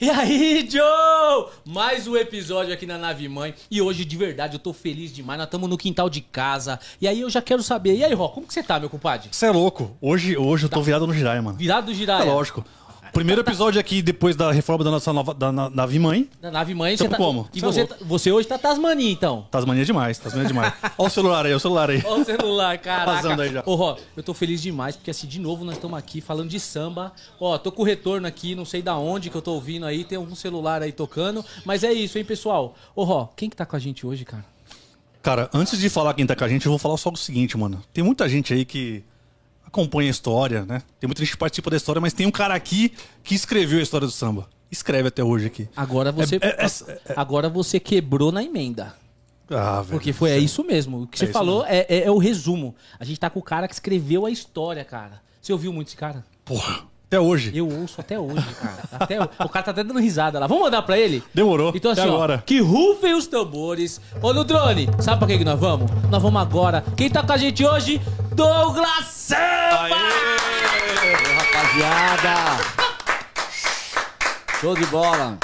E aí, Joe? Mais um episódio aqui na Nave Mãe. E hoje, de verdade, eu tô feliz demais. Nós estamos no quintal de casa. E aí eu já quero saber. E aí, Ró, como que você tá, meu compadre? Você é louco. Hoje, hoje eu tô virado no Jirai, mano. Virado do É Jiraya? lógico. Primeiro episódio aqui depois da reforma da nossa nova da na- nave mãe. Na Nave Mãe, Tipo você tá... como? E Você é você, louco. tá- você hoje tá Tasmania, então. Tasmania demais, Tasmania demais. Olha o celular aí, olha o celular aí. Olha o celular, caraca. Vazando aí já. Ô, Ró, eu tô feliz demais, porque assim, de novo, nós estamos aqui falando de samba. Ó, tô com o retorno aqui, não sei da onde que eu tô ouvindo aí, tem algum celular aí tocando. Mas é isso, hein, pessoal? Ô, Ró, quem que tá com a gente hoje, cara? Cara, antes de falar quem tá com a gente, eu vou falar só o seguinte, mano. Tem muita gente aí que acompanha a história, né? Tem muita gente que participa da história, mas tem um cara aqui que escreveu a história do samba. Escreve até hoje aqui. Agora você, É- é- agora você quebrou na emenda. Ah, velho. Porque foi é isso mesmo. O que você isso falou é, é- é o resumo. A gente tá com o cara que escreveu a história, cara. Você ouviu muito esse cara? Porra, até hoje. Eu ouço até hoje, cara. Até, o cara tá até dando risada lá. Vamos mandar pra ele? Demorou. Então assim, até ó, agora. que rufem os tambores. Ô, no drone, sabe pra que que nós vamos? Nós vamos agora. Quem tá com a gente hoje? Douglas Samba! Ô, rapaziada! Show de bola!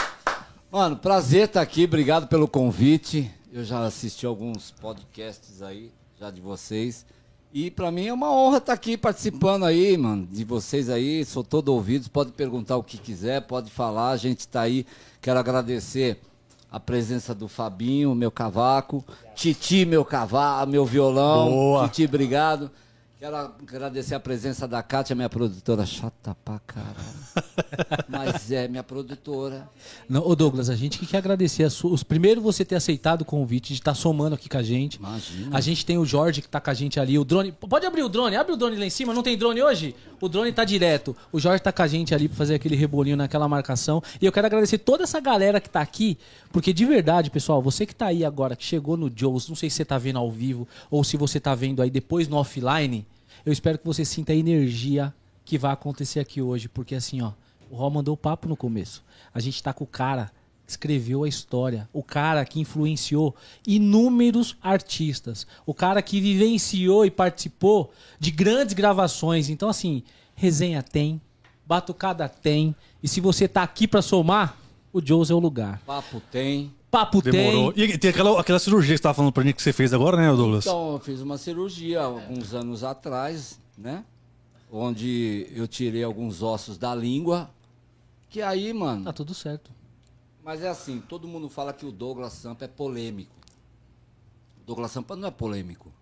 Mano, prazer estar aqui, obrigado pelo convite. Eu já assisti alguns podcasts aí, já de vocês. E pra mim é uma honra estar aqui participando aí, mano, de vocês aí. Sou todo ouvido, pode perguntar o que quiser, pode falar, a gente tá aí. Quero agradecer a presença do Fabinho, meu cavaco, Titi, meu cavalo, meu violão. Boa. Titi, obrigado. Quero agradecer a presença da Kátia, minha produtora. Chata pra caralho. Mas é minha produtora. Não, ô Douglas, a gente que quer agradecer a sua, os primeiro você ter aceitado o convite de estar somando aqui com a gente. Imagina. A gente tem o Jorge que tá com a gente ali, o drone. Pode abrir o drone, abre o drone lá em cima, não tem drone hoje? O drone tá direto. O Jorge tá com a gente ali pra fazer aquele rebolinho naquela marcação. E eu quero agradecer toda essa galera que tá aqui, porque de verdade, pessoal, você que tá aí agora, que chegou no Joe's, não sei se você tá vendo ao vivo ou se você tá vendo aí depois no offline, eu espero que você sinta a energia que vai acontecer aqui hoje, porque assim, ó, o Ró mandou o papo no começo. A gente tá com o cara que escreveu a história, o cara que influenciou inúmeros artistas, o cara que vivenciou e participou de grandes gravações. Então, assim, resenha tem, batucada tem, e se você tá aqui pra somar, o Joe's é o lugar. Papo tem. Papo Demorou. tem. E tem aquela, aquela cirurgia que você tava falando pra gente que você fez agora, né, Douglas? Então, eu fiz uma cirurgia alguns anos atrás, né? Onde eu tirei alguns ossos da língua. Que aí, mano. Tá tudo certo. Mas é assim, todo mundo fala que o Douglas Sampa é polêmico. O Douglas Sampa não é polêmico.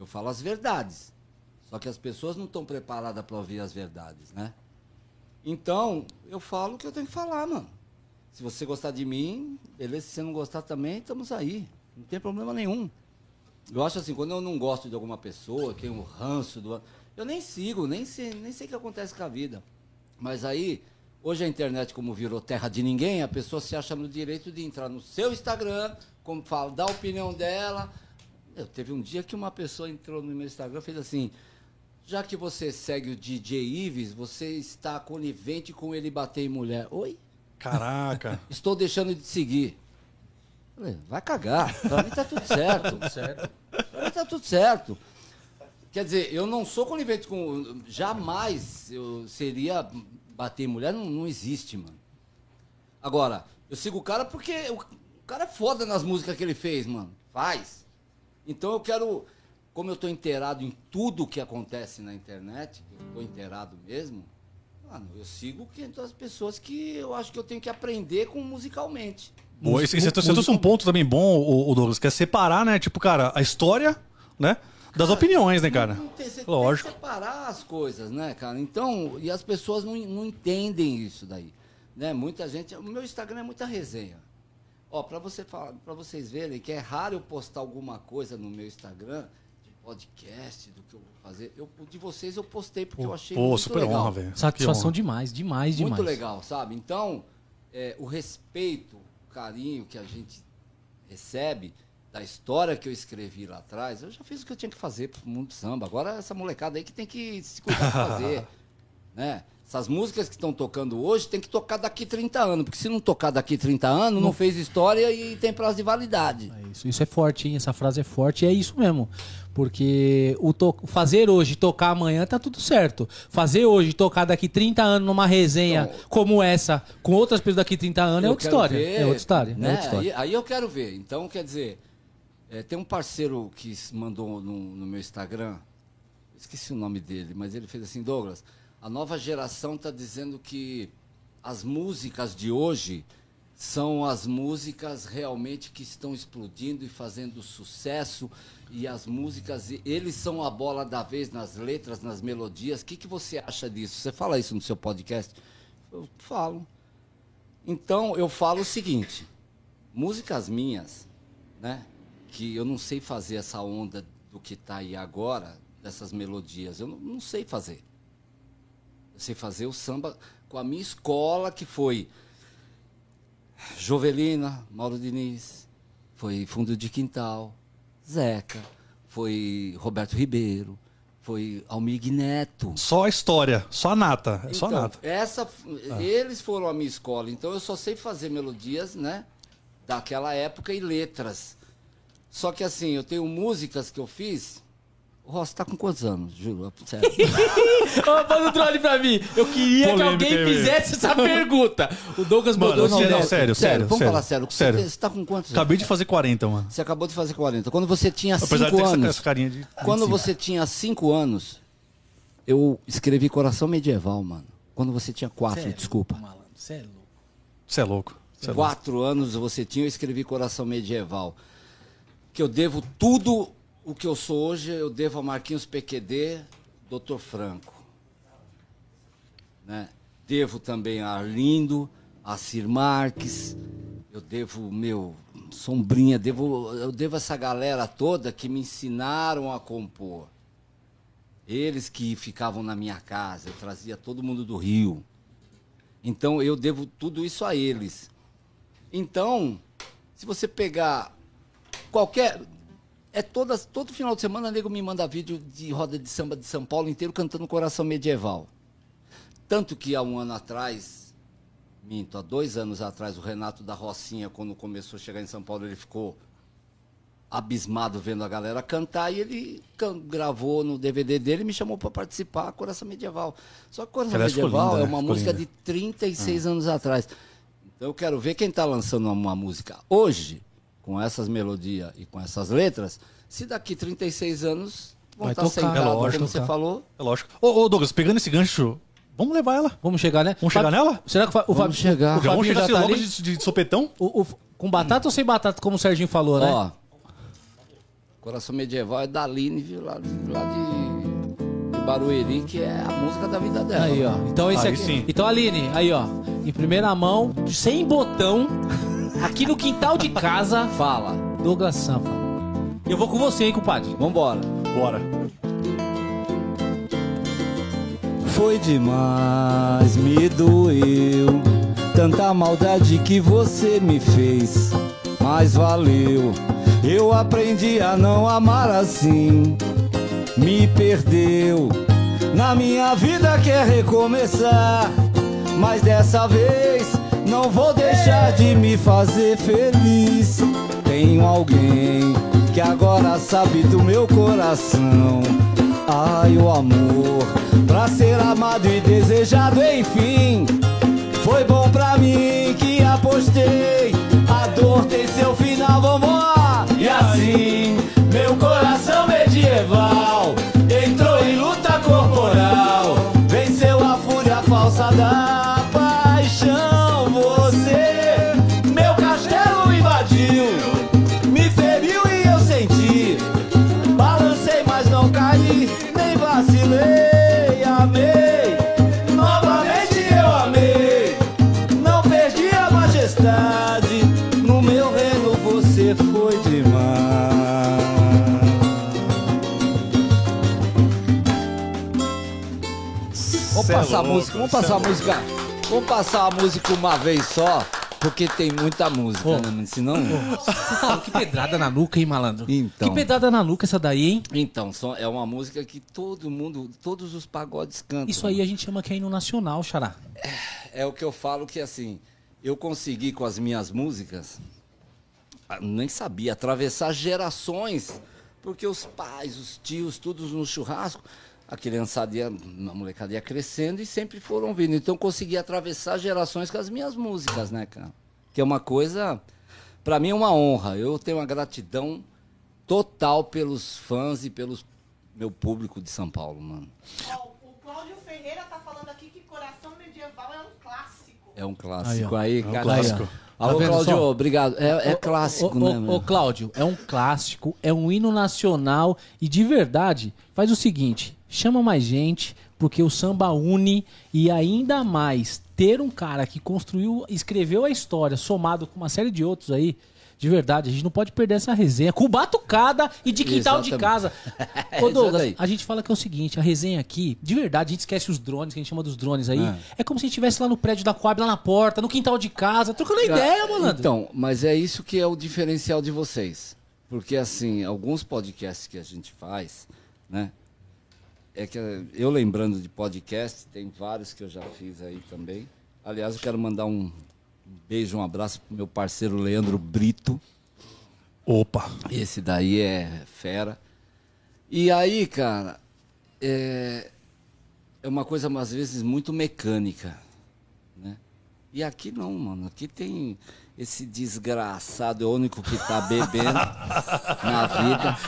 Eu falo as verdades. Só que as pessoas não estão preparadas para ouvir as verdades, né? Então, eu falo o que eu tenho que falar, mano. Se você gostar de mim, beleza. Se você não gostar também, estamos aí. Não tem problema nenhum. Eu acho assim, quando eu não gosto de alguma pessoa, tenho um ranço do. Eu nem sigo, nem sei, nem sei o que acontece com a vida. Mas aí, hoje a internet, como virou terra de ninguém, a pessoa se acha no direito de entrar no seu Instagram, como fala, dar a opinião dela. Eu, teve um dia que uma pessoa entrou no meu Instagram e fez assim. Já que você segue o DJ Ives, você está conivente com ele bater em mulher. Oi? Caraca. Estou deixando de seguir. Falei, vai cagar. Pra mim tá tudo certo. Certo. Pra mim tá tudo certo. Quer dizer, eu não sou conivente com. Jamais eu seria bater em mulher, não, não existe, mano. Agora, eu sigo o cara porque o cara é foda nas músicas que ele fez, mano. Faz. Então eu quero. Como eu tô inteirado em tudo que acontece na internet, eu tô inteirado mesmo, mano, eu sigo as pessoas que eu acho que eu tenho que aprender com musicalmente. Boa, e você, você trouxe um ponto também bom, o, o Douglas, que é separar, né? Tipo, cara, a história, né? Das opiniões, né, cara? Não tem, você Lógico. tem que separar as coisas, né, cara? Então, e as pessoas não, não entendem isso daí. Né? Muita gente. O meu Instagram é muita resenha. Ó, pra, você falar, pra vocês verem que é raro eu postar alguma coisa no meu Instagram, podcast, do que eu vou fazer. Eu, o de vocês eu postei porque eu achei Pô, muito super legal. honra, velho. Satisfação honra. demais, demais, demais. Muito legal, sabe? Então, é, o respeito, o carinho que a gente recebe da história que eu escrevi lá atrás, eu já fiz o que eu tinha que fazer pro mundo do samba. Agora essa molecada aí que tem que se cuidar de fazer, né? Essas músicas que estão tocando hoje tem que tocar daqui 30 anos, porque se não tocar daqui 30 anos, não fez história e tem prazo de validade. É isso, isso é forte, hein? Essa frase é forte e é isso mesmo. Porque o to- fazer hoje e tocar amanhã tá tudo certo. Fazer hoje e tocar daqui 30 anos numa resenha Então- como essa, com outras pessoas daqui 30 anos, é outra história. ver, é outra história. né? É outra história. Aí, aí eu quero ver. Então, quer dizer, é, tem um parceiro que mandou no, no meu Instagram, esqueci o nome dele, mas ele fez assim, Douglas, a nova geração está dizendo que as músicas de hoje são as músicas realmente que estão explodindo e fazendo sucesso e as músicas eles são a bola da vez nas letras, nas melodias. O que, que você acha disso? Você fala isso no seu podcast? Eu falo. Então eu falo o seguinte: músicas minhas, né? Que eu não sei fazer essa onda do que está aí agora, dessas melodias. Eu não, não sei fazer. Sei fazer o samba com a minha escola, que foi Jovelina, Mauro Diniz, foi Fundo de Quintal, Zeca, foi Roberto Ribeiro, foi Almig Neto. Só a história, só a nata. É só a Então, nata. Essa, Eles foram a minha escola, então eu só sei fazer melodias, né? Daquela época e letras. Só que assim, eu tenho músicas que eu fiz. O Rossi tá com quantos anos, juro? Sério. Ô, manda o drone pra mim. Eu queria Polêmica, que alguém fizesse essa pergunta. O Douglas Mano, mandou não, no não, Neto. sério, sério, vamos sério. falar sério. Você, Sério. você tá com quantos anos? Acabei de fazer 40, mano. Você acabou de fazer 40. Quando você tinha Apesar de 5 ter essa, anos. essa carinha de. Quando 25. você tinha 5 anos, eu escrevi Coração Medieval, mano. Quando você tinha 4, Sério, desculpa. malandro, Você é louco. Você é louco. Cê é louco. Quatro anos você tinha, eu escrevi Coração Medieval. Que eu devo tudo o que eu sou hoje, eu devo a Marquinhos PQD, Dr. Franco. Né? Devo também a Arlindo, a Cir Marques, eu devo, meu, Sombrinha, devo, eu devo essa galera toda que me ensinaram a compor. Eles que ficavam na minha casa, eu trazia todo mundo do Rio. Então eu devo tudo isso a eles. Então, se você pegar qualquer. É todas, todo final de semana, nego me manda vídeo de roda de samba de São Paulo inteiro cantando Coração Medieval. Tanto que há um ano atrás, minto, há dois anos atrás, o Renato da Rocinha, quando começou a chegar em São Paulo, ele ficou abismado vendo a galera cantar e ele gravou no DVD dele e me chamou para participar Coração Medieval. Só que Coração ficou Medieval linda, é uma música linda. de 36 anos atrás. Então eu quero ver quem está lançando uma música hoje, com essas melodias e com essas letras, se daqui 36 anos vão Vai estar tocar. sentados, É lógico, como você tocar. falou. É lógico. Ô, ô, Douglas, pegando esse gancho, vamos levar ela. Vamos chegar, né? Vamos chegar Fábio- nela? Será que o, Fa- o Vamos Fábio chegar. O Já vamos Fabinho chegar já assim tá logo ali? de, de sopetão? O- o- com batata ou sem batata, como o Serginho falou, né? Ó, Coração Medieval é da Aline, viu, lá, de- lá de, de Barueri, que é a música da vida dela. Aí, ó. Então esse Aí aqui. sim. Então, Aline, aí, ó. Em primeira mão, sem botão, aqui no quintal de casa, Fala, Douglas Sanfa. Eu vou com você, hein, compadre? vambora. Bora. Foi demais, me doeu. Tanta maldade que você me fez, mas valeu. Eu aprendi a não amar assim. Me perdeu. Na minha vida quer recomeçar, mas dessa vez não vou deixar de me fazer feliz. Tenho alguém que agora sabe do meu coração. Ai, o amor, pra ser amado e desejado, enfim. Foi bom pra mim que apostei. A dor tem seu final, vambora! E assim, meu coração medieval passar a música, vamos é passar a música. Vamos passar a música uma vez só. porque tem muita música, Ô. né? Senão. que pedrada na nuca, hein, malandro? Então. Que pedrada na nuca essa daí, hein? Então, só- é uma música que todo mundo, todos os pagodes cantam. Isso aí a gente chama que é hino nacional, xará. É o que eu falo que assim, eu consegui com as minhas músicas, ah, nem sabia, atravessar gerações, porque os pais, os tios, todos no churrasco, a criançada ia, a molecada ia crescendo e sempre foram vindo. Então eu consegui atravessar gerações com as minhas músicas, né, cara? Que é uma coisa, pra mim é uma honra. Eu tenho uma gratidão total pelos fãs e pelos meu público de São Paulo, mano. O Cláudio Ferreira tá falando aqui que Coração Medieval é um clássico. É um clássico Aí, aí, ó. cara. clássico. Alô, Tá Cláudio, só? obrigado. É, é clássico, ô, né? ô, meu? ô, Cláudio, é um clássico, é um hino nacional e de verdade, faz o seguinte, chama mais gente, porque o samba une e ainda mais ter um cara que construiu, escreveu a história, somado com uma série de outros aí, de verdade, a gente não pode perder essa resenha. Com batucada e de quintal de casa. Exatamente. Ô É, Douglas, a gente fala que é o seguinte, a resenha aqui, de verdade, a gente esquece os drones, que a gente chama dos drones aí. Ah. É como se a gente estivesse lá no prédio da Coab, lá na porta, no quintal de casa, trocando ideia, malandro. Então, mas é isso que é o diferencial de vocês. Porque, assim, alguns podcasts que a gente faz, né? É que eu lembrando de podcast, tem vários que eu já fiz aí também. Aliás, eu quero mandar um beijo, um abraço pro meu parceiro Leandro Brito. Opa. Esse daí é fera. E aí, cara, é, é uma coisa às vezes muito mecânica, né? E aqui não, mano. Aqui tem esse desgraçado, é o único que tá bebendo na vida,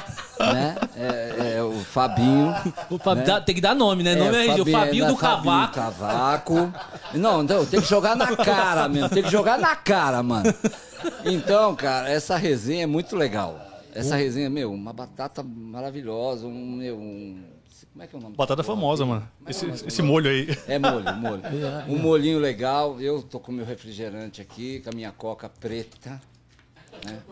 né? É, é o Fabinho. O Fab- né? dá- tem que dar nome, né? nome é, o Fabinho, Fabinho é, do Fabinho Cavaco. Cavaco. Não, não, tem que jogar na cara mesmo. Tem que jogar na cara, mano. Então, cara, essa resenha é muito legal. Essa resenha, meu, uma batata maravilhosa, um, meu, um... Como é que é o nome? Batata famosa, aqui? mano. Esse, esse molho aí. É molho, molho. Um molhinho legal. Eu tô com meu refrigerante aqui, com a minha coca preta.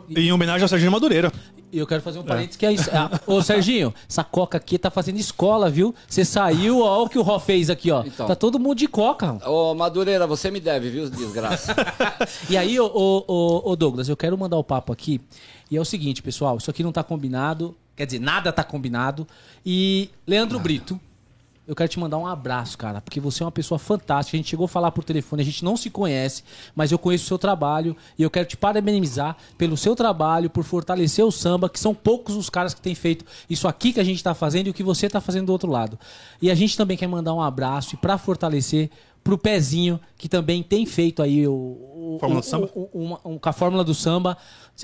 Em homenagem ao Serginho Madureira. E eu quero fazer um parênteses que é isso. Ah, ô, Serginho, essa coca aqui tá fazendo escola, viu? Você saiu, ó, o que o Ró fez aqui, ó. Então. Tá todo mundo de coca. Ô, Madureira, você me deve, viu, desgraça? E aí, ô, ô, ô, ô, Douglas, eu quero mandar o papo aqui. E é o seguinte, pessoal, isso aqui não tá combinado. Quer dizer, nada tá combinado. E Leandro Brito, eu quero te mandar um abraço, cara, porque você é uma pessoa fantástica. A gente chegou a falar por telefone, a gente não se conhece, mas eu conheço o seu trabalho e eu quero te parabenizar pelo seu trabalho, por fortalecer o samba, que são poucos os caras que têm feito isso aqui que a gente tá fazendo e o que você tá fazendo do outro lado. E a gente também quer mandar um abraço e para fortalecer pro Pezinho, que também tem feito aí o, o- Fórmula o- do samba? o- uma- um- com a fórmula do samba,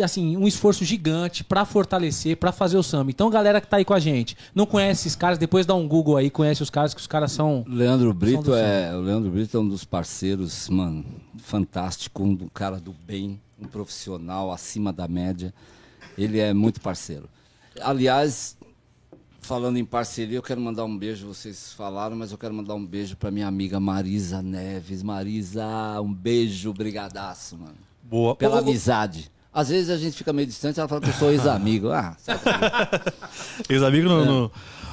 assim, um esforço gigante pra fortalecer, pra fazer o samba. Então, galera que tá aí com a gente, não conhece esses caras, depois dá um Google aí, conhece os caras, que os caras são. Leandro Brito do é, o Leandro Brito é um dos parceiros, mano, fantástico, um do- cara do bem, um profissional acima da média. Ele é muito parceiro. Aliás, falando em parceria, eu quero mandar um beijo, vocês falaram, mas eu quero mandar um beijo pra minha amiga Marisa Neves. Marisa, um beijo, brigadaço, mano. Boa. Pela ô, amizade. Às vezes a gente fica meio distante, ela fala que eu sou ex-amigo. Ah? Ex-amigo no. no...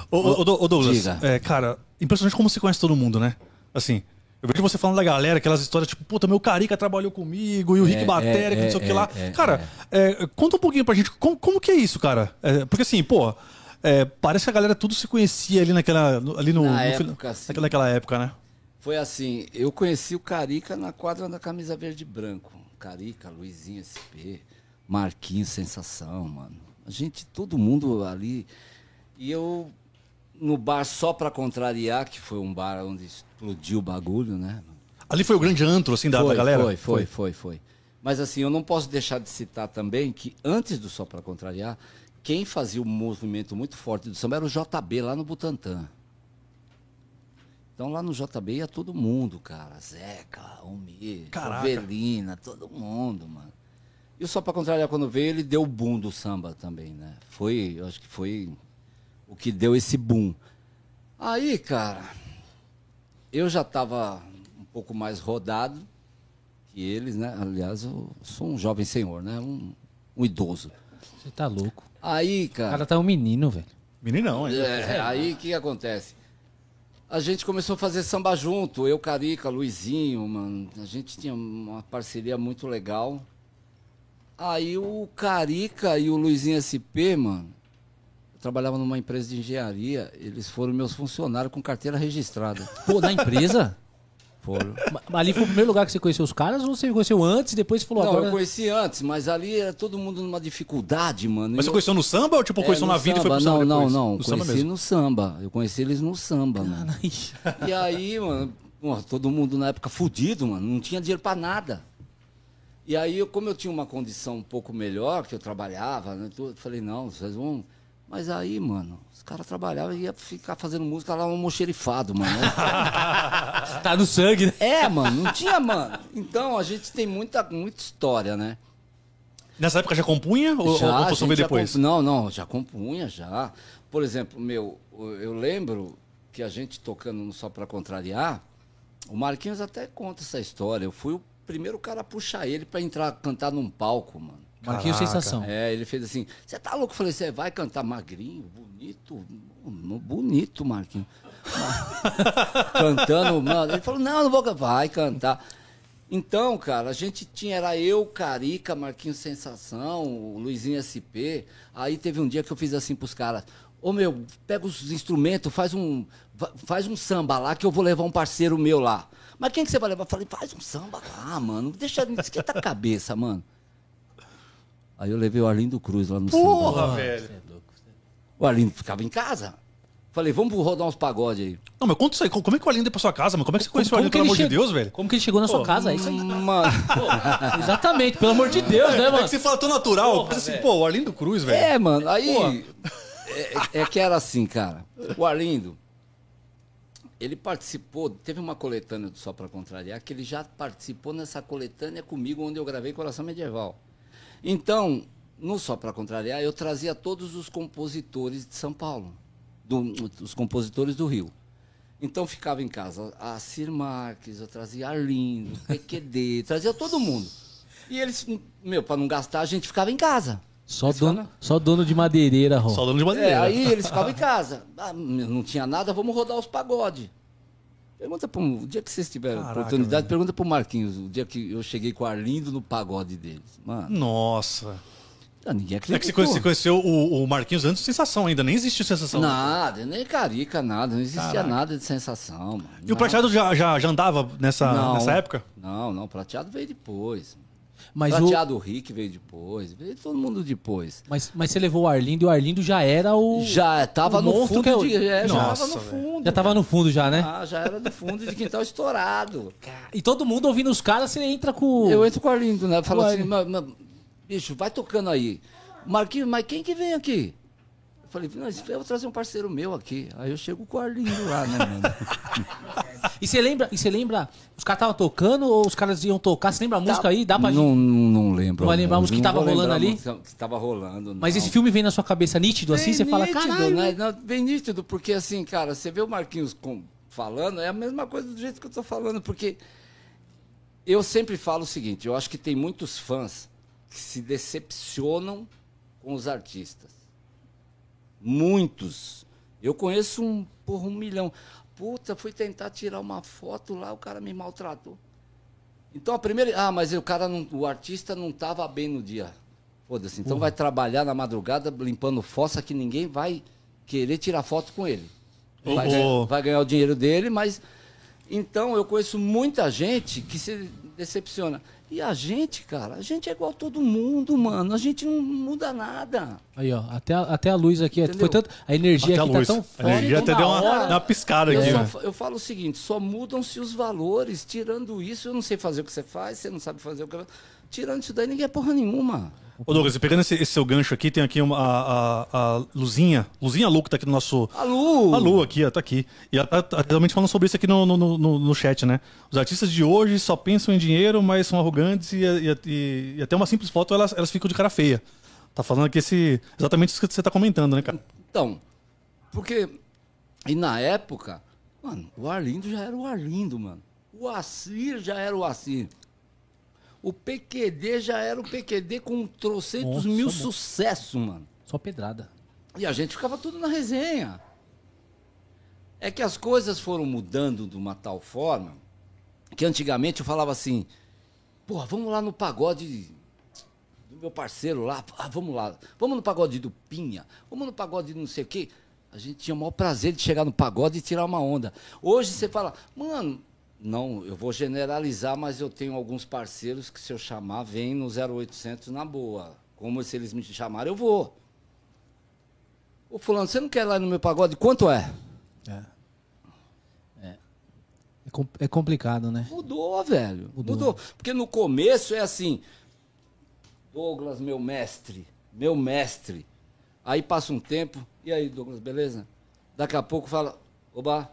Ô, ô, ô, ô, Douglas, é, cara, impressionante como você conhece todo mundo, né? Assim, eu vejo você falando da galera, aquelas histórias tipo, puta, meu Carica trabalhou comigo, e o Rick É, Batera, que é, não sei o que é, lá. é, cara, é, conta um pouquinho pra gente, como, como que é isso, cara? É, porque assim, pô, é, parece que a galera tudo se conhecia ali naquela. no- Ali no, Na no época, final- sim. naquela, época, né? Foi assim, eu conheci o Carica na quadra da camisa verde e branco. Carica, Luizinho SP, Marquinhos Sensação, mano. A gente, todo mundo ali. E eu, no bar só pra contrariar, que foi um bar onde explodiu o bagulho, né? Ali foi o grande antro, assim, da, da foi, galera? Foi, foi, foi, foi. Mas assim, eu não posso deixar de citar também que antes do Só Pra Contrariar, quem fazia um movimento muito forte do samba era o JB lá no Butantã. Então lá no JB ia todo mundo, cara. Zeca, Almir, Caraca. Jovelina, todo mundo, mano. E o Só Pra Contrariar, quando veio, ele deu o boom do samba também, né? Foi, eu acho que foi o que deu esse boom. Aí, cara, eu já estava um pouco mais rodado que eles, né? Aliás, eu sou um jovem senhor, né? Um, um idoso. Você tá louco. Aí, O cara cara, tá um menino, velho. Meninão, hein? é, aí o que acontece? a gente começou a fazer samba junto. Eu, Carica, Luizinho, mano. A gente tinha uma parceria muito legal. Aí o Carica e o Luizinho SP, mano. Eu trabalhava numa empresa de engenharia. Eles foram meus funcionários com carteira registrada. Pô, da empresa? Foram. Ali foi o primeiro lugar que você conheceu os caras ou você conheceu antes e depois você falou Não, agora? eu conheci antes, mas ali era todo mundo numa dificuldade, mano. Mas E você eu- conheceu no samba ou tipo, É, conheceu no na vida e foi pro samba. samba Não, depois? não, não. No samba conheci mesmo. no samba. Eu conheci eles no samba, mano. E aí, mano, todo mundo na época fudido, mano. Não tinha dinheiro pra nada. E aí, eu, como eu tinha uma condição um pouco melhor, que eu trabalhava, né, tudo, falei, não, vocês vão... Mas aí, mano, os caras trabalhavam e ia ficar fazendo música lá, um mocherifado, mano. Tá no sangue, né? é, mano, não tinha, mano. Então, a gente tem muita, muita história, né? Nessa época já compunha ou, ou Já, a ver depois? compu- Não, não, já compunha, já. Por exemplo, meu, eu lembro que a gente tocando no Só Pra Contrariar, o Marquinhos até conta essa história. Eu fui o primeiro cara a puxar ele pra entrar cantar num palco, mano. Marquinhos Caraca. Sensação. É, ele fez assim, você tá louco? Eu falei, você vai cantar magrinho, bonito, bonito, Marquinhos. Cantando, mano. Ele falou, não, não vou cantar. Vai cantar. Então, cara, a gente tinha, era eu, Carica, Marquinhos Sensação, o Luizinho SP. Aí teve um dia que eu fiz assim pros caras, ô meu, pega os instrumentos, faz um, faz um samba lá que eu vou levar um parceiro meu lá. Mas quem que você vai levar? Eu falei, faz um samba lá, mano. Deixa, esquenta a cabeça, mano. Aí eu levei o Arlindo Cruz lá no samba. Porra, velho. O Arlindo ficava em casa. Falei, vamos rodar uns pagodes aí. Não, mas conta isso aí. Como é que o Arlindo é pra sua casa, mano? Como é que você conheceu o Arlindo, pelo amor de Deus, velho? Como que ele chegou na sua casa? É isso aí. Mano, Exatamente, pelo amor de Deus, né, É mano? que você fala tão natural. Porra, Pensa assim, pô, o Arlindo Cruz, velho. é, mano, aí. É, é que era assim, cara. O Arlindo, ele participou, teve uma coletânea do Só Pra Contrariar, que ele já participou nessa coletânea comigo, onde eu gravei Coração Medieval. Então, no Só Pra Contrariar, eu trazia todos os compositores de São Paulo, do- os compositores do Rio. Então ficava em casa a Cir Marques, eu trazia Arlindo, PQD, trazia todo mundo. E eles, meu, para não gastar, a gente ficava em casa. Só dono, só dono de madeireira, Rô. Só dono de É, madeira. aí eles ficavam em casa. Ah, não tinha nada, vamos rodar os pagodes. Pergunta pro, o dia que vocês tiverem Caraca, oportunidade, velho. pergunta pro Marquinhos, o dia que eu cheguei com o Arlindo no pagode deles. Mano, Nossa. ah, ninguém É que você acreditou. conheceu, você conheceu o, o Marquinhos antes de Sensação ainda, nem existia Sensação. Nada, nem carica, nada, não existia Caraca. nada de sensação. Mano. E o Prateado já, já, já andava nessa, Não. nessa época? Não, não, prateado veio depois. Mas, o, prateado Rick veio depois, veio todo mundo depois. mas, mas você levou o Arlindo e o Arlindo já era o. Já tava o no monstro fundo que é o- de. É, já Nossa, tava no fundo. Já tava no fundo já, né? Ah, já era do fundo de quintal estourado. E todo mundo ouvindo os caras, você entra com. Eu entro com o Arlindo, né? Falo O assim. "Mas- mas, bicho, vai tocando aí. Marquinhos, mas quem que vem aqui? Eu falei, não, eu vou trazer um parceiro meu aqui. Aí eu chego com o Arlindo lá, né, mano? E você lembra, e você lembra, os caras estavam tocando ou os caras iam tocar? Você lembra a música aí? Dá pra não, não, lembro. Não vai lembrar a música que tava rolando ali? Que tava rolando. Mas não. esse filme vem na sua cabeça nítido assim, você fala, caralho. né? Não, bem nítido, porque assim, cara, você vê o Marquinhos com- falando, é a mesma coisa do jeito que eu tô falando, porque eu sempre falo o seguinte, eu acho que tem muitos fãs que se decepcionam com os artistas. Muitos. Eu conheço um, porra, um milhão. Puta, fui tentar tirar uma foto lá, o cara me maltratou. Então a primeira. Ah, mas o cara não, o artista não estava bem no dia. Foda-se. Então vai trabalhar na madrugada limpando fossa que ninguém vai querer tirar foto com ele. Vai, ganhar, vai ganhar o dinheiro dele, mas. Então eu conheço muita gente que se decepciona. E a gente, cara, a gente é igual todo mundo, mano. A gente não muda nada. Aí, ó, até, a- até a luz aqui, Entendeu? foi tanto, a energia Até a aqui tá luz. tão A forte. energia até deu uma, hora. uma piscada Eu, aqui, só fa- eu falo o seguinte, só mudam-se os valores. Tirando isso, eu não sei fazer o que você faz, você não sabe fazer o que eu Tirando isso daí, ninguém é porra nenhuma. Ô Douglas, pegando esse, esse seu gancho aqui, tem aqui uma, a, a, a Luzinha. Luzinha Lu, que tá aqui no nosso. A Lu! A Lu aqui, ó, tá aqui. E ela tá, tá realmente falando sobre isso aqui no, no, no, no chat, né? Os artistas de hoje só pensam em dinheiro, mas são arrogantes e, e, e- e até uma simples foto elas, elas ficam de cara feia. Tá falando aqui esse, exatamente isso que você tá comentando, né, cara? Então, porque. E na época, mano, o Arlindo já era o Arlindo, mano. O Assir já era o Assir. O PQD já era o PQD com trocentos Nossa, mil sucessos, mano. Só pedrada. E a gente ficava tudo na resenha. É que as coisas foram mudando de uma tal forma que antigamente eu falava assim, porra, vamos lá no pagode do meu parceiro lá, ah, vamos lá, vamos no pagode do Pinha, vamos no pagode de não sei o quê. A gente tinha o maior prazer de chegar no pagode e tirar uma onda. Hoje você fala, mano, não, eu vou generalizar, mas eu tenho alguns parceiros que se eu chamar, vem no 0800 na boa. Como se eles me chamarem, eu vou. Ô fulano, você não quer ir lá no meu pagode? Quanto é? É, com- é complicado, né? Mudou, velho. Mudou. Mudou. Porque no começo é assim, Douglas, meu mestre, meu mestre. Aí passa um tempo, e aí, Douglas, beleza? Daqui a pouco fala, oba.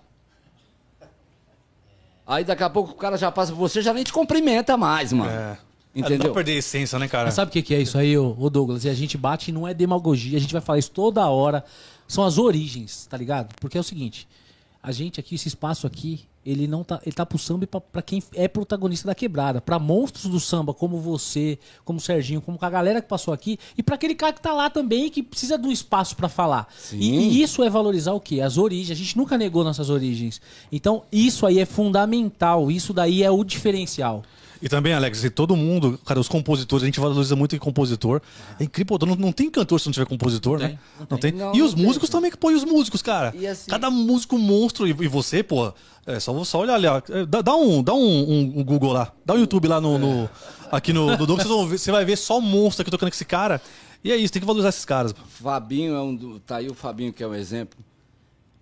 Aí daqui a pouco o cara já passa por você, já nem te cumprimenta mais, mano. É. Não dá Entendeu? pra perder a essência, né, cara? Mas sabe o que, que é isso aí, ô, Douglas? E a gente bate e não é demagogia, a gente vai falar isso toda hora. São as origens, tá ligado? Porque é o seguinte, a gente aqui, esse espaço aqui, ele não tá. Ele tá pro samba pra, pra quem é protagonista da quebrada. Pra monstros do samba, como você, como o Serginho, como a galera que passou aqui, e pra aquele cara que tá lá também, que precisa de um espaço pra falar. E, e isso é valorizar o quê? As origens. A gente nunca negou nossas origens. Então, isso aí é fundamental. Isso daí é o diferencial. E também, Alex, e todo mundo, cara, os compositores, a gente valoriza muito em compositor. É incrível, não, não tem cantor se não tiver compositor, Não né? tem, Não tem. Não, e os tem, músicos cara. também que põem os músicos, cara. E assim- Cada músico monstro. E, e você, pô, é só, só olhar ali, ó. É, Dá, dá um, dá um, um- um Google lá. Dá um YouTube lá no. no- aqui no, no vão ver- você vai ver só monstro aqui tocando com esse cara. E é isso, tem que valorizar esses caras. pô. Fabinho é um do, tá aí o Fabinho que é um exemplo.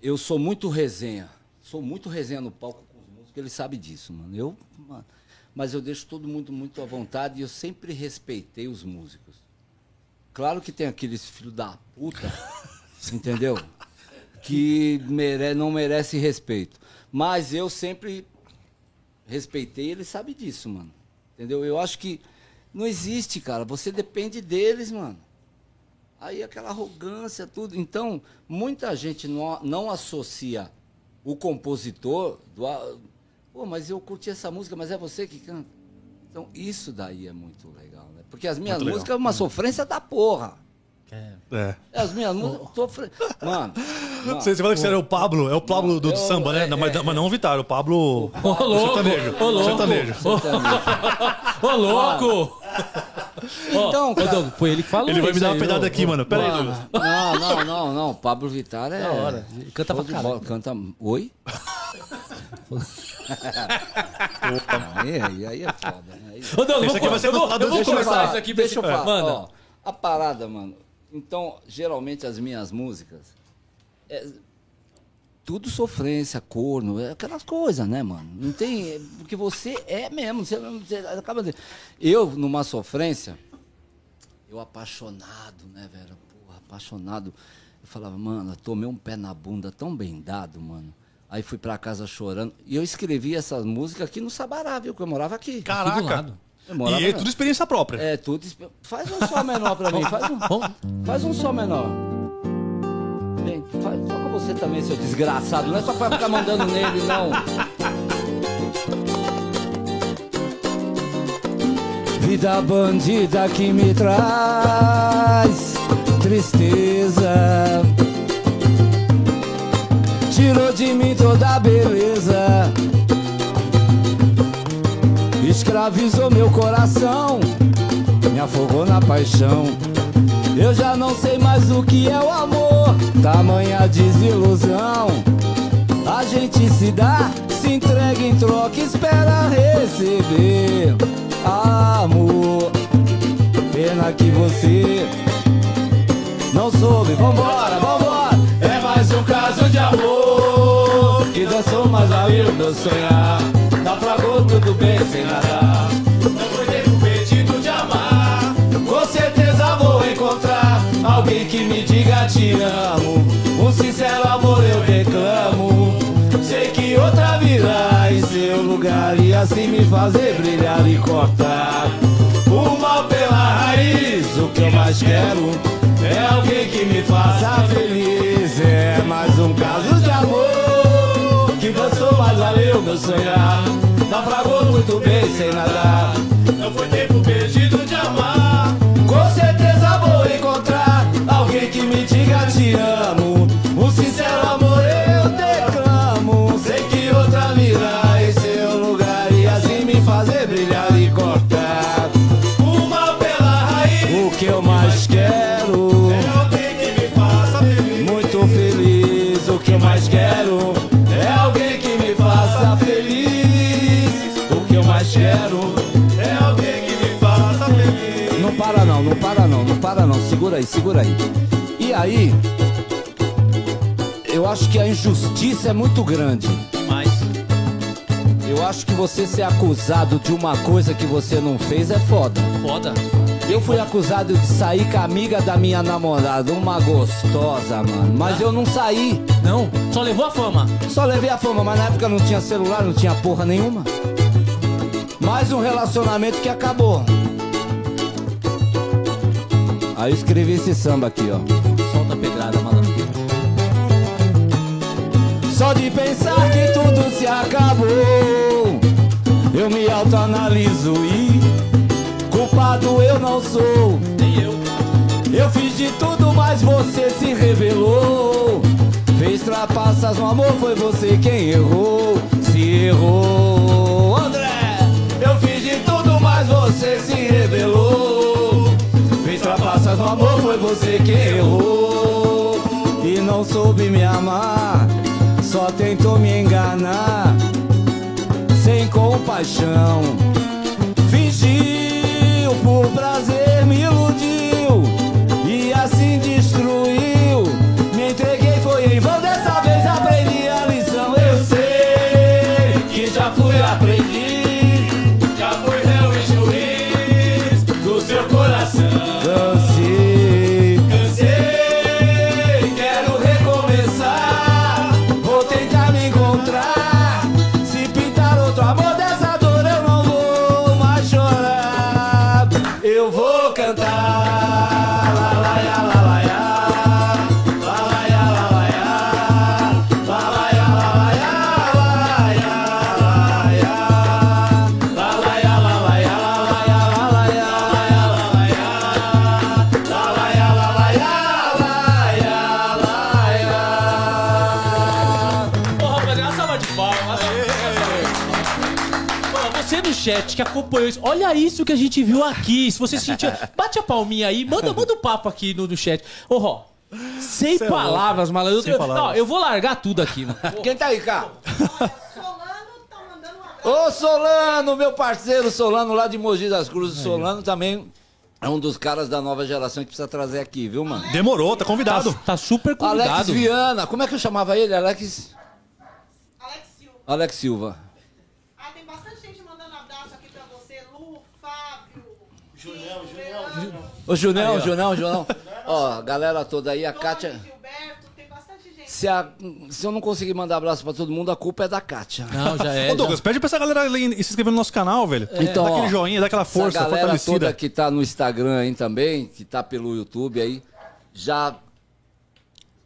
Eu sou muito resenha. Sou muito resenha no palco com os músicos, ele sabe disso, mano. Eu, mano, mas eu deixo todo mundo muito à vontade e eu sempre respeitei os músicos. Claro que tem aqueles filhos da puta, entendeu? Que mere, não merece respeito. Mas eu sempre respeitei, ele sabe disso, mano. Entendeu? Eu acho que não existe, cara. Você depende deles, mano. Aí aquela arrogância, tudo. Então, muita gente não, não associa o compositor do. Pô, mas eu curti essa música, mas é você que canta. Então, isso daí é muito legal, né? Porque as minhas Muito legal. músicas é uma sofrência da porra. É. As minhas músicas. Sofre... Mano. mano, Você, você fala que você era o Pablo, é o Pablo do, do Eu- samba, né? é, Não, mas, é, mas não o Vitar, o Pablo. Ô, louco! sertanejo. Ô, louco! Sertanejo. Ô, louco! Então, cara- foi ele que falou Ele vai me dar uma ô, aqui, mano. Pera aí, Douglas. Não, não, não, não. Pablo Vittar é. Da hora. Ele canta pra bola. Canta. Oi? Não, aí, aí, aí é foda, né? Aí- Ô, Douglas, Esse aqui vai ser eu vou, eu vou começar falar, isso aqui pra Deixa eu falar. Manda. ó, a parada, mano. Então, geralmente as minhas músicas. é tudo sofrência, corno, é aquelas coisas, né, mano? Não tem. é Porque você é mesmo. Você, você acaba de. Eu, numa sofrência, eu apaixonado, né, velho? Porra, apaixonado. Eu falava, mano, eu tomei um pé na bunda tão bem dado, mano. Aí fui pra casa chorando. E eu escrevi essas músicas aqui no Sabará, viu? Que eu morava aqui. Aqui do Caraca. lado. Morava E é na- tudo experiência própria. é, tudo. Faz um sol menor pra mim. Faz um, faz um sol menor. Vem, faz, toca você também, seu desgraçado. Não é só pra ficar mandando nele, não. Vida bandida que me traz tristeza. Tirou de mim toda a beleza. Escravizou meu coração, me afogou na paixão. Eu já não sei mais o que é o amor, tamanha desilusão. A gente se dá, se entrega em troca, espera receber amor. Pena que você não soube, vambora, vambora. Mais um caso de amor que dançou mais além do meu sonhar. Naufragou tudo bem sem nada. Não foi tempo perdido de amar. Com certeza vou encontrar alguém que me diga te amo. Um sincero amor eu reclamo. Sei que outra virá em seu lugar e assim me fazer brilhar e cortar o mal pela raiz. O que eu mais quero é alguém que me faça feliz. É mais um caso de amor que dançou mais valeu meu sonhar. Naufragou muito bem sem nadar. Não foi tempo perdido de amar. Com certeza vou encontrar alguém que me diga te amo. Segura aí, segura aí. E aí, eu acho que a injustiça é muito grande. Demais. Eu acho que você ser acusado de uma coisa que você não fez é foda. Foda. Eu fui acusado de sair com a amiga da minha namorada, uma gostosa, mano. Mas eu não saí. Não, só levou a fama. Só levei a fama, mas na época não tinha celular, não tinha porra nenhuma. Mais um relacionamento que acabou. Aí eu escrevi esse samba aqui, ó. Solta a pedrada, malandro. Só de pensar que tudo se acabou, eu me autoanaliso e culpado eu não sou. Nem eu. Eu fiz de tudo, mas você se revelou. Fez trapaças no amor, foi você quem errou. Se errou, André. Eu fiz de tudo, mas você se revelou. Trapaças no amor, foi você quem errou. E não soube me amar, só tentou me enganar. Sem compaixão. Fingiu por prazer, me iludiu Chat que acompanhou isso, olha isso que a gente viu aqui. Se você sentiu, bate a palminha aí, manda, manda o papo aqui no, no chat. Ô, Ró, sem Cê é palavras, malandro. Sem Eu- palavras. Não, eu vou largar tudo aqui, mano. Quem tá aí? Solano tá mandando um abraço. Ô Solano, meu parceiro Solano lá de Mogi das Cruzes. Solano também é um dos caras da nova geração que precisa trazer aqui, viu, mano? Demorou, tá Tá, convidado. tá super Alex convidado. Viana, como é que eu chamava ele? Alex. Alex Silva. Alex Silva. Ah, tem bastante gente mandando abraço aqui pra você. Lu, Fábio. Julião, Julião. Ô Junão, Junão, Junão. Ó, a galera toda aí, a Kátia. Gilberto, tem bastante gente. Se, a- se eu não conseguir mandar abraço pra todo mundo, a culpa é da Kátia. Não, já é. Ô, Douglas, pede pra essa galera ali se inscrever no nosso canal, velho. Então, dá aquele joinha, dá aquela força, Essa galera toda que tá no Instagram aí também, que tá pelo YouTube aí, já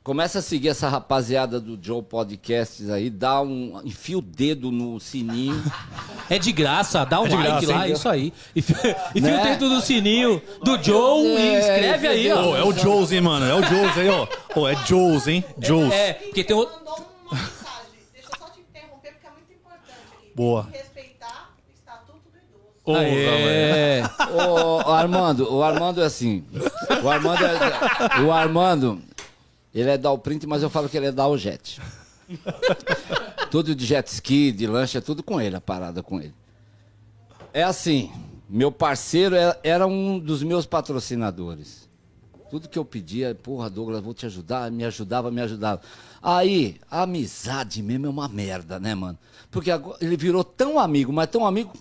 começa a seguir essa rapaziada do Joe Podcasts aí, dá um enfia o dedo no sininho. É de graça, dá um É like graça, lá, hein? isso aí. E fi- e Né? fio dentro do sininho do Joe e É, escreve aí, ó. É o Joes, hein, mano. É o Joes aí, ó. Ô, é Joes, hein? Joes. É, porque tem outro. Mandou uma mensagem. Deixa eu só te interromper, porque é muito importante aqui. Boa. Tem que respeitar o Estatuto do Idoso. Ô, É. Ô, ô, Armando, o Armando é assim. O Armando é. O Armando, ele é da o print, mas eu falo que ele é da o jet. tudo de jet ski, de lancha, tudo com ele, a parada com ele. É assim, meu parceiro é- era um dos meus patrocinadores. Tudo que eu pedia, porra, Douglas, vou te ajudar, me ajudava, me ajudava. Aí, a amizade mesmo é uma merda, né, mano? Porque ele virou tão amigo, mas tão amigo,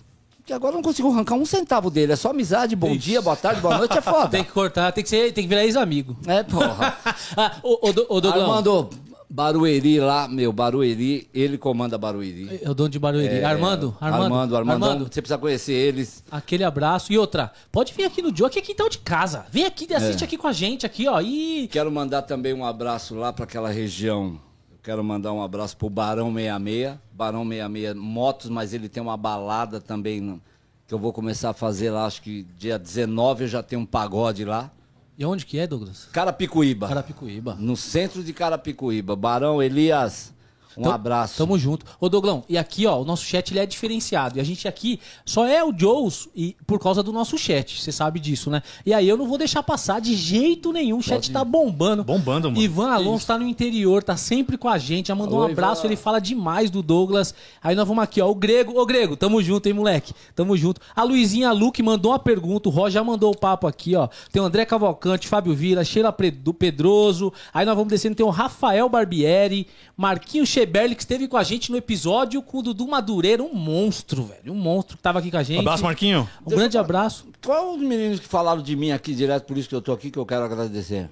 que agora eu não consigo arrancar um centavo dele. É só amizade, bom Ixi. dia, boa tarde, boa noite, é foda. Tem que cortar, tem que ser, tem que virar ex-amigo. É, porra. ah, Do- ô Douglão, Armando, Barueri lá, meu, Barueri, ele comanda Barueri. é o dono de Barueri. É, Armando, Armando, Armando, Armandão, Armando, você precisa conhecer eles. aquele abraço. E outra, pode vir aqui no Joe, aqui é quintal de casa. Vem aqui, assiste É. aqui com a gente, aqui, ó. E Quero mandar também um abraço lá para aquela região. Quero mandar um abraço pro Barão 66. Barão 66 Motos, mas ele tem uma balada também que eu vou começar a fazer lá, acho que dia 19 eu já tenho um pagode lá. E onde que é, Douglas? Carapicuíba. Carapicuíba. No centro de Carapicuíba. Barão Elias. Um Tam- abraço. Tamo junto. Ô, Doglão, e aqui, ó, o nosso chat ele é diferenciado. E a gente aqui só é o Joes e, por causa do nosso chat. Você sabe disso, né? E aí eu não vou deixar passar de jeito nenhum. O chat tá bombando. Bombando, mano. Ivan Alonso tá no interior, tá sempre com a gente. Já mandou um Oi, abraço, Ivan. ele fala demais do Douglas. Aí nós vamos aqui, ó. O Grego, ô Grego, tamo junto, hein, moleque? Tamo junto. A Luizinha Luque mandou uma pergunta, o Roger já mandou o papo aqui, ó. Tem o André Cavalcante, Fábio Vila, Sheila Pedroso. Aí nós vamos descendo, tem o Rafael Barbieri, Marquinhos Cheberli, que esteve com a gente no episódio com o Dudu Madureira, um monstro, velho. Um monstro que tava aqui com a gente. Abraço, Marquinho. Um grande abraço. Qual os meninos que falaram de mim aqui direto, por isso que eu tô aqui, que eu quero agradecer?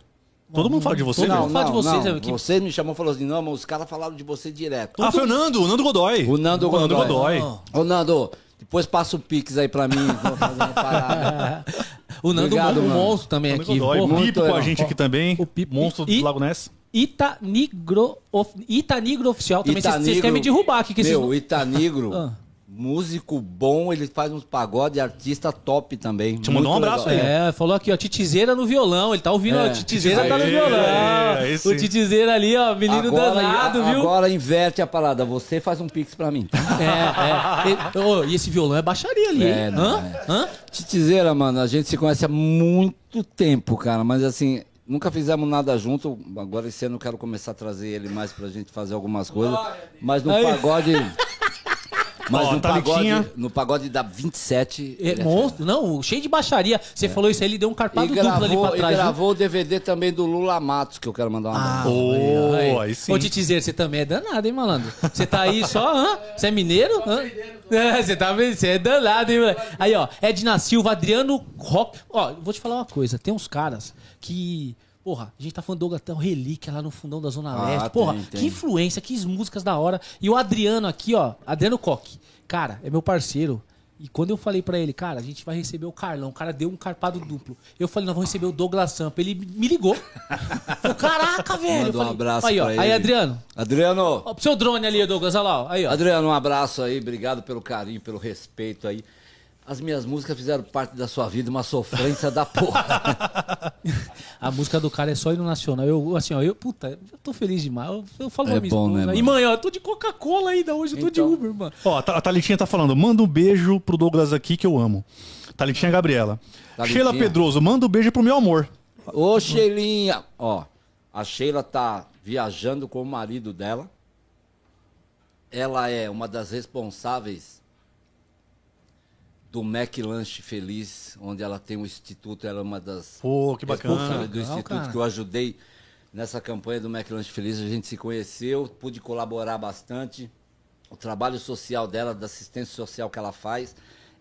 Todo mundo fala de você, velho. mundo fala de vocês, é, que- Você me chamou e falou assim, não, mas os caras falaram de você direto. Ah, foi o Nando, o Nando Godoy. O Nando Godoy. Godoy. Ô, Nando, depois passa o Pix aí pra mim, vou fazer uma parada. O Nando Obrigado, um mano. monstro também Nando aqui. Godoy. Porra. O Pipo com a gente aqui também. O Pipo. Monstro E- do Lago Ness. Itanigro, of, Itanigro Oficial também. Vocês- Vocês Itanigro- querem me derrubar aqui. Que Meu, o Itanigro, Ah. músico bom, ele faz uns pagode, artista top também. Te mandou um abraço legal. aí. É, falou aqui, ó, Titizeira no violão. Ele tá ouvindo, É, ó, Titizeira tá no Aê, violão. aí o. Titizeira ali, ó, menino danado, a- viu? Agora inverte a parada, você faz um Pix pra mim. É, é. E, ô, e esse violão é baixaria ali, É, hein? não, Hã? é. Hã? Titizeira, mano, a gente se conhece há muito tempo, cara, mas assim, nunca fizemos nada junto. Agora esse ano eu quero começar a trazer ele mais pra gente fazer algumas coisas. Mas no Aí. pagode. Mas Ó, no, pagode, no pagode da 27. É, ele é monstro, não, cheio de baixaria. Você falou isso aí, ele deu um E carpado duplo ali pra e trás. viu? gravou o DVD também do Lula Matos, que eu quero mandar um abraço. Ô, aí sim. Ô, Titizeira, você também é danado, hein, malandro? Você tá aí só, hã? Você é mineiro? Hã? É, você tá vendo? Você é danado, hein, moleque? Aí, ó, Edna Silva, Adriano Rock. Ó, vou te falar uma coisa. Tem uns caras que. Porra, a gente tá falando do Douglas até o Relíquia lá no fundão da Zona Ah, Leste. Porra, tem, tem. que influência, que músicas da hora. E o Adriano aqui, ó, Adriano Coque. Cara, é meu parceiro. E quando eu falei pra ele, cara, a gente vai receber o Carlão, o cara deu um carpado duplo. Eu falei, nós vamos receber o Douglas Sampa. Ele me ligou. Falei, Caraca, velho. Manda um abraço aí, ó, Aí. Adriano, Adriano, Ó, pro seu drone ali, Douglas, olha lá. ó. Aí, ó. Adriano, um abraço aí, obrigado pelo carinho, pelo respeito aí. As minhas músicas fizeram parte da sua vida, uma sofrência da porra. A música do cara é só ir no nacional. Eu, assim, ó, eu, puta, eu tô feliz demais. Eu, eu falo É bom, né, E mãe, ó, eu tô de Coca-Cola ainda hoje, eu tô Então. de Uber, mano. Ó, a Tha- a Thalitinha tá falando, manda um beijo pro Douglas aqui que eu amo. Thalitinha Gabriela. Thalitinha. Sheila Pedroso, manda um beijo pro meu amor. Ô, Sheilinha, ó, a Sheila tá viajando com o marido dela. Ela é uma das responsáveis do Mac Lanche Feliz, onde ela tem um instituto, ela é uma das Pô, que bacana. do instituto cara. que eu ajudei nessa campanha do Mac Lanche Feliz. A gente se conheceu, pude colaborar bastante. O trabalho social dela, da assistência social que ela faz,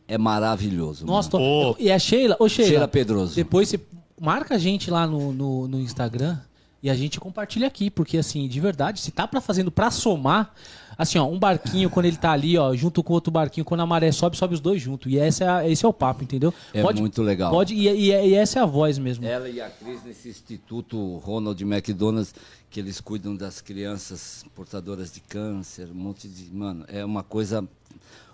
é maravilhoso. Nossa, tô... E a Sheila, ô Sheila. Sheila Pedroso. Depois você marca a gente lá no, no, no Instagram e a gente compartilha aqui, porque assim, de verdade, se tá pra fazendo pra somar, assim, ó, um barquinho quando ele tá ali, ó, junto com outro barquinho, quando a maré sobe, sobe os dois juntos. E essa é a- esse é o papo, entendeu? É muito legal. Pode, e, e- e essa é a voz mesmo. Ela e a Cris nesse instituto Ronald McDonald's, que eles cuidam das crianças portadoras de câncer, um monte de. Mano, é uma coisa.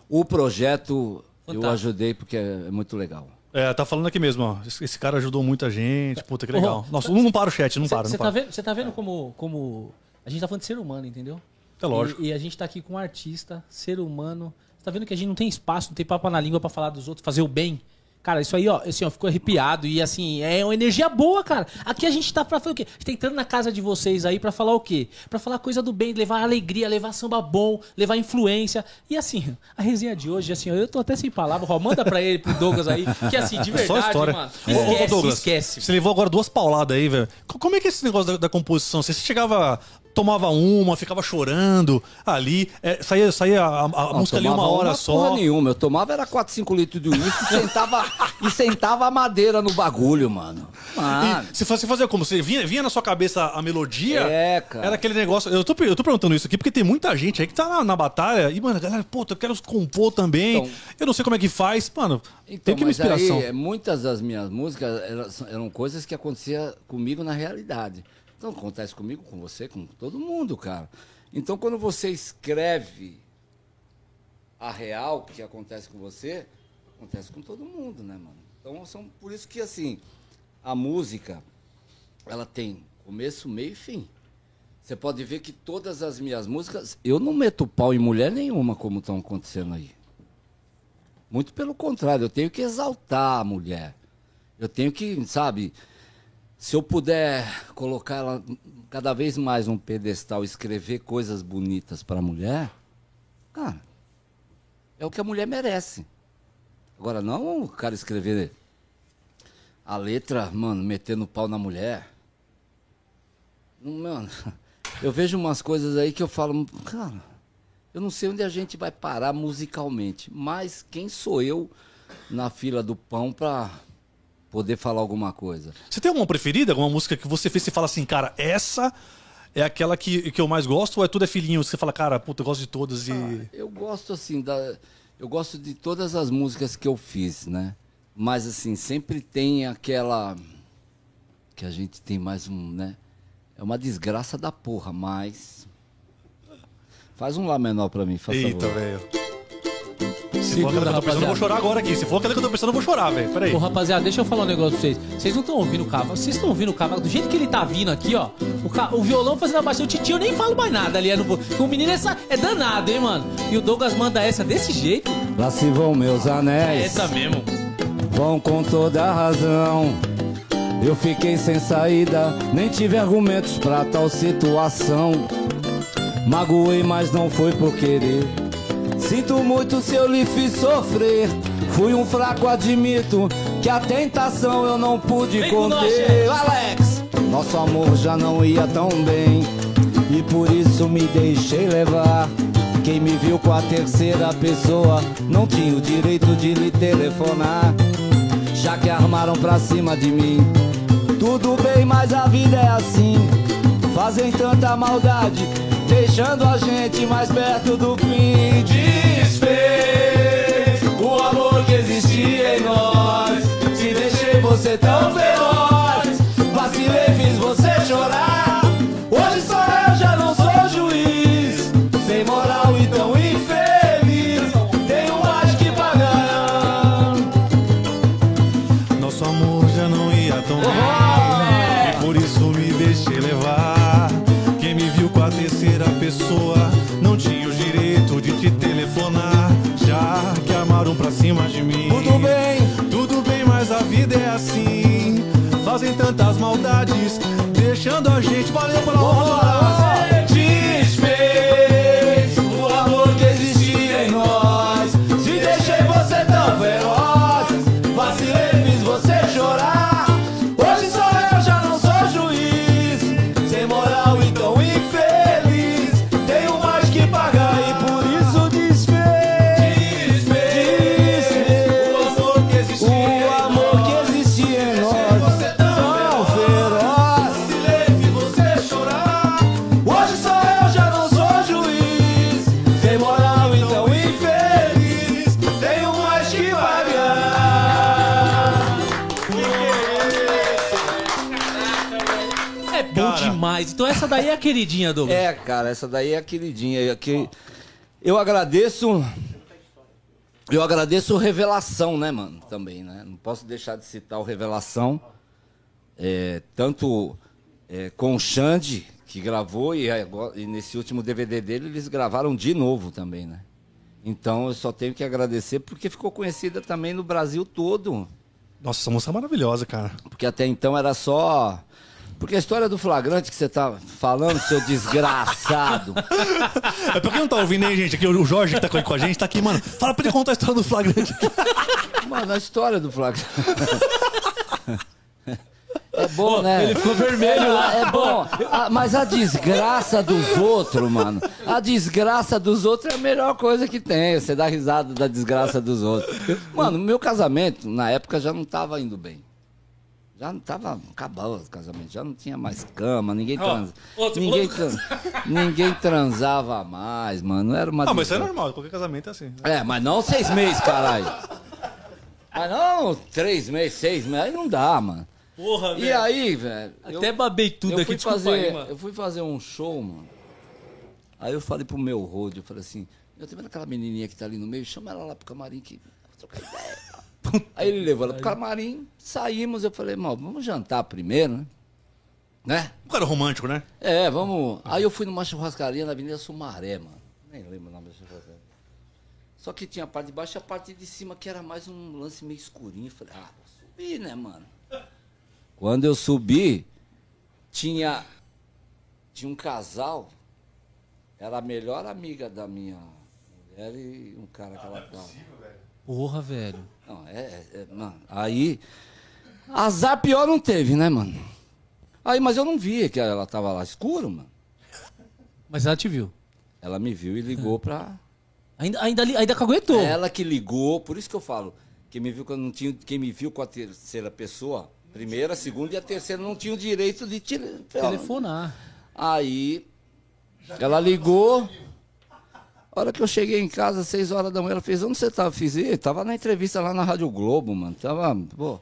O projeto eu Fantástico. ajudei porque é, é muito legal. É, tá falando aqui mesmo, ó. Esse, cara ajudou muita gente. Puta, que legal. Nossa, não, não para o chat, não para, não Você tá para. vendo, cê tá vendo como, como. A gente tá falando de ser humano, entendeu? É lógico. E, e a gente tá aqui com um artista, ser humano. Você tá vendo que a gente não tem espaço, não tem papo na língua pra falar dos outros, fazer o bem. Cara, isso aí, ó, assim, ó, ficou arrepiado. E assim, é uma energia boa, cara. Aqui a gente tá pra fazer o quê? A gente tá entrando na casa de vocês aí pra falar o quê? Pra falar coisa do bem, levar alegria, levar samba bom, levar influência. E assim, a resenha de hoje, assim, ó, eu tô até sem palavras, ó, manda pra ele, pro Douglas aí, que assim, de É só verdade, história. mano. Ô, ô, Esquece, Douglas, esquece. Você levou agora duas pauladas aí, velho. Co- Como é que é esse negócio da, da composição? Você chegava, tomava uma, ficava chorando ali, é, saía, saía a, a- Não, música ali uma hora uma só. Porra nenhuma. Eu tomava era 4, 5 litros de uísque e sentava, e sentava a madeira no bagulho, mano. Mano. E você fazia, você fazia como? Você vinha, vinha na sua cabeça a melodia? É, cara. Era aquele negócio. Eu tô, eu tô perguntando isso aqui porque tem muita gente aí que tá na, na batalha e, mano, a galera, pô, eu quero compor também. Então- eu não sei como é que faz. Mano, Então, tem que uma inspiração. Aí, muitas das minhas músicas eram, eram coisas que aconteciam comigo na realidade. Então acontece comigo, com você, com todo mundo, cara. Então quando você escreve a real que acontece com você, acontece com todo mundo, né, mano? Então são por isso que assim, a música ela tem começo, meio e fim. Você pode ver que todas as minhas músicas, eu não meto pau em mulher nenhuma, como estão acontecendo aí. Muito pelo contrário, eu tenho que exaltar a mulher. Eu tenho que, sabe, se eu puder colocar ela cada vez mais num pedestal, escrever coisas bonitas para a mulher, cara, é o que a mulher merece. Agora, não o cara escrever a letra, mano, metendo pau na mulher. Mano, eu vejo umas coisas aí que eu falo, cara, eu não sei onde a gente vai parar musicalmente, mas quem sou eu na fila do pão pra poder falar alguma coisa? Você tem alguma preferida? Alguma música que você fez e fala assim, cara, essa é aquela que, que eu mais gosto ou é tudo é filhinho? Você fala, cara, puta, eu gosto de todas e. Ah, eu gosto assim da eu gosto de todas as músicas que eu fiz, né? Mas assim, sempre tem aquela que a gente tem mais um, né? É uma desgraça da porra, mas faz um lá menor pra mim, faz Eita, favor. velho. Se for que eu tô pensando, eu vou chorar agora aqui. Se for aquela que eu tô pensando, eu vou chorar, velho. Peraí. Ô, rapaziada, deixa eu falar um negócio pra vocês. Vocês não estão ouvindo o cavalo. Vocês estão ouvindo o cavalo. Do jeito que ele tá vindo aqui, ó. O, ca- o violão fazendo a baixinha. O titio eu nem falo mais nada ali. É no... O menino é, sa- é danado, hein, mano? E o Douglas manda essa desse jeito. Lá se vão meus É anéis. essa mesmo. Vão com toda a razão. Eu fiquei sem saída, nem tive argumentos pra tal situação. Magoei, mas não foi por querer. Sinto muito se eu lhe fiz sofrer. Fui um fraco, admito que a tentação eu não pude Vem com nós, conter. Alex, nosso amor já não ia tão bem. E por isso me deixei levar. Quem me viu com a terceira pessoa não tinha o direito de lhe telefonar. Já que armaram pra cima de mim. Tudo bem, mas a vida é assim. Fazem tanta maldade, deixando a gente mais perto do fim. Desfez o amor que existia em nós. Se deixei você tão feroz, pra cima de mim. Tudo bem. Tudo bem, mas a vida é assim. Fazem tantas maldades, deixando a gente. Valeu pela hora! Daí é a queridinha, Douglas. É, cara, essa daí é a queridinha. Que eu agradeço. Eu agradeço o Revelação, né, mano? Também, né? Não posso deixar de citar o Revelação. É, tanto é, com o Xande, que gravou, e, agora- e nesse último DVD dele eles gravaram de novo também, né? Então eu só tenho que agradecer porque ficou conhecida também no Brasil todo. Nossa, essa música é maravilhosa, cara. Porque até então era só. Porque a história do flagrante que você tá falando, seu desgraçado. É pra quem não tá ouvindo aí, gente, aqui o Jorge que tá com com a gente tá aqui, mano. Fala pra ele contar a história do flagrante. Mano, a história do flagrante. É bom, né? Ele ficou vermelho lá. É bom. Ah, mas a desgraça dos outros, mano. A desgraça dos outros é a melhor coisa que tem. Você dá risada da desgraça dos outros. Mano, meu casamento, na época, já não tava indo bem. Já não tava. Acabou o casamento. Já não tinha mais cama, ninguém Ó, trans... outro- ninguém, outro- tran- ninguém transava mais, mano. Era uma Ah, mas isso é normal, qualquer casamento é assim. É, mas não seis meses, caralho. Mas não três meses, seis meses, aí não dá, mano. Porra, E aí, velho. eu- Até babei tudo eu aqui, fui fazer, aí, mano. Eu fui fazer um show, mano. Aí eu falei pro meu road, eu falei assim, eu tô vendo aquela menininha que tá ali no meio, chama ela lá pro camarim que trocar ideia. Aí ele levou ela pro camarim, saímos, eu falei, mano, vamos jantar primeiro, né? Né? Um cara romântico, né? É, vamos. Aí eu fui numa churrascaria na Avenida Sumaré, mano. Nem lembro o nome da churrascaria. Só que tinha a parte de baixo e a parte de cima, que era mais um lance meio escurinho. Falei, ah, vou subir, né, mano? Quando eu subi, tinha, tinha um casal, era a melhor amiga da minha mulher e um cara que ela tava. Porra, velho. Não, é, é- é, mano, aí. Azar pior não teve, né, mano? Aí, mas eu não via que ela tava lá escuro, mano. Mas ela te viu. Ela me viu e ligou pra. Ainda, ainda, ainda caguetou. Ela que ligou, por isso que eu falo, quem me viu quando não tinha, quem me viu com a terceira pessoa, primeira, segunda e a terceira não tinha o direito de tele- Telefonar. Aí ela ligou. A hora que eu cheguei em casa, seis horas da manhã, ela fez, onde você tava? Fiz, "Ih, tava na entrevista lá na Rádio Globo, mano. Tava, pô.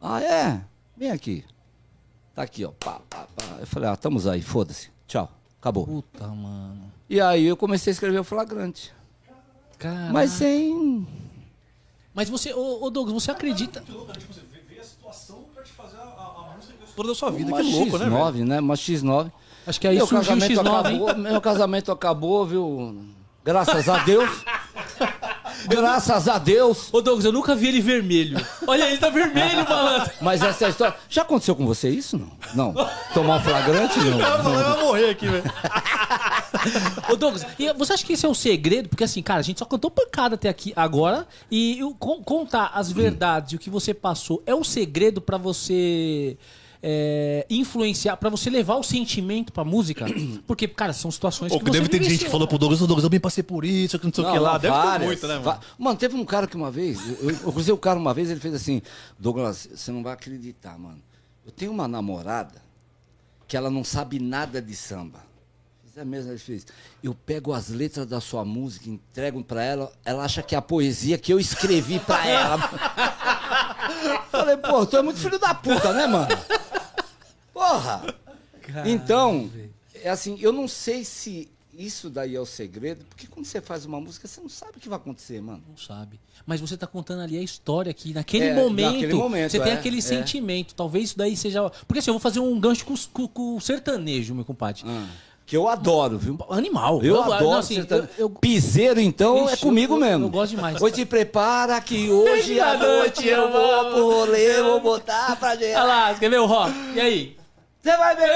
Ah, é? Vem aqui. Tá aqui, ó. Pá, pá, pá. Eu falei, ah, estamos aí, foda-se. Tchau. Acabou. Puta, mano. E aí eu comecei a escrever o flagrante. Cara. Mas sem. Mas você, ô, ô Douglas, você acredita. Você vê a situação pra te fazer a, música toda da sua vida. Uma que louco, né, velho? X9, né? Uma X9. Acho que aí meu surgiu o casamento X9, acabou? Meu casamento acabou, viu? Graças a Deus. Graças a Deus. Ô Douglas, eu nunca vi ele vermelho. Olha, ele tá vermelho, malandro. Mas essa é a história. Já aconteceu com você isso? Não. Não. Tomar um flagrante? Não. Eu falei, vai morrer aqui, velho. Ô Douglas, e você acha que esse é o segredo? Porque assim, cara, a gente só cantou pancada até aqui agora. E contar as verdades e o que você passou é o segredo pra você é, influenciar, pra você levar o sentimento pra música? Porque, cara, são situações Pô, que você deve ter gente que falou pro Douglas, "Ô, Douglas, eu bem passei por isso, que não sei o que lá. Deve ter várias, muito, né, mano? va- Mano, teve um cara que uma vez, eu, eu cruzei o cara uma vez, ele fez assim, Douglas, você não vai acreditar, mano. Eu tenho uma namorada que ela não sabe nada de samba. Fiz a mesma, ele fez. Eu pego as letras da sua música, entrego pra ela, ela acha que é a poesia que eu escrevi pra ela. Falei, pô, tu é muito filho da puta, né, mano? Porra! Então, é assim, eu não sei se isso daí é o segredo, porque quando você faz uma música, você não sabe o que vai acontecer, mano. Não sabe. Mas você tá contando ali a história aqui, naquele É, momento. naquele momento, você tem é, aquele é. sentimento. Talvez isso daí seja. Porque assim, eu vou fazer um gancho com, com- com o sertanejo, meu compadre. Que eu adoro, viu? Animal. Eu, adoro não, assim, sertanejo. eu- eu- Piseiro, então, é Ixi, comigo eu- mesmo. eu gosto demais. Hoje te prepara que hoje à noite eu vou pro rolê, vou botar pra Olha gerar. lá, você quer ver o rock? E aí? Você vai beber,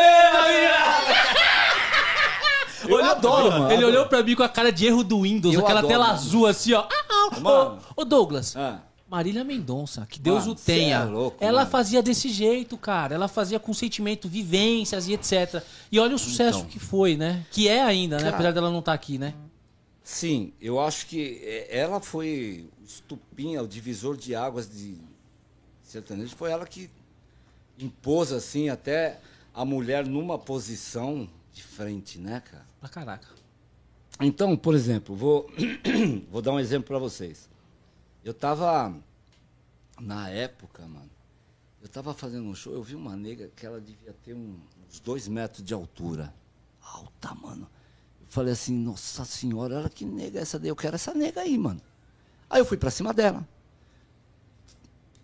Eu Olhou- adoro, mano. Ele olhou pra mim com a cara de erro do Windows, Eu aquela adoro, tela mano. azul assim, ó. Ah, ah. Ô, Douglas, Ah. Marília Mendonça, que Deus Mano, o tenha. é louco, ela mano. fazia desse jeito, cara. Ela fazia com sentimento, vivências e etc. E olha o sucesso Então. que foi, né? Que é ainda, né? Cara. Apesar dela não estar aqui, né? Sim, eu acho que é, ela foi estupinha, o divisor de águas de sertanejo. Foi ela que impôs, assim, até a mulher numa posição de frente, né, cara? Pra caraca. Então, por exemplo, vou, vou dar um exemplo para vocês. Eu tava, na época, mano, eu tava fazendo um show, eu vi uma nega que ela devia ter um- uns dois metros de altura. Alta, mano. Eu falei assim, nossa senhora, olha que nega essa daí, eu quero essa nega aí, mano. Aí eu fui pra cima dela.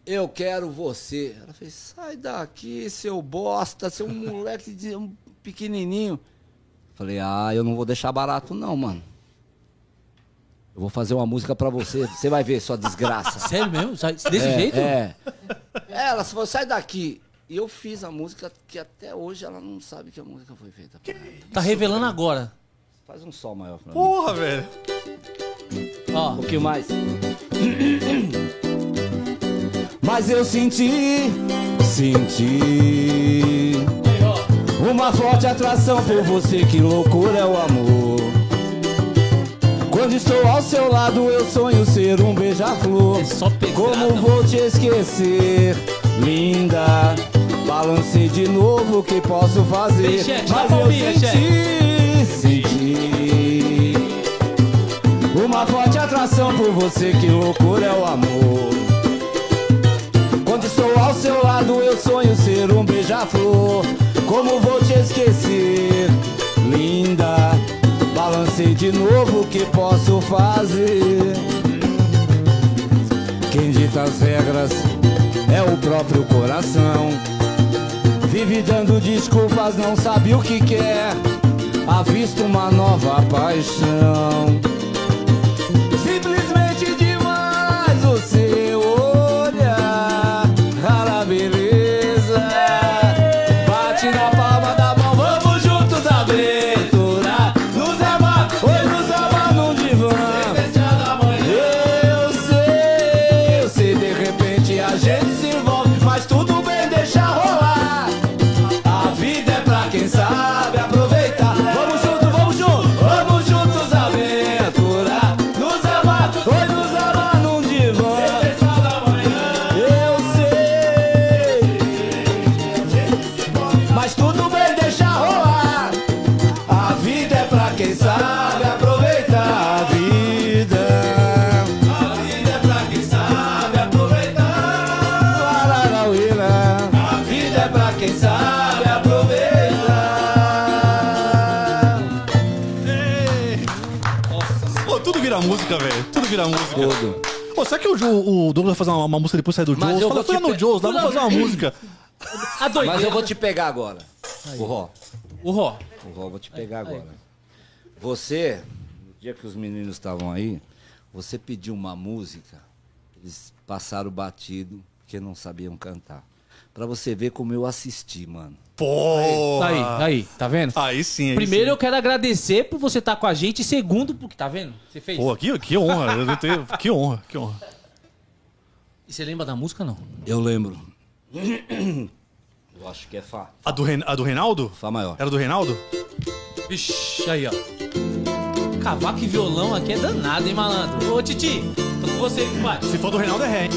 Eu quero você. Ela fez, sai daqui, seu bosta, seu moleque de um pequenininho. Falei, ah, eu não vou deixar barato não, mano. Eu vou fazer uma música pra você, você vai ver sua desgraça. Sério mesmo? Sai- Desse É, jeito? É. Ela falou, sai daqui. E eu fiz a música que até hoje ela não sabe que a música foi feita. pra ela. Tá revelando agora. Faz um sol maior pra mim. Porra, velho. Ó. Um pouquinho mais. Mas eu senti, senti uma forte atração por você, que loucura é o amor. Quando estou ao seu lado, eu sonho ser um beija-flor. É Como vou te esquecer, linda? Balancei de novo, o que posso fazer? Chefe, Mas eu palminha, senti, senti uma forte atração por você, que loucura é o amor. Quando estou ao seu lado, eu sonho ser um beija-flor. Como vou te esquecer, linda? Balancei de novo, o que posso fazer? Quem dita as regras é o próprio coração. Vive dando desculpas, não sabe o que quer. Avista uma nova paixão. Vira música. Tudo. Pô, será que o, Jo- o Douglas vai fazer uma, uma música depois sair do Mas Joes? eu Fala, vou fui lá te no pe- Joes, dá pra fazer uma música. A doideira. Mas eu vou te pegar agora. O Ró. O Ró. O Ró, eu vou te pegar agora. Você, no dia que os meninos estavam aí, você pediu uma música, eles passaram batido, porque não sabiam cantar. Pra você ver como eu assisti, mano. Pô! Tá aí, tá aí, tá vendo? Aí sim, aí Primeiro sim. eu quero agradecer por você estar com a gente. E segundo, porque tá vendo? Você fez. Pô, que, que honra. Eu não tenho- que honra, que honra. E você lembra da música não? Eu lembro. Eu acho que é Fá. A do, Ren- a do Reinaldo? Fá maior. Era do Reinaldo? Vixe, aí ó. Cavaco e violão aqui é danado, hein, malandro? Ô, Titi, tô com você, compadre. Se for do Reinaldo, é Ré. hein?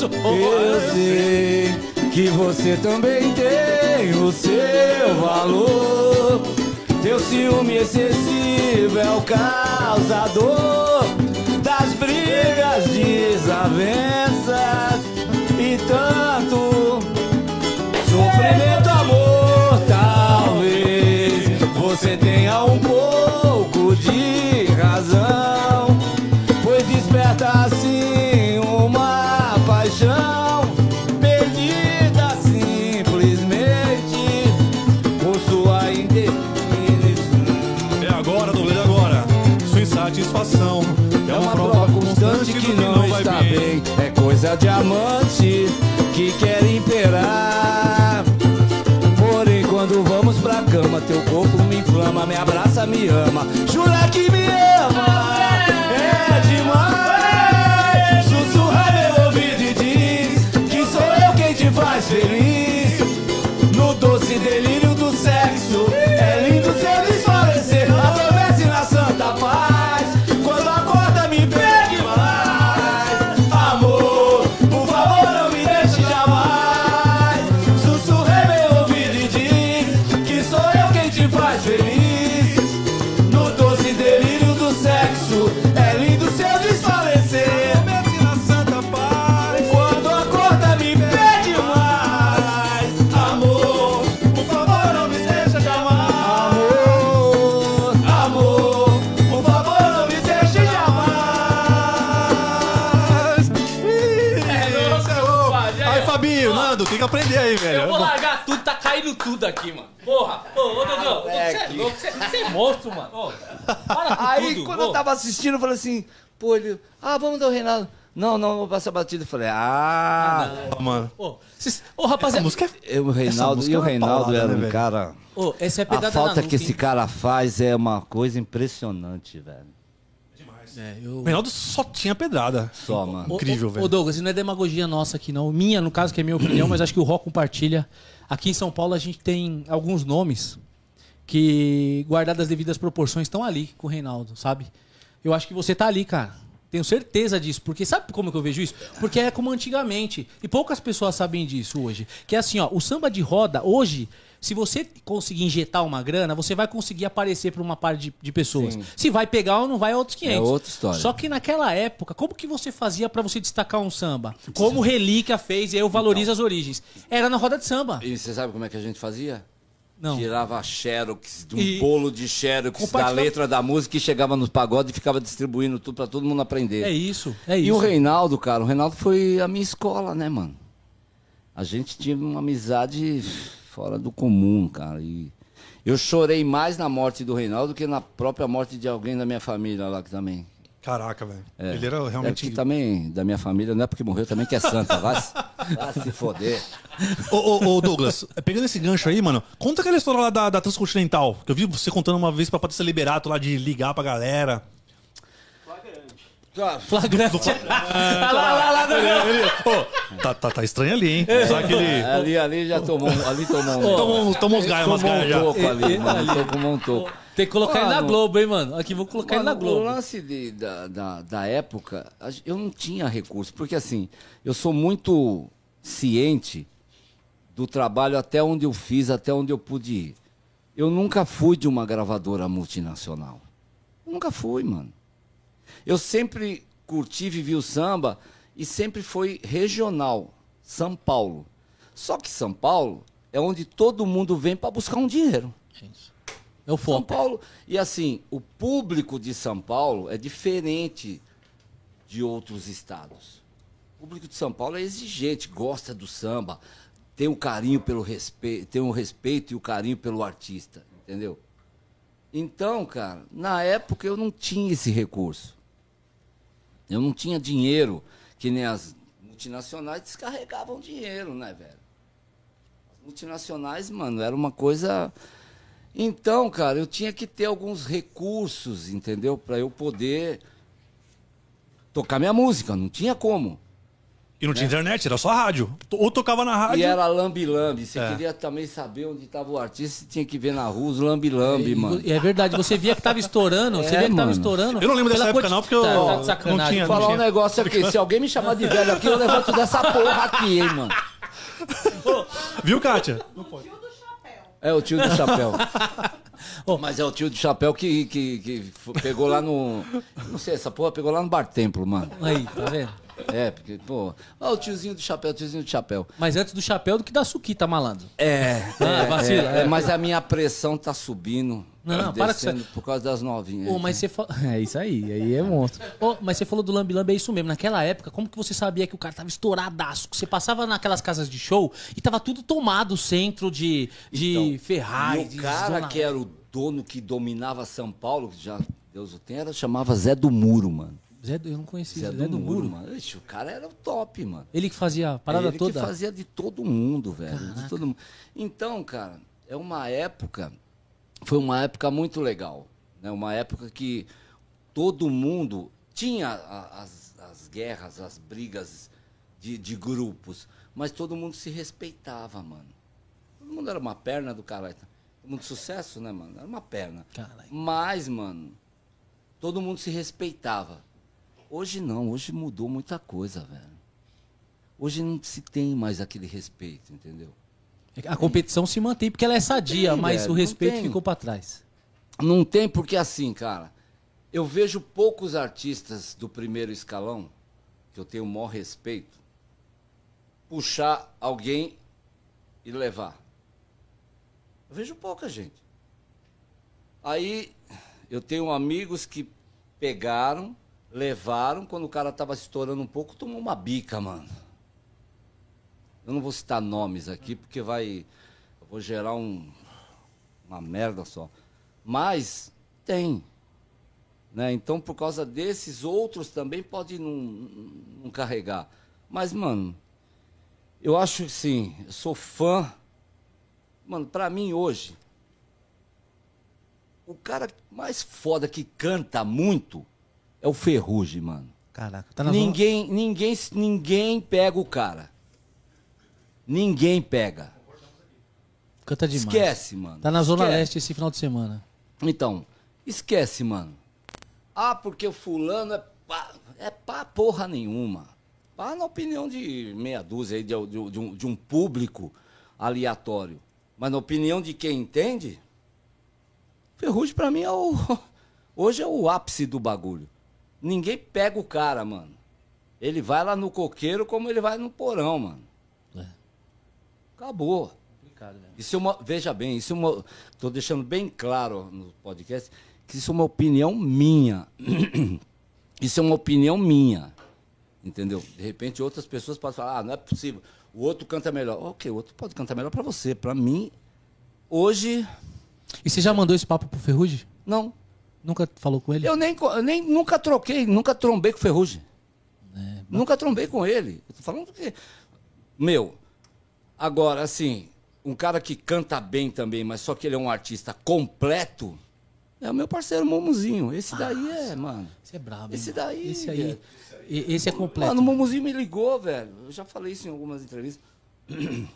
Ó o nosso... ó, ó, Eu sei que você também tem o seu valor. Teu ciúme excessivo é o causador das brigas, desavenças e tanto sofrimento, amor. Talvez você tenha um É coisa de amante que quer imperar. Porém, quando vamos pra cama, teu corpo me inflama, me abraça, me ama. Tudo aqui, mano. Porra! Ô, ô, Dogão, você é louco, você você é monstro, mano. Ô, para com Aí, tudo. quando ô. eu tava assistindo, eu falei assim, pô, ele, ah, vamos dar o Reinaldo. Não, não, vou passar batida. Eu falei, ah, Mano. Ô, vocês- ô, rapaziada. música é... eu, o Reinaldo, música e o é Reinaldo era né, um velho? cara. Ô, essa é A pedrada falta na que nuca, esse hein? cara faz é uma coisa impressionante, velho. É, eu... O Reinaldo só tinha pedrada. Só, mano. Incrível, ô, velho. Ô, Douglas, e não é demagogia nossa aqui, não. Minha, no caso, que é minha opinião, mas acho que o Rock compartilha. Aqui em São Paulo a gente tem alguns nomes que, guardadas as devidas proporções, estão ali com o Reinaldo, sabe? Eu acho que você tá ali, cara. Tenho certeza disso. Porque sabe como que eu vejo isso? Porque é como antigamente. E poucas pessoas sabem disso hoje. Que é assim, ó, o samba de roda, hoje, se você conseguir injetar uma grana, você vai conseguir aparecer para uma parte de, de pessoas. Se vai pegar ou não vai, é outros 500. É outra história. Só que naquela época, como que você fazia pra você destacar um samba? Como Relíquia fez, e eu valorizo as origens. Era na roda de samba. E você sabe como é que a gente fazia? Não. Tirava xerox, de um E- bolo de xerox da Compartilha- letra da música e chegava nos pagodes e ficava distribuindo tudo pra todo mundo aprender. É isso, é E isso. o Reinaldo, cara, o Reinaldo foi a minha escola, né, mano? A gente tinha uma amizade fora do comum, cara. E eu chorei mais na morte do Reinaldo do que na própria morte de alguém da minha família lá que também. Caraca, velho. Ele era É realmente. porque também, da minha família, não é porque morreu também que é santa. Vai, se- vai se foder. Ô, ô, ô, Douglas, pegando esse gancho aí, mano, conta aquela história lá da, da Transcontinental. Que eu vi você contando uma vez pra Patrícia Liberato lá de ligar pra galera. Flagrante. Lá, lá, lá, tá, tá, tá estranho ali, hein? Só que ele. ali, ali já tomou, um- ali tomou um... Tomou, uns- tomou uns gaias, umas tomou gaias um já. toco ali, É, mano. ali. Tomou um toco. Tem que colocar ele na Mano, Globo, hein, mano? Aqui, vou colocar ele na Mano, O Globo. lance de- da, da, da época, eu não tinha recurso, porque assim, eu sou muito ciente do trabalho até onde eu fiz, até onde eu pude ir. Eu nunca fui de uma gravadora multinacional. Nunca fui, mano. Eu sempre curti, vivi o samba e sempre foi regional, São Paulo. Só que São Paulo é onde todo mundo vem para buscar um dinheiro. É o São foco. Paulo. E assim, o público de São Paulo é diferente de outros estados. O público de São Paulo é exigente, gosta do samba, tem um carinho pelo respeito, tem um respeito e o carinho pelo artista, entendeu? Então, cara, na época eu não tinha esse recurso. Eu não tinha dinheiro, que nem as multinacionais descarregavam dinheiro, né, velho? As multinacionais, mano, era uma coisa então, cara, eu tinha que ter alguns recursos, entendeu? Pra eu poder tocar minha música. Não tinha como. E não tinha internet, era só rádio. Ou tocava na rádio. E era lambi-lambi. Você É. queria também saber onde estava o artista, você tinha que ver na rua os lambi-lambi, mano. E é verdade, você via que tava estourando, você É, via que tava mano. estourando. Eu não lembro dessa época, não, porque eu- Tá, tá não tinha- Vou falar um tinha. negócio aqui. Se alguém me chamar de velho aqui, eu levanto dessa porra aqui, hein, mano. Viu, Kátia? O tio do chapéu. É o tio do chapéu. Mas é o tio do chapéu que, que, que pegou lá no. Não sei, essa porra pegou lá no Bar Templo, mano. Aí, tá vendo? É, porque, pô. Ó, o tiozinho do chapéu, o tiozinho do chapéu. Mas antes do chapéu do que da suquita, malandro. É, Ah, é, vacila, é, é. mas a minha pressão tá subindo. Não, não, para com isso por causa das novinhas. Ô, mas você falou. É isso aí, aí é monstro. Ô, mas você falou do Lambi Lambi, é isso mesmo. Naquela época, como que você sabia que o cara tava estouradaço? Você passava naquelas casas de show e tava tudo tomado, centro de, de Então, Ferrari. e o cara zona- que era o dono que dominava São Paulo, que já Deus o tenha, chamava Zé do Muro, mano. Zé, do- eu não conhecia. Zé, Zé, do, Muro, mano. Ixi, o cara era o top, mano. Ele que fazia a parada Ele toda. que fazia de todo mundo, velho. De todo mundo. Então, cara, é uma época. Foi uma época muito legal. Né? Uma época que todo mundo tinha as, as guerras, as brigas de, de grupos, mas todo mundo se respeitava, mano. Todo mundo era uma perna do caralho. Muito sucesso, né, mano? Era uma perna. Caralho. Mas, mano, todo mundo se respeitava. Hoje não, hoje mudou muita coisa, velho. Hoje não se tem mais aquele respeito, entendeu? A competição se mantém porque ela é sadia, tem, mas velho, o respeito ficou pra trás. Não tem porque assim, cara. Eu vejo poucos artistas do primeiro escalão, que eu tenho o maior respeito, puxar alguém e levar. Eu vejo pouca gente. Aí eu tenho amigos que pegaram, levaram, quando o cara tava estourando um pouco, tomou uma bica, mano. Eu não vou citar nomes aqui, porque vai. Eu vou gerar um, uma merda só. Mas tem. Né? Então, por causa desses, outros também podem não, não carregar. Mas, mano, eu acho que sim, eu sou fã. Mano, pra mim hoje, o cara mais foda que canta muito é o Ferrugem, mano. Caraca, tá na zona- Ninguém, ninguém, ninguém pega o cara. Ninguém pega. Canta demais. Esquece, mano. Tá na Zona Esquece. Leste esse final de semana. Então, esquece, mano. Ah, porque o fulano é pá, é pá porra nenhuma. Pá na opinião de meia dúzia aí, de, de- de um, de um público aleatório. Mas na opinião de quem entende, Ferrugem pra mim é o. Hoje é o ápice do bagulho. Ninguém pega o cara, mano. Ele vai lá no coqueiro como ele vai no porão, mano. É. Acabou. complicado, velho. Isso é uma, veja bem, isso é uma, tô deixando bem claro no podcast que isso é uma opinião minha. Isso é uma opinião minha. Entendeu? De repente outras pessoas podem falar: "Ah, não é possível. O outro canta melhor". OK, o outro pode cantar melhor para você. Para mim, hoje E você já mandou esse papo pro Ferrugem? não. Nunca falou com ele? Eu nem, nem nunca troquei, nunca trombei com o Ferrugem. É, Nunca trombei com ele. Eu tô falando que. Meu, agora, assim, um cara que canta bem também, mas só que ele é um artista completo, é o meu parceiro Momuzinho. Esse daí é, mano. Esse é brabo. Esse hein? daí, Esse aí. e- Esse é completo. Mano, o Momuzinho me ligou, velho. Eu já falei isso em algumas entrevistas.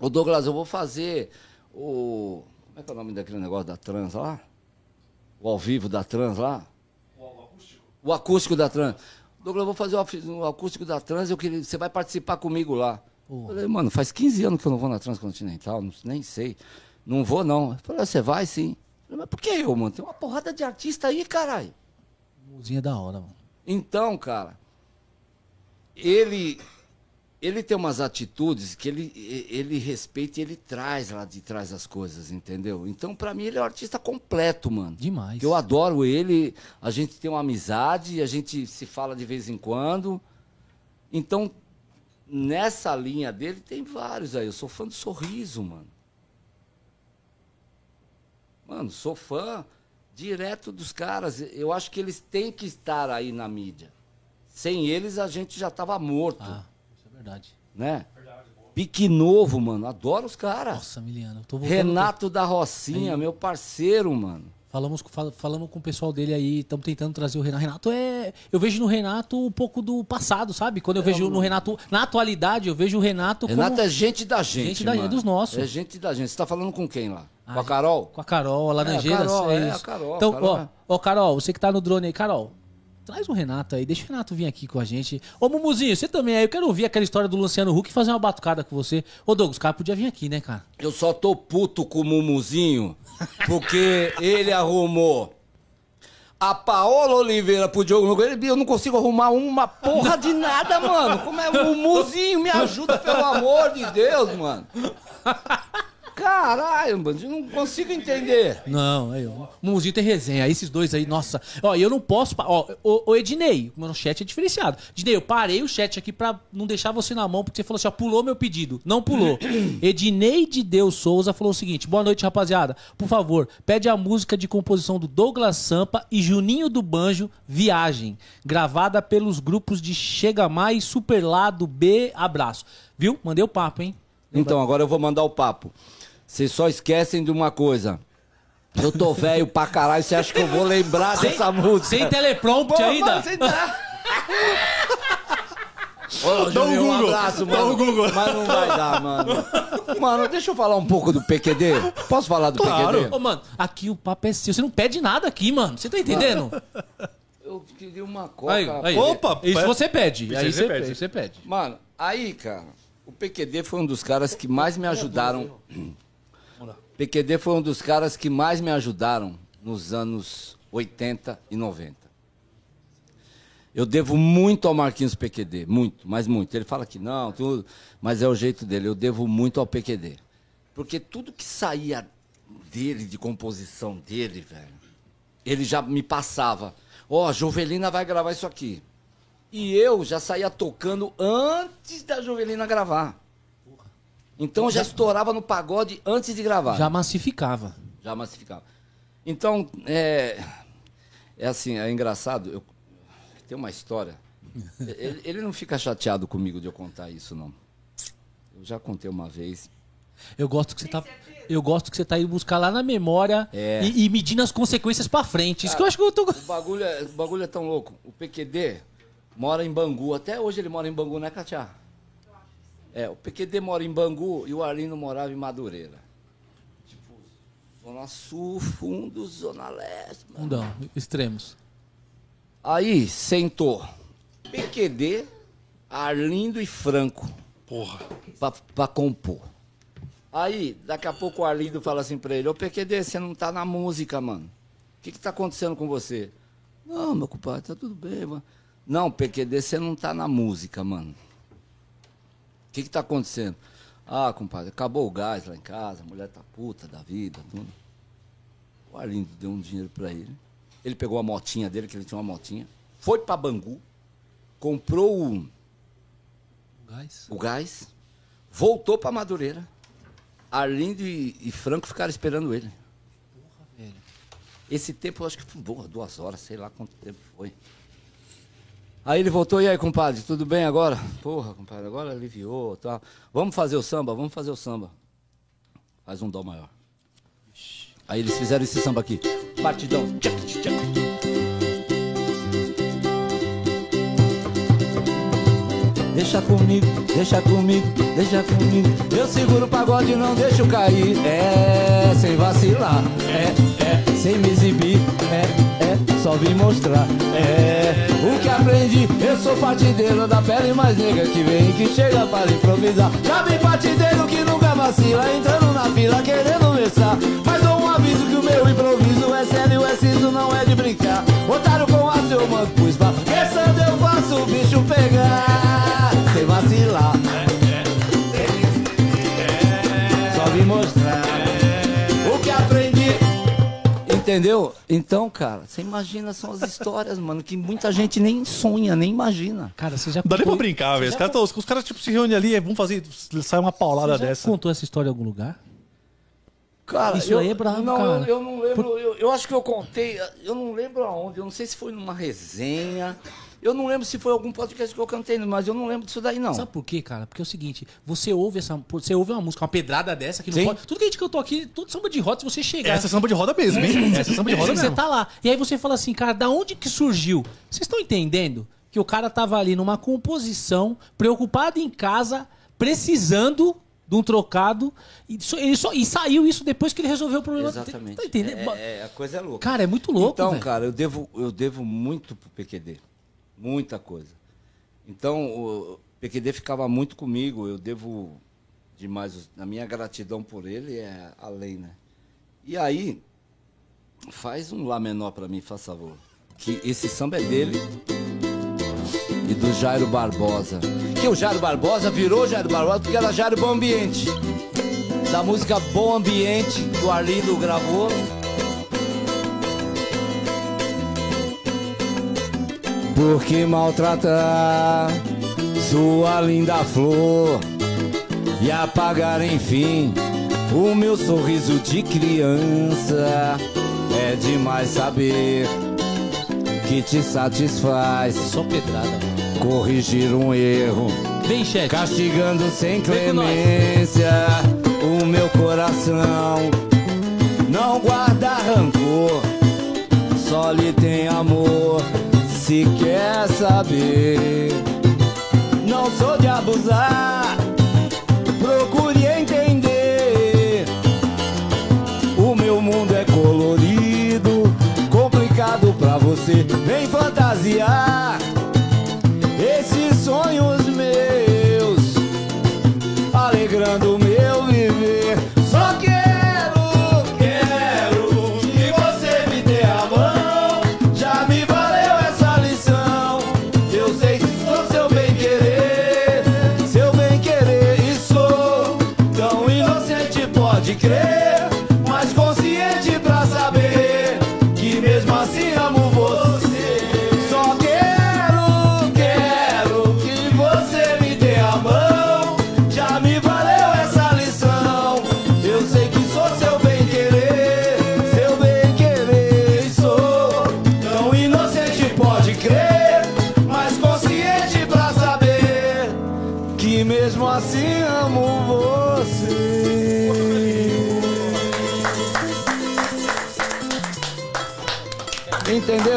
Ô Douglas, eu vou fazer o. Como é que é o nome daquele negócio da trans lá? O ao vivo da trans lá? O acústico da trans. Douglas, eu vou fazer o o acústico da trans, eu queria, você vai participar comigo lá. Eu Falei, mano, faz 15 anos que eu não vou na Transcontinental, nem sei. Não vou, não. Eu Falei, "Ah, você vai sim. Eu Falei, mas por que eu, mano? Tem uma porrada de artista aí, caralho. Música é da hora, mano. Então, cara, ele ele tem umas atitudes que ele, ele respeita e ele traz lá de trás as coisas, entendeu? Então, pra mim, ele é um artista completo, mano. Demais. Eu adoro ele, a gente tem uma amizade, a gente se fala de vez em quando. Então, nessa linha dele, tem vários aí. Eu sou fã do sorriso, mano. Mano, sou fã direto dos caras. Eu acho que eles têm que estar aí na mídia. Sem eles, a gente já tava morto, Ah, é verdade. né? Pique novo, mano. Adoro os caras. Nossa, Miliano. eu Tô voltando Renato da Rocinha, meu parceiro, mano. Falamos, com- fal- falamos com o pessoal dele aí, estamos tentando trazer o Renato. Renato é. Eu vejo no Renato um pouco do passado, sabe? Quando eu vejo no Renato. Na atualidade, eu vejo o Renato como. Renato é gente da gente. Gente da- mano. é dos nossos. É gente da gente. Você tá falando com quem lá? Ah, com a Carol? Com a Carol, a Laranjeiras. É, a Carol, é, a Carol, Então, Carol ó, é. ó, Carol, você que tá no drone aí, Carol. Traz o Renato aí, deixa o Renato vir aqui com a gente. Ô, Mumuzinho, você também aí, eu quero ouvir aquela história do Luciano Huck e fazer uma batucada com você. Ô, Douglas, o cara podia vir aqui, né, cara? Eu só tô puto com o Mumuzinho porque ele arrumou a Paola Oliveira pro Diogo Nogueira. Eu não consigo arrumar uma porra de nada, mano. Como é? Mumuzinho me ajuda, pelo amor de Deus, mano. Caralho, mano, eu não consigo entender. Não, aí, ó. Mumuzinho tem resenha. Aí esses dois aí, nossa. Ó, eu não posso. Ó, o, o Ednei, o meu chat é diferenciado. Ednei, eu parei o chat aqui pra não deixar você na mão, porque você falou assim, ó, pulou meu pedido. Não pulou. Ednei de Deus Souza falou o seguinte: boa noite, rapaziada. Por favor, pede a música de composição do Douglas Sampa e Juninho do Banjo, Viagem, gravada pelos grupos de Chega Mais, Superlado B. Abraço. Viu? Mandei o papo, hein? Então, agora eu vou mandar o papo. Vocês só esquecem de uma coisa. Eu tô velho pra caralho, você acha que eu vou lembrar dessa música? Sem teleprompter Pô, ainda? mano, Ô, Dá um Juninho, um Google, abraço, dá mano. um Google. Mas não vai dar, mano. Mano, deixa eu falar um pouco do PQD. Posso falar do Claro. PQD? Ô, mano, aqui o papo é seu. Você não pede nada aqui, mano. Você tá entendendo? Eu queria uma coca. Aí, aí. Opa, Isso você pede. Isso aí você pede. pede. Você pede. Mano, aí, cara, o PQD foi um dos caras que mais me ajudaram. PQD foi um dos caras que mais me ajudaram nos anos 80 e 90. Eu devo muito ao Marquinhos PQD, muito, mas muito. Ele fala que não, tudo, mas é o jeito dele. Eu devo muito ao PQD. Porque tudo que saía dele, de composição dele, velho, ele já me passava. Ó, a Jovelina vai gravar isso aqui. E eu já saía tocando antes da Jovelina gravar. Então eu já estourava no pagode antes de gravar. Já massificava. Já massificava. Então, é, é assim, é engraçado. Eu, tem uma história. Ele, ele não fica chateado comigo de eu contar isso, não. Eu já contei uma vez. Eu gosto que você tá. Eu gosto que você tá indo buscar lá na memória É. e, e medindo as consequências pra frente. Isso que eu acho que eu tô. O bagulho, é, o bagulho é tão louco. O PQD mora em Bangu. Até hoje ele mora em Bangu, né, Katia? É, o PQD mora em Bangu e o Arlindo morava em Madureira. Tipo, Zona Sul, fundo, Zona Leste. mano. Fundão, extremos. Aí sentou PQD, Arlindo e Franco Porra. pra, pra compor. Aí, daqui a pouco o Arlindo fala assim pra ele, ô PQD, você não tá na música, mano. O que que tá acontecendo com você? Não, meu compadre, tá tudo bem, mano. Não, PQD, você não tá na música, mano. O que que tá acontecendo? Ah, compadre, acabou o gás lá em casa, a mulher tá puta da vida, tudo. O Arlindo deu um dinheiro pra ele. Ele pegou a motinha dele, que ele tinha uma motinha, foi pra Bangu, comprou o, Gás. o gás, voltou pra Madureira. Arlindo e, e Franco ficaram esperando ele. velho. Esse tempo eu acho que foi boa, duas horas, sei lá quanto tempo foi. Aí ele voltou, e aí, compadre, tudo bem agora? Porra, compadre, agora aliviou, tá. Vamos fazer o samba, vamos fazer o samba. Faz um dó maior. Aí eles fizeram esse samba aqui. Batidão. Deixa comigo, deixa comigo, deixa comigo. Eu seguro o pagode não deixo cair. É, sem vacilar. É, é, sem me exibir. É, é, só vim mostrar. É, o que aprendi. Eu sou partideiro da pele mais negra que vem que chega para improvisar. Já vi partideiro que nunca vacila, entrando na fila querendo versar. Mas dou um aviso que o meu improviso é sério, é siso, não é de brincar. Otário com aço eu mando pro espaço. Pensando eu faço o bicho pegar. Sem vacilar. Entendeu? Então, cara, você imagina são as histórias, mano, que muita gente nem sonha, nem imagina. Cara, você já Não dá nem pra brincar, velho. Os caras tão- os caras, tipo, se reúnem ali, vamos fazer. Sai uma paulada Você já dessa. contou essa história em algum lugar? Cara, Isso eu, aí é brabo, não, cara. Eu, eu não lembro, eu, eu acho que eu contei, eu não lembro aonde, eu não sei se foi numa resenha, eu não lembro se foi algum podcast que eu cantei, mas eu não lembro disso daí, não. Sabe por quê, cara? Porque é o seguinte, você ouve essa, você ouve uma música, uma pedrada dessa que não Sim. pode. Tudo que a gente cantou aqui, tudo samba de roda, se você chegar. Essa é samba de roda mesmo, hein? Essa é samba de roda você mesmo. tá lá. E aí você fala assim, cara, da onde que surgiu? Vocês estão entendendo que o cara tava ali numa composição, preocupado em casa, precisando de um trocado, e, ele só, e saiu isso depois que ele resolveu o problema. Exatamente. Tá entendendo? É, é, a coisa é louca. Cara, é muito louco, Então, velho. cara, eu devo, eu devo muito pro PQD. Muita coisa. Então, o PQD ficava muito comigo, eu devo demais. A minha gratidão por ele é além, né? E aí, faz um Lá menor pra mim, faz favor. Que esse samba é dele e do Jairo Barbosa. Que o Jairo Barbosa virou Jairo Barbosa porque era Jairo Bom Ambiente. Da música Bom Ambiente, que o Arlindo gravou. Por que maltratar sua linda flor e apagar enfim o meu sorriso de criança? É demais saber que te satisfaz Só pedrada. corrigir um erro, Vem, chat. castigando sem clemência o meu coração. Não guarda rancor, só lhe tem amor. Se quer saber, não sou de abusar.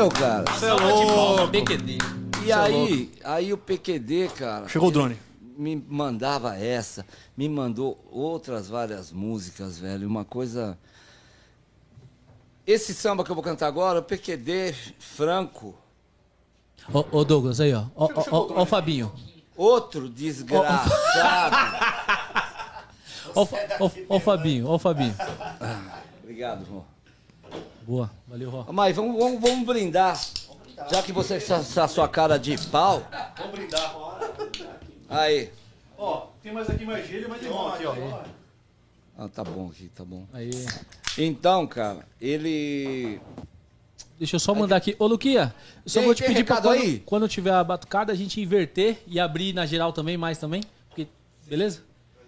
Entendeu, cara? Você é louco. PQD. E aí, aí o PQD, cara. Chegou o drone. Me mandava essa, me mandou outras várias músicas, velho. Uma coisa. Esse samba que eu vou cantar agora, o PQD Franco, Ô, ô, Douglas, aí, ó. Ó, ó, ó, ó o Fabinho. outro desgraçado. Ó, o Fa- ó, ó o Fabinho, ó o Fabinho. Obrigado, Rô. Boa, valeu, Ró. Mas vamos, vamos, vamos brindar. Já que você com essa sua cara de pau. Vamos brindar. Aí. Ó, Tem mais aqui mais gelo, mas tem bom aqui, ó. Ah, tá bom aqui, tá bom. Aí. Então, cara, ele. Deixa eu só mandar aqui. Ô, Luquia, eu só Tem- vou te pedir pra quando, aí? quando tiver a batucada, a gente inverter e abrir na geral também, mais também. Porque, beleza?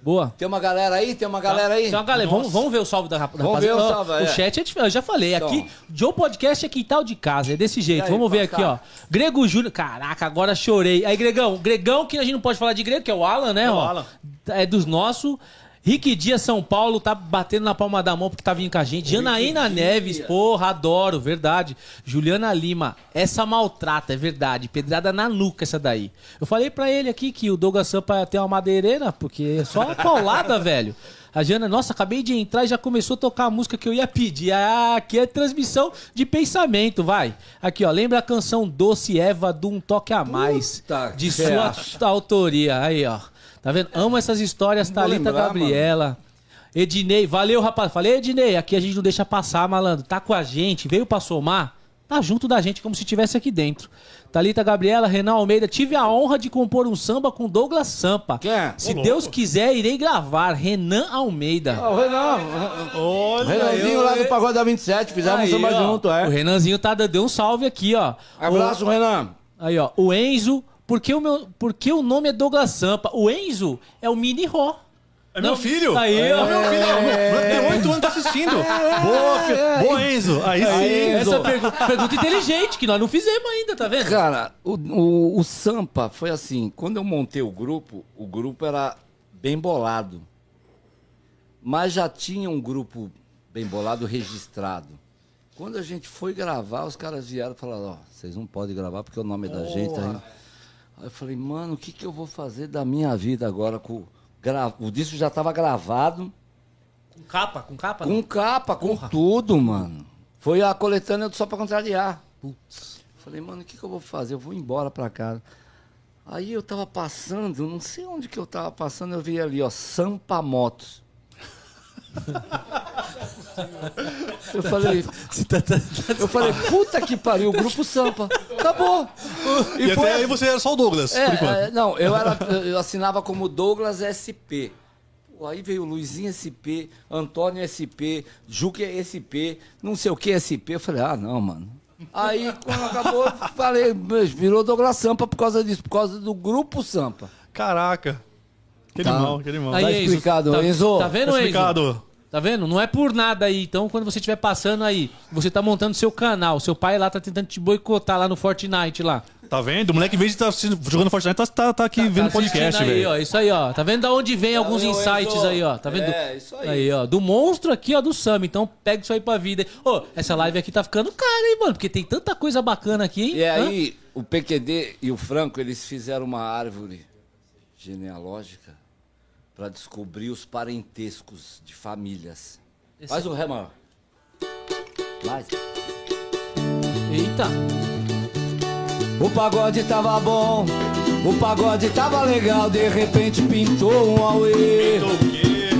Boa. Tem uma galera aí? Tem uma galera aí? Então, galera, vamos, vamos ver o salve da, rap- da Vamos ver o rapaziada. salve, Ó, é. chat é diferente. Eu já falei, Então. aqui, Joe Podcast é quintal de casa, é desse jeito. Aí, vamos ver aqui, ó. Grego Júnior. Caraca, agora chorei. Aí, Gregão, Gregão, que a gente não pode falar de Grego, que é o Alan, né? É o ó. Alan. É dos nossos. Rick Dias São Paulo tá batendo na palma da mão porque tá vindo com a gente. Janaína Neves, porra, adoro, verdade. Juliana Lima, essa maltrata, é verdade. Pedrada na nuca essa daí. Eu falei pra ele aqui que o Douglas Sampa tem uma madeireira, porque é só uma paulada, velho. A Jana, nossa, acabei de entrar e já começou a tocar a música que eu ia pedir. Ah, aqui é transmissão de pensamento, vai. Aqui, ó, lembra a canção Doce Eva do Um Toque a Mais, Puta de sua autoria. Aí, ó. Tá vendo? Amo essas histórias, vou Thalita lembrar, Gabriela. Ednei, valeu, rapaz. Falei, Ednei, aqui a gente não deixa passar, malandro. Tá com a gente, veio pra somar, tá junto da gente como se estivesse aqui dentro. Thalita Gabriela, Renan Almeida, tive a honra de compor um samba com Douglas Sampa. Quem é? Se Deus quiser, irei gravar. Renan Almeida. Ah, o Renan. O Renanzinho lá do Pagode da 27, fizemos Aí, um samba ó. junto, O é. Renanzinho tá, deu um salve aqui, ó. Abraço, Renan. Aí, ó, o Enzo. Por que o, meu, por que o nome é Douglas Sampa? O Enzo é o Mini Ró. É meu filho. Aí, é ó. meu filho. É. Tem oito anos tá assistindo. Boa, filho. Boa, Enzo. Aí sim. Essa pergu- pergunta inteligente, que nós não fizemos ainda, tá vendo? Cara, o, o, o Sampa foi assim, quando eu montei o grupo, o grupo era bem bolado. Mas já tinha um grupo bem bolado registrado. Quando a gente foi gravar, os caras vieram e falaram, ó, vocês não podem gravar porque o nome é da gente ainda. Aí eu falei, mano, o que, que eu vou fazer da minha vida agora com. Gra... O disco já estava gravado, Com capa, com capa? com capa, com tudo, mano. Foi a coletânea Só Pra Contrariar. Putz. Falei, mano, o que, que eu vou fazer? Eu vou embora pra casa. Aí eu tava passando, não sei onde que eu tava passando, eu vi ali, ó, Sampa Motos. Eu falei, eu falei, puta que pariu, o grupo Sampa. Acabou. E, foi até aí você era só o Douglas, é, por enquanto. é, não, eu, era, eu assinava como Douglas SP. Pô, aí veio Luizinho SP, Antônio SP, Juque SP, não sei o que SP. Eu falei, ah, não, mano. Aí, quando acabou, falei, "Mas virou Douglas Sampa por causa disso, por causa do grupo Sampa. Caraca. Que Tá. animal, que animal. Aí, Tá Enzo, explicado, tá, Enzo. Tá vendo, Tá Enzo? explicado. Tá vendo? Não é por nada aí. Então, quando você estiver passando aí, você tá montando seu canal. Seu pai lá tá tentando te boicotar lá no Fortnite lá. Tá vendo? O moleque, em vez de estar jogando Fortnite, tá, tá, tá aqui vendo Tá assistindo podcast, aí, velho. Isso aí, ó. Tá vendo da onde vem alguns Valeu, insights Enzo. aí, ó. Tá vendo? É, isso aí. ó. Do monstro aqui, ó, do Sam. Então, pega isso aí pra vida. Ô, essa live aqui tá ficando cara, hein, mano? Porque tem tanta coisa bacana aqui, hein? E Hã? aí, o PQD e o Franco, eles fizeram uma árvore genealógica para descobrir os parentescos de famílias. Faz o ré maior. Mais. Eita. O pagode tava bom, o pagode tava legal, de repente pintou um auê.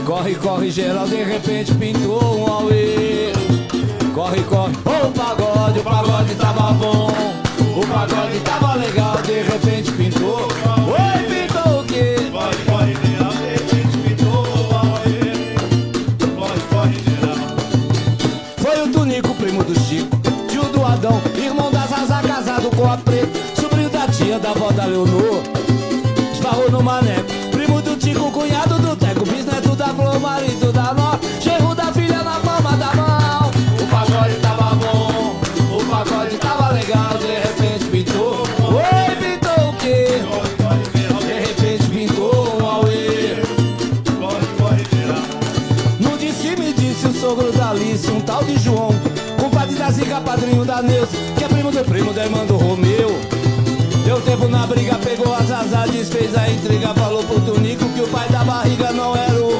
Corre, corre geral, de repente pintou um auê. Corre, corre, o pagode, o pagode tava bom, o pagode tava legal, de repente pintou. Adão, irmão da Zaza, casado com a preta, sobrinho da tia da avó da Leonor. Esbarrou no maneco, primo do Tico, cunhado do Teco, bisneto da Flor, marido da Nó, gerro da Neuza, que é primo do primo da irmã do Romeu. Deu tempo na briga, pegou as azar, desfez a intriga, falou pro Tunico que o pai da barriga não era o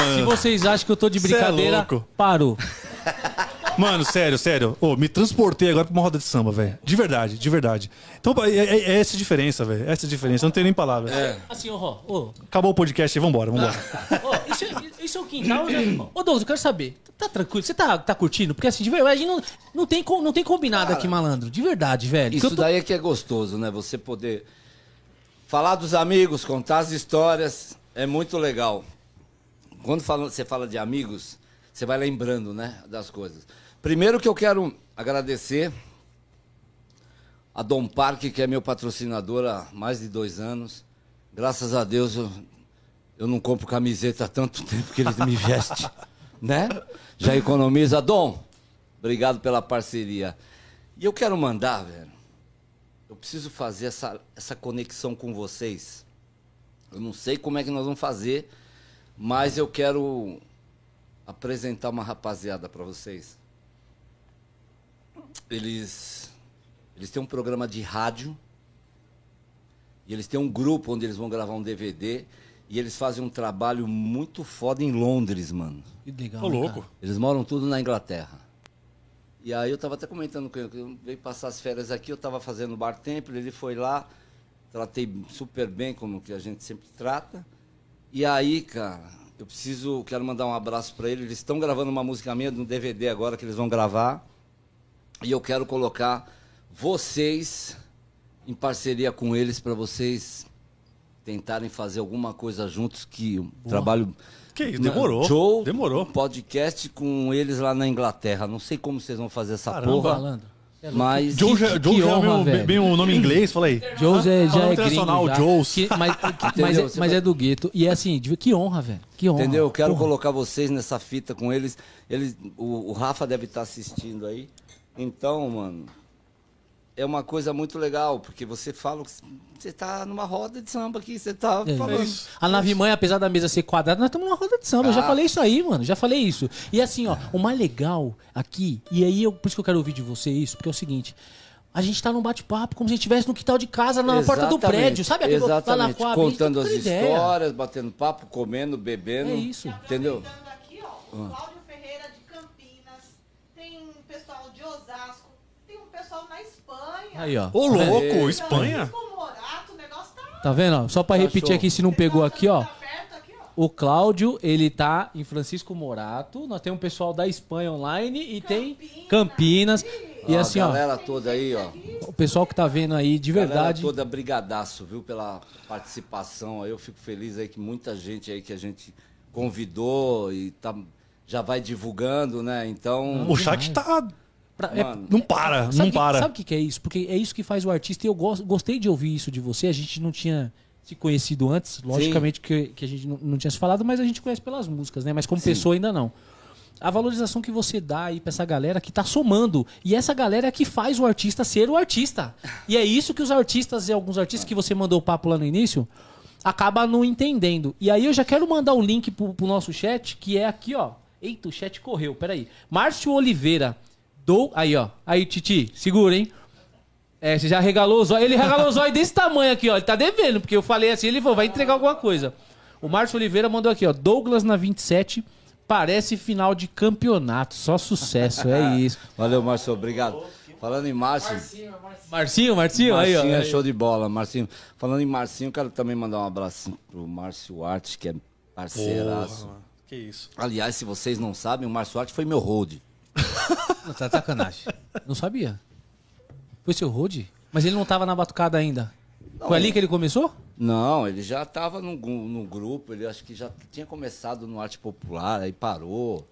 é louco, Se mano. vocês acham que eu tô de é brincadeira, louco. parou. Mano, sério, sério. Ô, me transportei agora pra uma roda de samba, velho. De verdade, de verdade. Então, é, é- é essa a diferença, velho. Essa a diferença. Eu não tenho nem palavras. Assim, ó, ó, ó, Acabou o podcast aí, vambora, vambora. Ó, isso, é- isso é o quintal, né? Ô, Douglas, eu quero saber. Tá tranquilo? Você tá, tá curtindo? Porque assim, de verdade, a gente não, não, tem, não tem combinado aqui, malandro. De verdade, velho. Isso tô- daí é que é gostoso, né? Você poder falar dos amigos, contar as histórias, é muito legal. Quando fala- você fala de amigos, você vai lembrando, né, das coisas. Primeiro que eu quero agradecer a Dom Parque, que é meu patrocinador há mais de dois anos. Graças a Deus eu, eu não compro camiseta há tanto tempo que ele me veste, né? Já economiza. Dom, obrigado pela parceria. E eu quero mandar, velho. Eu preciso fazer essa, essa conexão com vocês. Eu não sei como é que nós vamos fazer, mas eu quero apresentar uma rapaziada para vocês. Eles, eles têm um programa de rádio e eles têm um grupo onde eles vão gravar um DVD e eles fazem um trabalho muito foda em Londres, mano. Que legal, Ô, né, louco. cara? Eles moram tudo na Inglaterra. E aí eu tava até comentando com ele, que eu veio passar as férias aqui, eu tava fazendo bar temple, ele foi lá, tratei super bem, como que a gente sempre trata. E aí, cara, eu preciso, quero mandar um abraço para eles. Eles estão gravando uma música minha no DVD agora que eles vão gravar. E eu quero colocar vocês em parceria com eles para vocês tentarem fazer alguma coisa juntos que o trabalho Que isso, demorou. Show, Demorou. um podcast com eles lá na Inglaterra. Não sei como vocês vão fazer essa Caramba. porra, Malandro. É mas Joe já, que Joe já é meu, bem o nome em inglês. Joe's é, já Fala é internacional, gringo, já. Joe's. Que- mas, que- mas, é, mas é do gueto. E é assim, que honra, velho. Que honra. entendeu? Eu quero Porra. colocar vocês nessa fita com eles. eles o, o Rafa deve estar assistindo aí. Então, mano, é uma coisa muito legal, porque você fala que você tá numa roda de samba aqui, você tá É. falando. A nave mãe, apesar da mesa ser quadrada, nós estamos numa roda de samba. Eu já Ah. falei isso aí, mano. Já falei isso. E assim, ó, o mais legal aqui, e aí eu, por isso que eu quero ouvir de você isso, porque é o seguinte. A gente tá num bate-papo como se a gente estivesse no quintal de casa, na porta do prédio, sabe? Na Exatamente. Coab, a gente tá Contando as histórias, batendo papo, comendo, bebendo. É isso. Entendeu? Aqui, ó, o Cláudio Ferreira de Campinas, tem um pessoal de Osasco, tem um pessoal na Espanha. Aí, ó. Ô, Tá vendo? louco, Espanha? Francisco Morato, o negócio tá... Tá vendo? ó? Só pra repetir aqui, se não pegou aqui, ó. Tá. O Cláudio, ele tá em Francisco Morato. Nós temos um pessoal da Espanha online e tem Campinas. E Ó, assim, a ó, galera toda aí, ó. o pessoal que tá vendo aí, de Galera verdade. toda brigadaço, viu, pela participação. aí. Eu fico feliz aí que muita gente aí que a gente convidou e tá, já vai divulgando, né? Então, O chat tá. Pra- é- Mano, Não para, não que- para. Sabe o que, que é isso? Porque é isso que faz o artista. E eu gosto, gostei de ouvir isso de você. A gente não tinha se conhecido antes. Logicamente que, que a gente não, não tinha se falado, mas a gente conhece pelas músicas, né? Mas como pessoa ainda não. A valorização que você dá aí pra essa galera que tá somando. E essa galera é que faz o artista ser o artista. E é isso que os artistas e alguns artistas que você mandou o papo lá no início acaba não entendendo. E aí eu já quero mandar um link pro, pro nosso chat, que é aqui, ó. Eita, o chat correu, peraí. Márcio Oliveira. Do... Aí, ó. Aí, Titi, segura, hein? É, você já regalou o zóio. Ele regalou o zóio desse tamanho aqui, ó. Ele tá devendo, porque eu falei assim, ele falou, vai entregar alguma coisa. O Márcio Oliveira mandou aqui, ó. Douglas na 27, parece final de campeonato. Só sucesso, é isso. valeu, Márcio, obrigado. Falando em Márcio, Marcinho, Marcinho, aí, ó. Marcinho é show de bola, Marcinho. Falando em Marcinho, quero também mandar um abraço pro Márcio Arte, que é parceiraço. Porra, que isso. Aliás, se vocês não sabem, o Márcio Arte foi meu road. Não, tá de sacanagem. Não sabia. Foi seu road? Mas ele não tava na batucada ainda. Foi ali que ele começou? Não, ele já estava no, no grupo, ele acho que já tinha começado no Arte Popular, aí parou.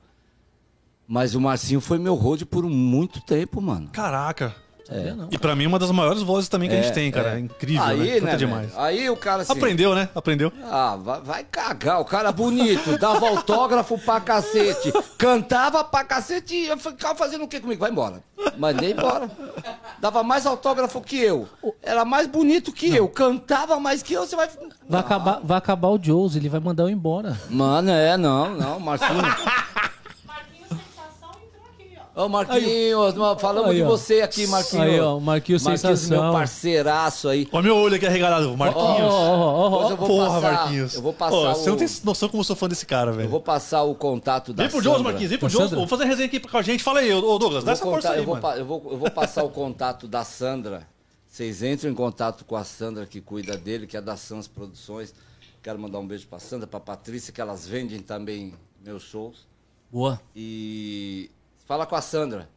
Mas o Marcinho foi meu road por muito tempo, mano. Caraca. Sabia não. E pra mim é uma das maiores vozes também que a gente tem, cara. É incrível, Aí, né? né, demais. Aí o cara assim... Aprendeu, né? Aprendeu. Ah, vai, vai cagar, o cara bonito, dava autógrafo pra cacete, cantava pra cacete e eu ficava fazendo o que comigo? Vai embora. Mandei embora. Dava mais autógrafo que eu. Era mais bonito que eu, cantava mais que eu, você vai. Vai acabar, vai acabar o Jones, ele vai mandar eu embora. Mano, é, não, não, Marcinho. Marquinhos Sensação entrou aqui, ó. Ô, Marquinhos, mano, falamos Aí, de ó. você aqui, Marquinhos. Aí, ó, o Marquinhos Sensação. meu parceiraço aí. Olha meu olho aqui arregalado. Ó, Marquinhos. ó, ó, ó, ó. eu vou Porra, passar, Marquinhos. Eu vou passar o... Você não tem noção como eu sou fã desse cara, Eu velho. vou passar o contato da Vem pro. Jones, Marquinhos. Vem pro Jones. Vou fazer resenha aqui com a gente. Fala aí, ô Douglas. Dá Eu essa vou, força contar- aí, eu, vou, eu, vou, eu vou passar o contato da Sandra. Vocês entram em contato com a Sandra que cuida dele, que é da Sans Produções. Quero mandar um beijo pra Sandra, pra Patrícia, que elas vendem também meus shows. Boa. E fala com a Sandra.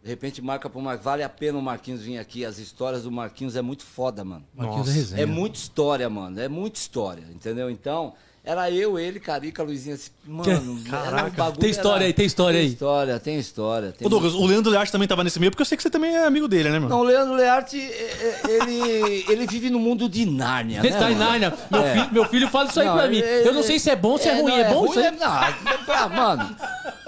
De repente marca pro Marquinhos. Vale a pena o Marquinhos vir aqui. As histórias do Marquinhos é muito foda, mano. Marquinhos Nossa. é resenha. É muita história, mano. É muita história, entendeu? Então, era eu, ele, Carica, Luizinha. assim, Mano, era um Caraca. bagulho, Tem história era- aí, tem história tem aí. História, tem história. Tem Ô, Douglas, o Leandro Learte também tava nesse meio, porque eu sei que você também é amigo dele, né, meu? Não, o Leandro Learte, é- é- ele, ele vive no mundo de Nárnia, Ele né, tá em mano? Nárnia. Meu, É. filho, meu filho fala isso aí Não, pra mim. ele- Eu não sei se é bom ou se é, ruim. não, É, bom isso aí? é- não, ah, mano,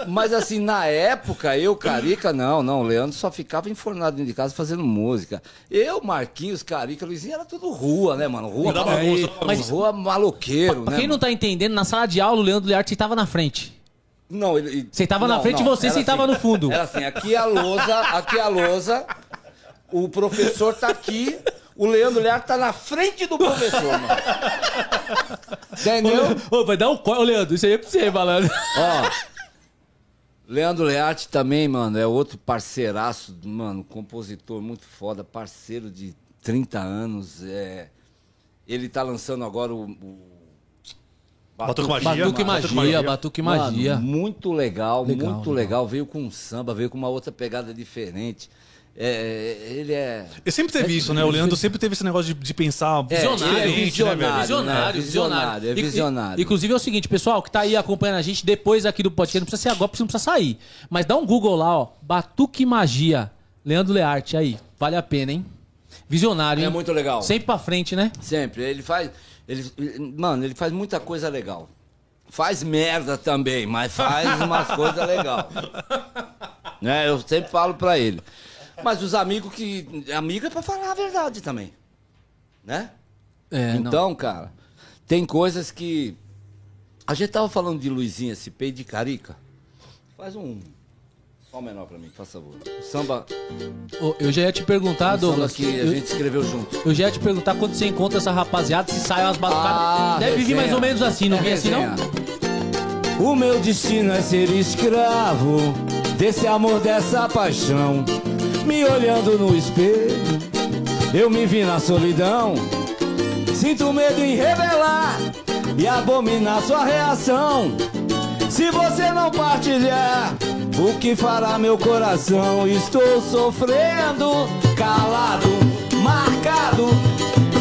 mas assim, na época, eu, Carica, não, não, o Leandro só ficava enfornado dentro de casa fazendo música. Eu, Marquinhos, Carica, Luizinho, era tudo rua, né, mano? Rua, bagunça, mas, rua maloqueiro, Pra né? quem não tá entendendo, na sala de aula, o Leandro Learte tava na frente. Não, ele. Você tava na não, frente e você sentava assim, no fundo. Era assim, aqui a lousa, aqui a lousa, o professor tá aqui, o Leandro Learte tá na frente do professor, mano. Entendeu? Ô, vai dar um corte. Ô, Leandro, isso aí é pra você, malandro. Ó, Leandro Learte também, mano, é outro parceiraço, mano, compositor muito foda, parceiro de 30 anos. É, ele tá lançando agora o. o Batuque Magia. Batuque Batuque Magia, Batuque Magia. Mano, muito legal, Legal, muito legal. legal. Veio com um samba, veio com uma outra pegada diferente. É, ele é. Ele sempre teve isso, né? O Leandro sempre teve esse negócio de, de pensar É, é né, visionário. Visionário, né? Visionário, é E- e- visionário. Inclusive é o seguinte, pessoal, que tá aí acompanhando a gente depois aqui do podcast, não precisa ser agora, não precisa sair. Mas dá um Google lá, ó. Batuque Magia. Leandro Learte, aí. Vale a pena, hein? Visionário, hein? É muito legal. Sempre pra frente, né? Sempre. Ele faz. Ele, mano, ele faz muita coisa legal. Faz merda também, mas faz umas coisas legais. Né? Eu sempre falo pra ele. Mas os amigos que. Amigo é pra falar a verdade também. Né? É, não. então, cara, tem coisas que. A gente tava falando de Luizinha SP e de Carica. Faz um. Só menor pra mim, por favor. Samba, Ô, Eu já ia te perguntar, samba Douglas. que a eu, gente escreveu junto. eu já ia te perguntar quando você encontra essa rapaziada, se sai umas batucadas. Ah, Deve vir resenha. mais ou menos assim, não É vem assim, não? resenha. O meu destino é ser escravo desse amor, dessa paixão. Me olhando no espelho, eu me vi na solidão. Sinto medo em revelar e abominar sua reação. Se você não partilhar, o que fará meu coração? Estou sofrendo, calado, marcado,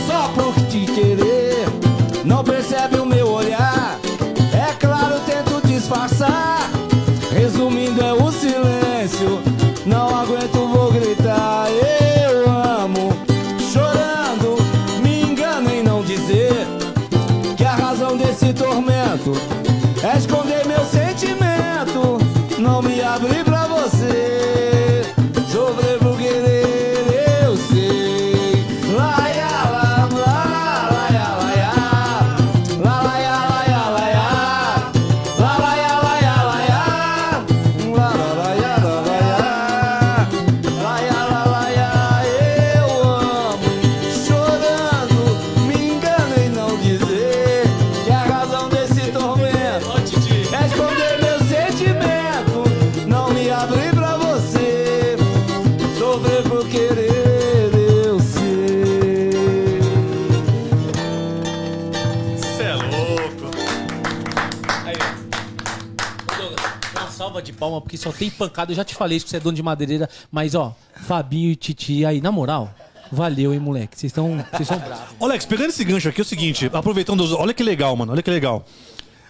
só por te querer. Não percebe o meu olhar? Palma, porque só tem pancada. Eu já te falei isso que você é dono de madeireira, mas ó, Fabinho e Titi aí, na moral, valeu, hein, moleque. Vocês estão. Bravos. Ô, Alex, pegando esse gancho aqui, é o seguinte, aproveitando, os- olha que legal, mano, olha que legal.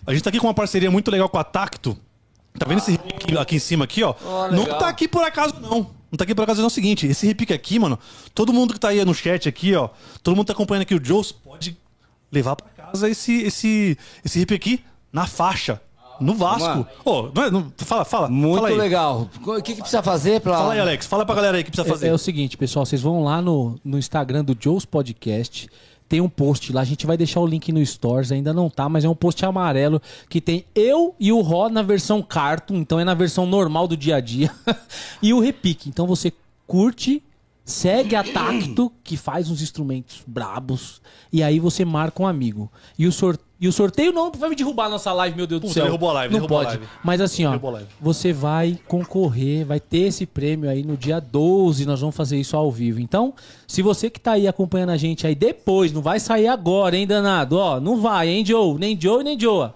A gente tá aqui com uma parceria muito legal com a Tacto. Tá vendo esse aqui, aqui em cima aqui, ó? Ó, não tá aqui por acaso, não. Não tá aqui por causa do seguinte, esse repique aqui, mano, todo mundo que tá aí no chat aqui, ó, todo mundo tá acompanhando aqui o Joes pode levar pra casa esse esse esse repique aqui na faixa, no Vasco. Ô, é, não- fala, fala. Muito fala aí. legal. O que, que precisa fazer pra. Fala aí, Alex. Fala pra galera aí o que precisa fazer. É, é o seguinte, pessoal, vocês vão lá no, no Instagram do Joe's Podcast. Tem um post lá, a gente vai deixar o link no Stories, ainda não tá, mas é um post amarelo que tem eu e o Ró na versão cartoon, então é na versão normal do dia a dia. e o repique. Então você curte, segue a Tacto, que faz uns instrumentos brabos, e aí você marca um amigo. E o, sor- e o sorteio não vai me derrubar a nossa live, meu Deus do Puta, céu. derrubou a live, não derrubou a pode. live. Mas assim, ó, você vai concorrer, vai ter esse prêmio aí no dia 12, nós vamos fazer isso ao vivo. Então, se você que tá aí acompanhando a gente aí depois, não vai sair agora, hein, danado? Ó, não vai, hein, Joe? Nem Joe, nem Joa.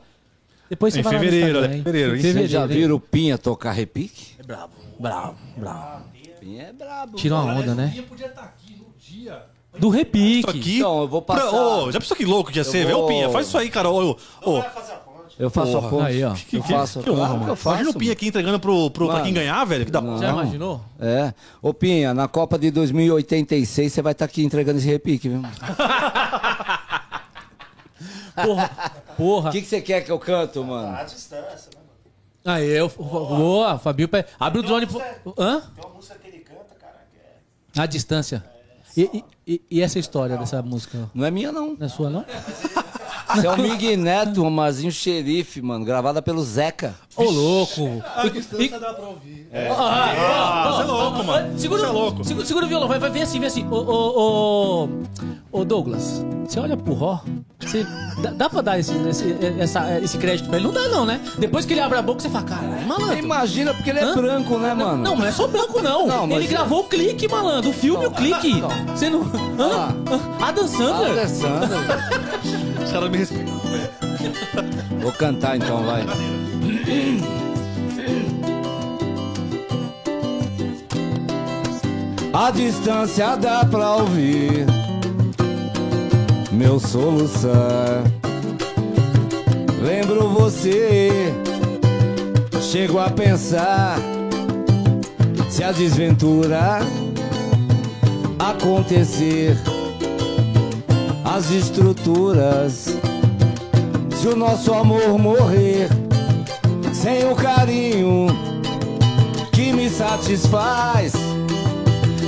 Depois você Em vai lá no fevereiro, Instagram, né? hein? Fevereiro, Em. Vocês já viram o Pinha tocar repique? É brabo, brabo, brabo. Pinha é brabo. Tira uma onda, né? podia estar aqui no dia. Do repique. Isso aqui. Então, eu vou Pra- passar- ô, já pensou que louco que ia ser? Vê vou- o Pinha, faz isso aí, cara. Ô, ô, Eu faço a ponte. Aí, ó. Eu faço. que honra, claro que mano. eu faço. Imagina o Pinha aqui entregando pro, pro, pra Mano. quem ganhar, velho. Que da Não. Já imaginou? É. Ô, Pinha, na Copa de 2086 você vai estar aqui entregando esse repique, viu? Porra, porra. O que, que você quer que eu canto, mano? A distância, né, mano? Aí, eu. Boa, Fabio. pe- Abre o drone. pro- Hã? Tem uma música que ele canta, cara, que é... A distância. E, e- e essa história dessa música? Não é minha, não. Não é sua, não? Isso é o Mig Neto, o Marzinho Xerife, mano. Gravada pelo Zeca. Ô, louco. A E- distância dá pra ouvir. Ah, você é louco, mano. Segura, Você é louco. Segura, segura o violão, vai, vai, vem assim, vem assim. Ô, ô, ô, ô Douglas, você olha pro Ró, você, dá, dá pra dar esse, esse, essa- esse crédito pra ele? Não dá, não, né? Depois que ele abre a boca, você fala, caralho, malandro. Imagina, porque ele é Hã? branco, né, mano? Não, não é só branco, não. Não, mas ele é- gravou o clique, malandro. O filme, o clique. Você não. Hã? Adam Sandler? Alessandro. Os caras me. Vou cantar então, vai. A distância dá pra ouvir meu soluçar. Lembro você, chego a pensar se a desventura acontecer, as estruturas se o nosso amor morrer sem o carinho que me satisfaz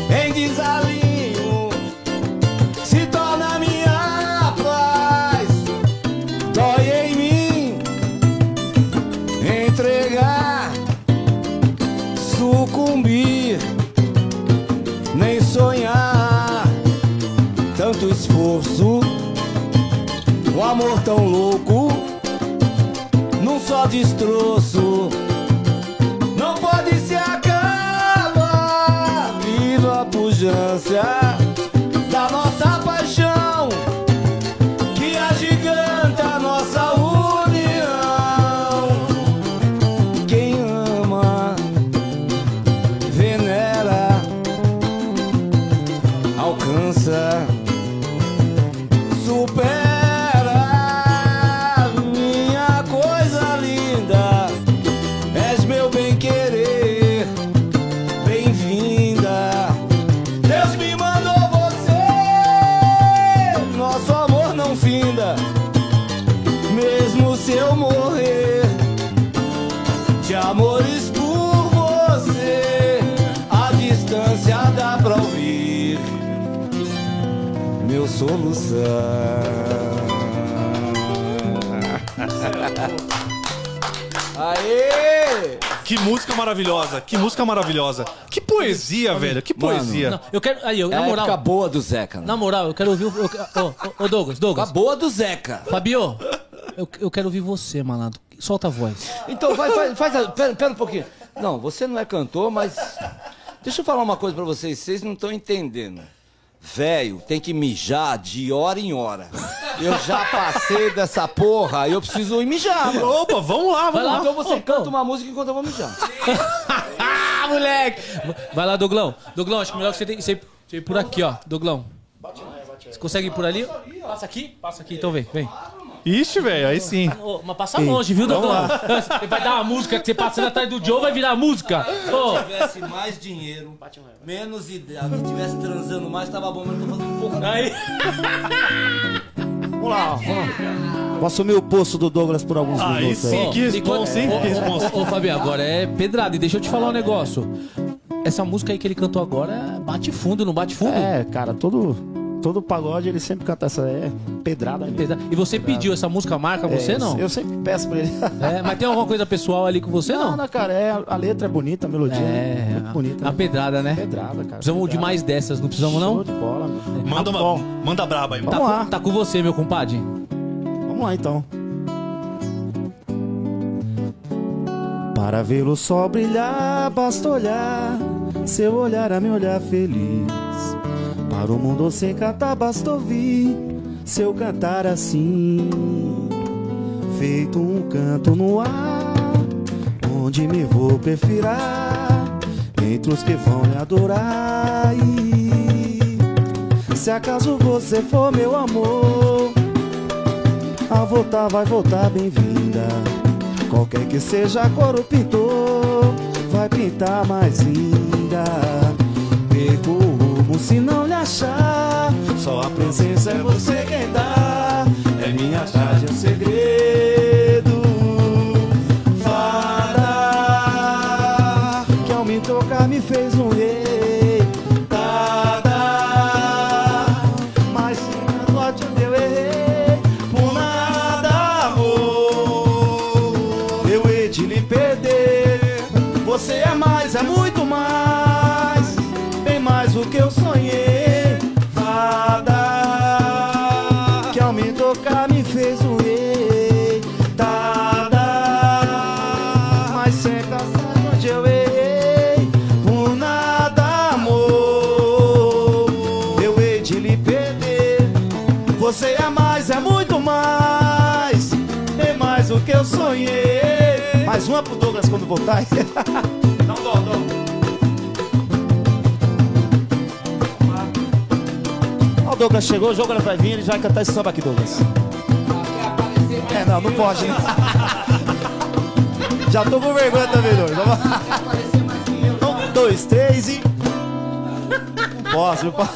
em desalinho se torna minha paz. Dói em mim entregar sucumbir nem sonhar tanto esforço amor tão louco, num só destroço, não pode se acabar. Viva a pujança meu soluçar. Aê! Que música maravilhosa, que música maravilhosa. Que poesia, velho, que Mano, poesia. Não, eu quero. Aí, eu, É na a época moral. boa do Zeca, né? Na moral, eu quero ouvir o. eu- Ô, ô, Douglas, Época Douglas. boa do Zeca. Fabio, eu, eu quero ouvir você, malandro. Solta a voz. Então, vai, faz, faz a- pera, pera um pouquinho. Não, você não é cantor, mas. Deixa eu falar uma coisa pra vocês, vocês não estão entendendo. Velho, tem que mijar de hora em hora. Eu já passei dessa porra e eu preciso ir mijar, mano. Opa, vamos lá, Vai vamos lá. lá. Então você canta uma música enquanto eu vou mijar. Ah, moleque! Vai lá, Douglão. Douglão, acho que melhor que você tem que você ir por aqui, ó. Douglão. Você consegue ir por ali? Passa aqui? Passa aqui, então vem, vem. Ixi, velho, aí sim. Ô, mas passa longe, viu, Dodô? Você vai dar uma música que você passando atrás do Joe, vai virar música. Ô, Se tivesse mais dinheiro, menos ideia, se tivesse transando mais, tava bom, mas não tô fazendo porra. aí. Vamos lá, vamos. Vou assumir o posto do Douglas por alguns Aí minutos. sim, aí. que responsa, hein? Que responsa. Ô, Fabinho, agora é pedrada. E deixa eu te falar um negócio. Essa música aí que ele cantou agora bate fundo, não bate fundo? É, cara, todo, todo pagode ele sempre canta essa. É pedrada. Pedrada. E você pediu essa música, marca você É, não? Eu sempre peço pra ele. É, mas tem alguma coisa pessoal ali com você, Não, não? não, cara, é, a letra é bonita, a melodia é, É, muito bonita. a né? pedrada, né? Pedrada, cara. Precisamos de pedrada. mais dessas, não precisamos Show não? de bola, meu. Manda, Tá uma, bom. manda braba aí. Tá, Vamos lá. tá com você, meu compadre. Vamos lá então. Para ver o sol brilhar, basta olhar. Seu olhar a me olhar feliz. Para o mundo sem cantar, basta ouvir. Seu cantar assim. Feito um canto no ar. Onde me vou perfirar. Entre os que vão lhe adorar. E se acaso você for meu amor. A voltar vai voltar bem-vinda. Qualquer que seja a cor o pintor, vai pintar mais linda. Perco se não lhe achar. Só a presença é você quem dá. É minha charge, é um segredo. Fada, que ao me tocar me fez um fez um rei. Dada, mas sem casar onde eu errei, por nada, amor, eu hei de lhe perder. Você é mais, é muito mais, é mais do que eu sonhei. Mais uma pro Douglas quando voltar. Um dó, dó. Douglas chegou, o Douglas vai vir, ele vai cantar esse samba aqui, Douglas. Não, pode, né? Já tô com vergonha também, lá. Um, dois, três e. Posso, posso.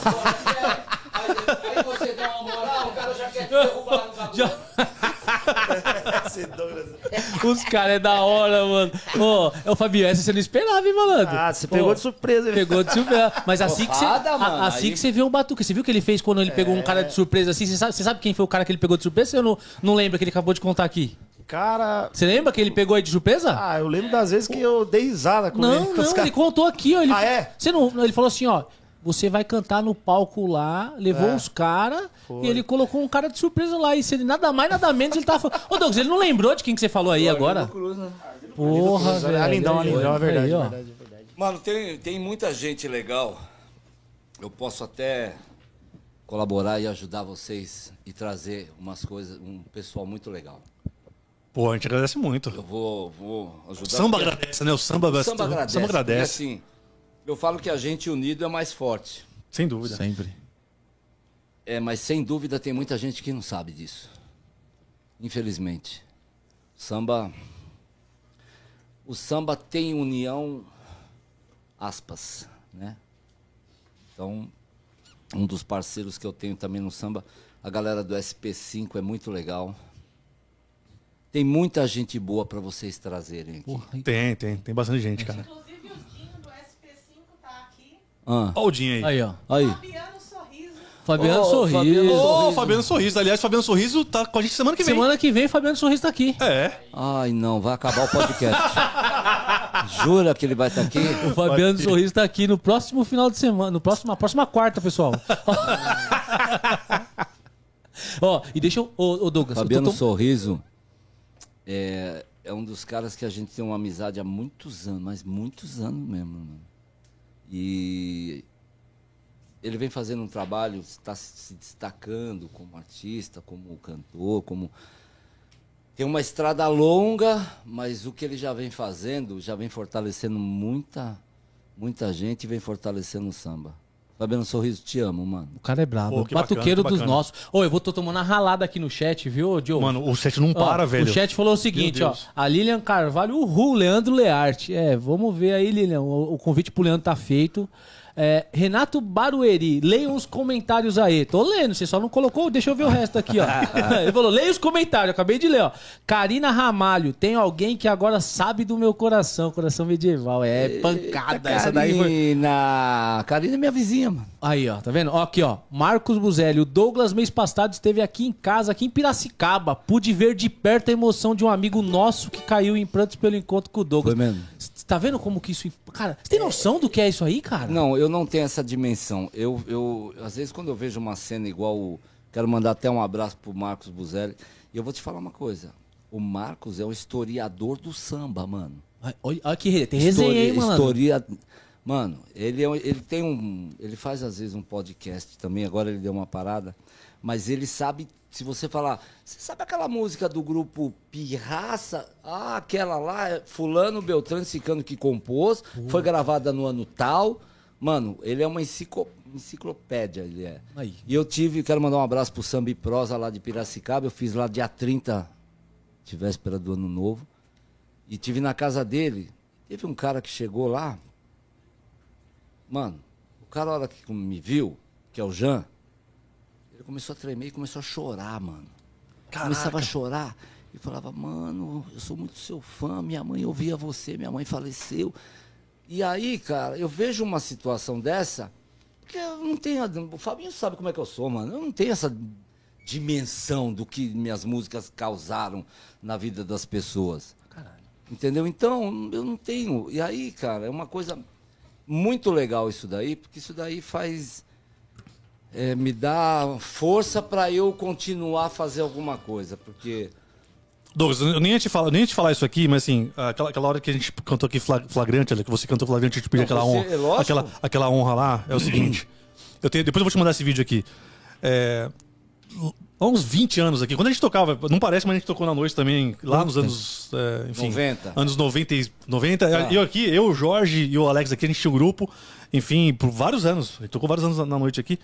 Aí você dá uma moral, o cara já quer te derrubar no bagulho. Já- Os caras é da hora, mano. Ô, ô Fabinho, essa você não esperava, hein, malandro? Ah, você pegou Pô, de surpresa, hein? Pegou de surpresa. Mas assim que você. A- mano, assim aí- que você viu um batuque. Você viu o que ele fez quando ele pegou um cara de surpresa assim? Você sabe, você sabe quem foi o cara que ele pegou de surpresa? Eu não, não lembro que ele acabou de contar aqui. Cara. Você lembra que ele pegou aí de surpresa? Ah, eu lembro das vezes que eu dei risada com ele. não, com os não, caras. ele contou aqui, ó. Ele, Ah, é? Você não, ele falou assim, ó. Você vai cantar no palco lá, levou É. os caras e ele colocou um cara de surpresa lá. E se ele nada mais, nada menos, ele tava falando. Ô, Douglas, ele não lembrou de quem que você falou aí agora? Porra, velho. Ah, lindão, é verdade, aí, ó. verdade, verdade. Mano, tem, tem muita gente legal. Eu posso até colaborar e ajudar vocês e trazer umas coisas, um pessoal muito legal. Pô, a gente agradece muito. Eu vou, vou O ajudar. samba porque- agradece, né? O samba, O samba agradece. O samba agradece. assim, eu falo que a gente unido é mais forte. Sem dúvida. Sempre. É, mas sem dúvida tem muita gente que não sabe disso. Infelizmente. Samba. O samba tem união, aspas, né? Então, um dos parceiros que eu tenho também no samba, a galera do SP5 é muito legal. Tem muita gente boa para vocês trazerem aqui. Tem, tem. Tem bastante gente, cara. Inclusive o Dinho do SP5 tá aqui. Ah, Ó o Dinho aí. Aí, ó. aí. Fabiano Sorriso. Fabiano Ô, Sorriso. Fabiano Ô, Sorriso. Fabiano Sorriso. Aliás, Fabiano Sorriso tá com a gente semana que vem. Semana que vem, Fabiano Sorriso tá aqui. É. Ai, não, vai acabar o podcast. Jura que ele vai estar aqui? O Fabiano Sorriso tá aqui no próximo final de semana, no próximo, na próxima quarta, pessoal. Ó, e deixa eu. Ô, ô Douglas, Fabiano eu tô tão- Sorriso é, é um dos caras que a gente tem uma amizade há muitos anos, mas muitos anos mesmo. mano. E ele vem fazendo um trabalho, está se destacando como artista, como cantor, como. Tem uma estrada longa, mas o que ele já vem fazendo já vem fortalecendo muita, muita gente e vem fortalecendo o samba. Fabiano Sorriso, te amo, mano. O cara é brabo. Pô, que bacana, Batuqueiro que dos bacana. nossos. Ô, eu vou tô tomando uma ralada aqui no chat, viu, Diogo? Mano, o set não Ó, para, velho. O chat falou o seguinte, ó. A Lilian Carvalho, uhul, Leandro Learte. É, vamos ver aí, Lilian. O, o convite pro Leandro tá feito. É, Renato Barueri, leiam os comentários aí. Tô lendo, você só não colocou, deixa eu ver o resto aqui, ó. Ele falou, leia os comentários, acabei de ler, ó. Karina Ramalho, tem alguém que agora sabe do meu coração, coração medieval. É pancada, essa daí foi... Karina. Karina é minha vizinha, mano. Aí, ó, tá vendo? Ó, aqui, ó. Marcos Buzelli, o Douglas mês passado esteve aqui em casa, aqui em Piracicaba. Pude ver de perto a emoção de um amigo nosso que caiu em prantos pelo encontro com o Douglas. Foi mesmo? Tá vendo como que isso. Cara, você tem noção do que é isso aí, cara? Não, eu não tenho essa dimensão. Eu, eu, às vezes, quando eu vejo uma cena igual. o- Quero mandar até um abraço pro Marcos Buzelli. E eu vou te falar uma coisa. O Marcos é um historiador do samba, mano. Olha, que tem resenha aí, Histori- mano. Historia... Mano, ele, é ele tem um. Ele faz às vezes um podcast também, agora ele deu uma parada. Mas ele sabe, se você falar. Você sabe aquela música do grupo Pirraça? Ah, aquela lá, é Fulano Beltrano Cicano que compôs, foi gravada no ano tal. Mano, ele é uma enciclo- enciclopédia, ele é. Aí. E eu tive, quero mandar um abraço pro Samba e Prosa lá de Piracicaba. Eu fiz lá dia 30, de véspera do ano novo. E tive na casa dele. Teve um cara que chegou lá. Mano, o cara, a hora que me viu, que é o Jean, ele começou a tremer e começou a chorar, mano. Começava a chorar e falava, mano, eu sou muito seu fã, minha mãe ouvia você, minha mãe faleceu. E aí, cara, eu vejo uma situação dessa, porque eu não tenho. O Fabinho sabe como é que eu sou, mano. Eu não tenho essa dimensão do que minhas músicas causaram na vida das pessoas. Entendeu? Então, eu não tenho. E aí, cara, é uma coisa muito legal isso daí, porque isso daí faz. É, me dá força para eu continuar a fazer alguma coisa. Porque. Douglas, eu nem ia te falar, nem ia te falar isso aqui, mas assim, aquela, aquela hora que a gente cantou aqui fla- flagrante, que você cantou flagrante, a gente pediu aquela honra. é aquela, aquela honra lá é o seguinte. Eu tenho, depois eu vou te mandar esse vídeo aqui. É, há uns 20 anos aqui, quando a gente tocava, não parece, mas a gente tocou na noite também, lá nos anos. é, enfim, 90. Anos 90. e- 90 Tá. Eu aqui, eu, o Jorge e o Alex aqui, a gente tinha um grupo, enfim, por vários anos. Gente tocou vários anos na- noite aqui.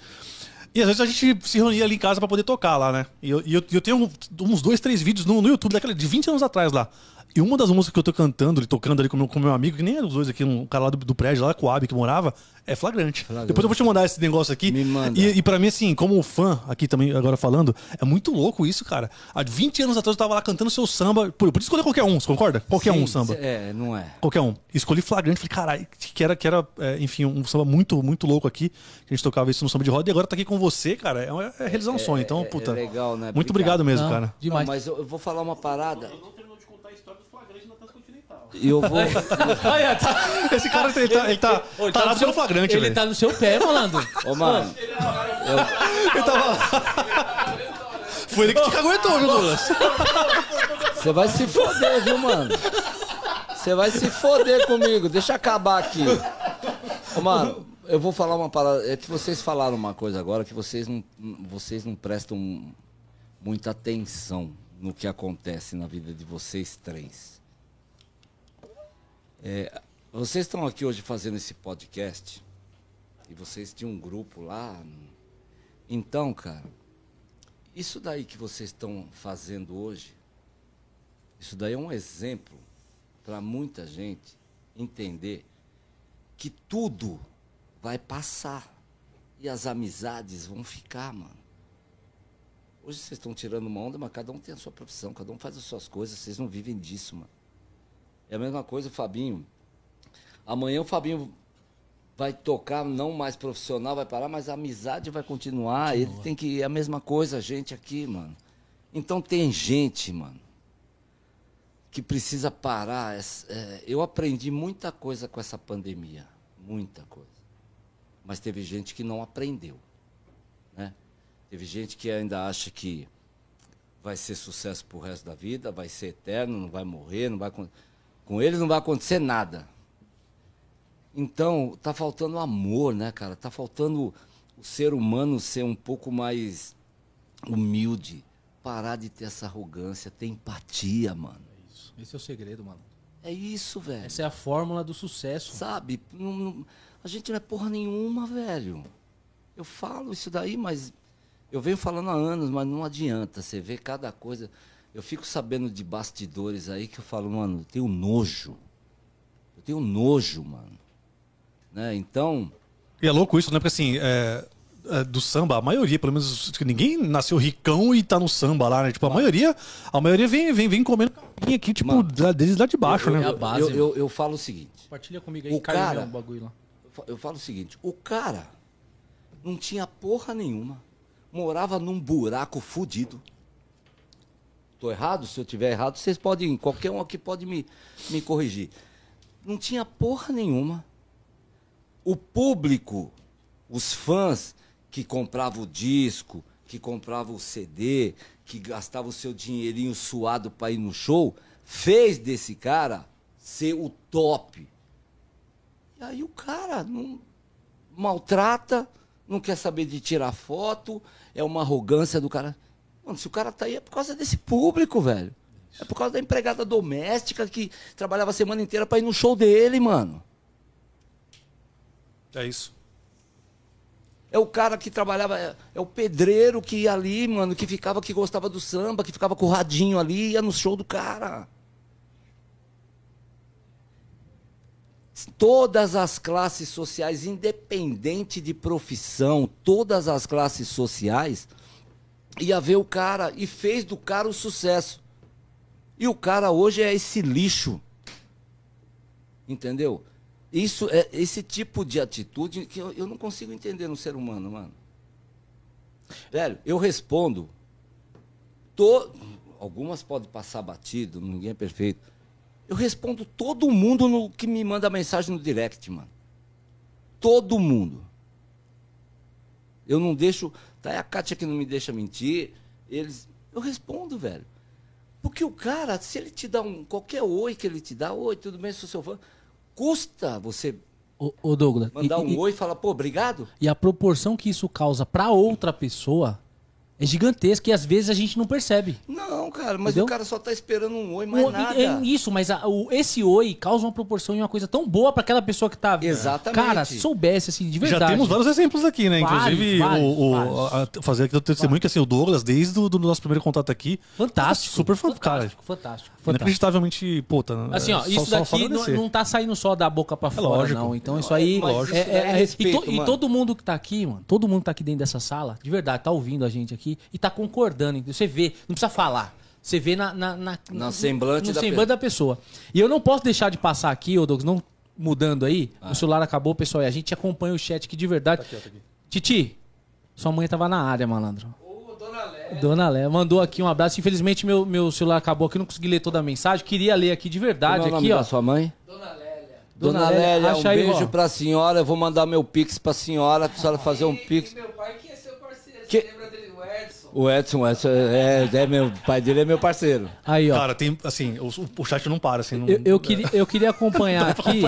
E às vezes a gente se reunia ali em casa pra poder tocar lá, né? E eu, e eu, eu tenho uns dois, três vídeos no, no YouTube daquela, de 20 anos atrás lá. E uma das músicas que eu tô cantando, ali, tocando ali com meu, com meu amigo, que nem é os dois aqui, um cara lá do, do prédio, lá, Coab, que morava, é flagrante. Flagrante. Depois eu vou te mandar esse negócio aqui. Me manda. E, e pra mim, assim, como fã, aqui também, agora falando, é muito louco isso, cara. Há 20 anos atrás eu tava lá cantando seu samba. Por, por escolher qualquer um, você concorda? Qualquer um Sim, samba. É, não é. Qualquer um. Escolhi flagrante, falei, caralho, que era, que era é, enfim, um samba muito, muito louco aqui. Que a gente tocava isso no samba de roda e agora tá aqui com você, cara. É, é realizar um sonho. Então, é- puta. é legal, né? Muito Obrigado. obrigado mesmo, Não, cara. Demais. Não, mas eu, eu vou falar uma parada. Não terminou de contar a história dos flagrantes na Transcontinental. E eu vou. Olha, tá, Esse cara, ele tá, ele tá, ele tá no lá seu- flagrante, Ele velho. tá no seu pé, malandro. Ô, mano. Ele tava... Foi ele que te caguetou, viu, Douglas? Você vai se foder, viu, mano? Você vai se foder comigo. Deixa eu acabar aqui. Ô, mano, eu vou falar uma parada. É que vocês falaram uma coisa agora que vocês não, vocês não prestam muita atenção no que acontece na vida de vocês três. É, vocês estão aqui hoje fazendo esse podcast e vocês tinham um grupo lá. Então, cara, isso daí que vocês estão fazendo hoje, isso daí é um exemplo para muita gente entender que tudo vai passar e as amizades vão ficar, mano. Hoje vocês estão tirando uma onda, mas cada um tem a sua profissão, cada um faz as suas coisas, vocês não vivem disso, mano. É a mesma coisa o Fabinho. Amanhã o Fabinho vai tocar, não mais profissional, vai parar, mas a amizade vai continuar. Ele tem que. É a mesma coisa, a gente aqui, mano. Então tem gente, mano, que precisa parar. essa- é, eu aprendi muita coisa com essa pandemia. Muita coisa. Mas teve gente que não aprendeu. Né? Teve gente que ainda acha que vai ser sucesso pro resto da vida, vai ser eterno, não vai morrer, não vai com ele não vai acontecer nada. Então, tá faltando amor, né, cara? Tá faltando o ser humano ser um pouco mais humilde, parar de ter essa arrogância, ter empatia, mano. Esse é o segredo, mano. É isso, velho. Essa é a fórmula do sucesso. Sabe? Não- não- a gente não é porra nenhuma, velho. Eu falo isso daí, mas eu venho falando há anos, mas não adianta. Você vê cada coisa. Eu fico sabendo de bastidores aí que eu falo, mano, eu tenho nojo. Eu tenho nojo, mano. Né? Então, E é louco isso, né? Porque assim, é, é, do samba, a maioria, pelo menos, ninguém nasceu ricão e tá no samba lá, né? Tipo, a maioria, a maioria vem, vem, vem comendo capinha aqui, tipo, Mano, da- lá de baixo, eu, né? É a base, eu, mano. eu, eu falo o seguinte. Compartilha comigo aí, O caiu cara- um bagulho lá. Eu Eu falo o seguinte, o cara não tinha porra nenhuma, morava num buraco fudido. Tô errado? Se eu tiver errado, vocês podem, qualquer um aqui pode me, me corrigir. Não tinha porra nenhuma. O público, os fãs que compravam o disco, que compravam o CD, que gastavam o seu dinheirinho suado para ir no show, fez desse cara ser o top. E aí o cara não maltrata, não quer saber de tirar foto, é uma arrogância do cara. Mano, se o cara tá aí é por causa desse público, velho. É por causa da empregada doméstica que trabalhava a semana inteira pra ir no show dele, mano. É isso. É o cara que trabalhava, é, é o pedreiro que ia ali, mano, que ficava, que gostava do samba, que ficava com o radinho ali, ia no show do cara. Todas as classes sociais, independente de profissão, todas as classes sociais, ia ver o cara e fez do cara o sucesso. E o cara hoje é esse lixo. Entendeu? Isso é esse tipo de atitude que eu, eu não consigo entender no ser humano, mano. Velho, eu respondo. To... Algumas podem passar batido, ninguém é perfeito. Eu respondo todo mundo no que me manda mensagem no direct, mano. Todo mundo. Eu não deixo. Tá a Kátia que não me deixa mentir. Eles. Eu respondo, velho. Porque o cara, se ele te dá um. Qualquer oi que ele te dá, oi, tudo bem, sou seu fã. Custa você Ô, Douglas, mandar e, um e- oi e falar, pô, obrigado? e a proporção que isso causa pra outra pessoa é gigantesca e às vezes a gente não percebe. Não, cara, mas Entendeu? o cara só tá esperando um oi, mais O- nada. é isso, mas a- o- esse oi causa uma proporção e uma coisa tão boa pra aquela pessoa que tá. Exatamente. Cara, se soubesse assim, de verdade. Já temos vários exemplos aqui, né? Vários, Inclusive, vários, o, o- vários. a- fazer aqui o testemunho que assim, o Douglas, desde o do nosso primeiro contato aqui, Fantástico. super fã, cara. fantástico, fantástico. Inacreditavelmente, puta. Assim, ó, é, isso só- só- daqui só não, não tá saindo só da boca pra fora, lógico. não. Então isso aí. Isso é- daí é é- respeito, e, to- e todo mundo que tá aqui, mano, todo mundo que tá aqui dentro dessa sala, de verdade, tá ouvindo a gente aqui e tá concordando. Você vê, não precisa falar. Você vê na, na, na- No semblante no da semblante da pessoa. E eu não posso deixar de passar aqui, ô Douglas, não mudando aí. Ah. O celular acabou, pessoal, e a gente acompanha o chat aqui de verdade. Titi, sua mãe tava na área, malandro. Dona Léa mandou aqui um abraço. Infelizmente, meu, meu celular acabou aqui, eu não consegui ler toda a mensagem. Queria ler aqui de verdade, Como é o aqui, ó. sua mãe? Dona Dona Lélia, Lélia, um aí, beijo ó. pra senhora. Eu vou mandar meu pix pra senhora, pra senhora fazer um pix. Meu pai que é seu parceiro, Que- você lembra dele, o Edson? O Edson, o Edson é, é meu o pai dele é meu parceiro. Aí, ó. Cara, tem, assim, o, o chat não para, assim. Não, eu, eu queria, eu queria acompanhar aqui.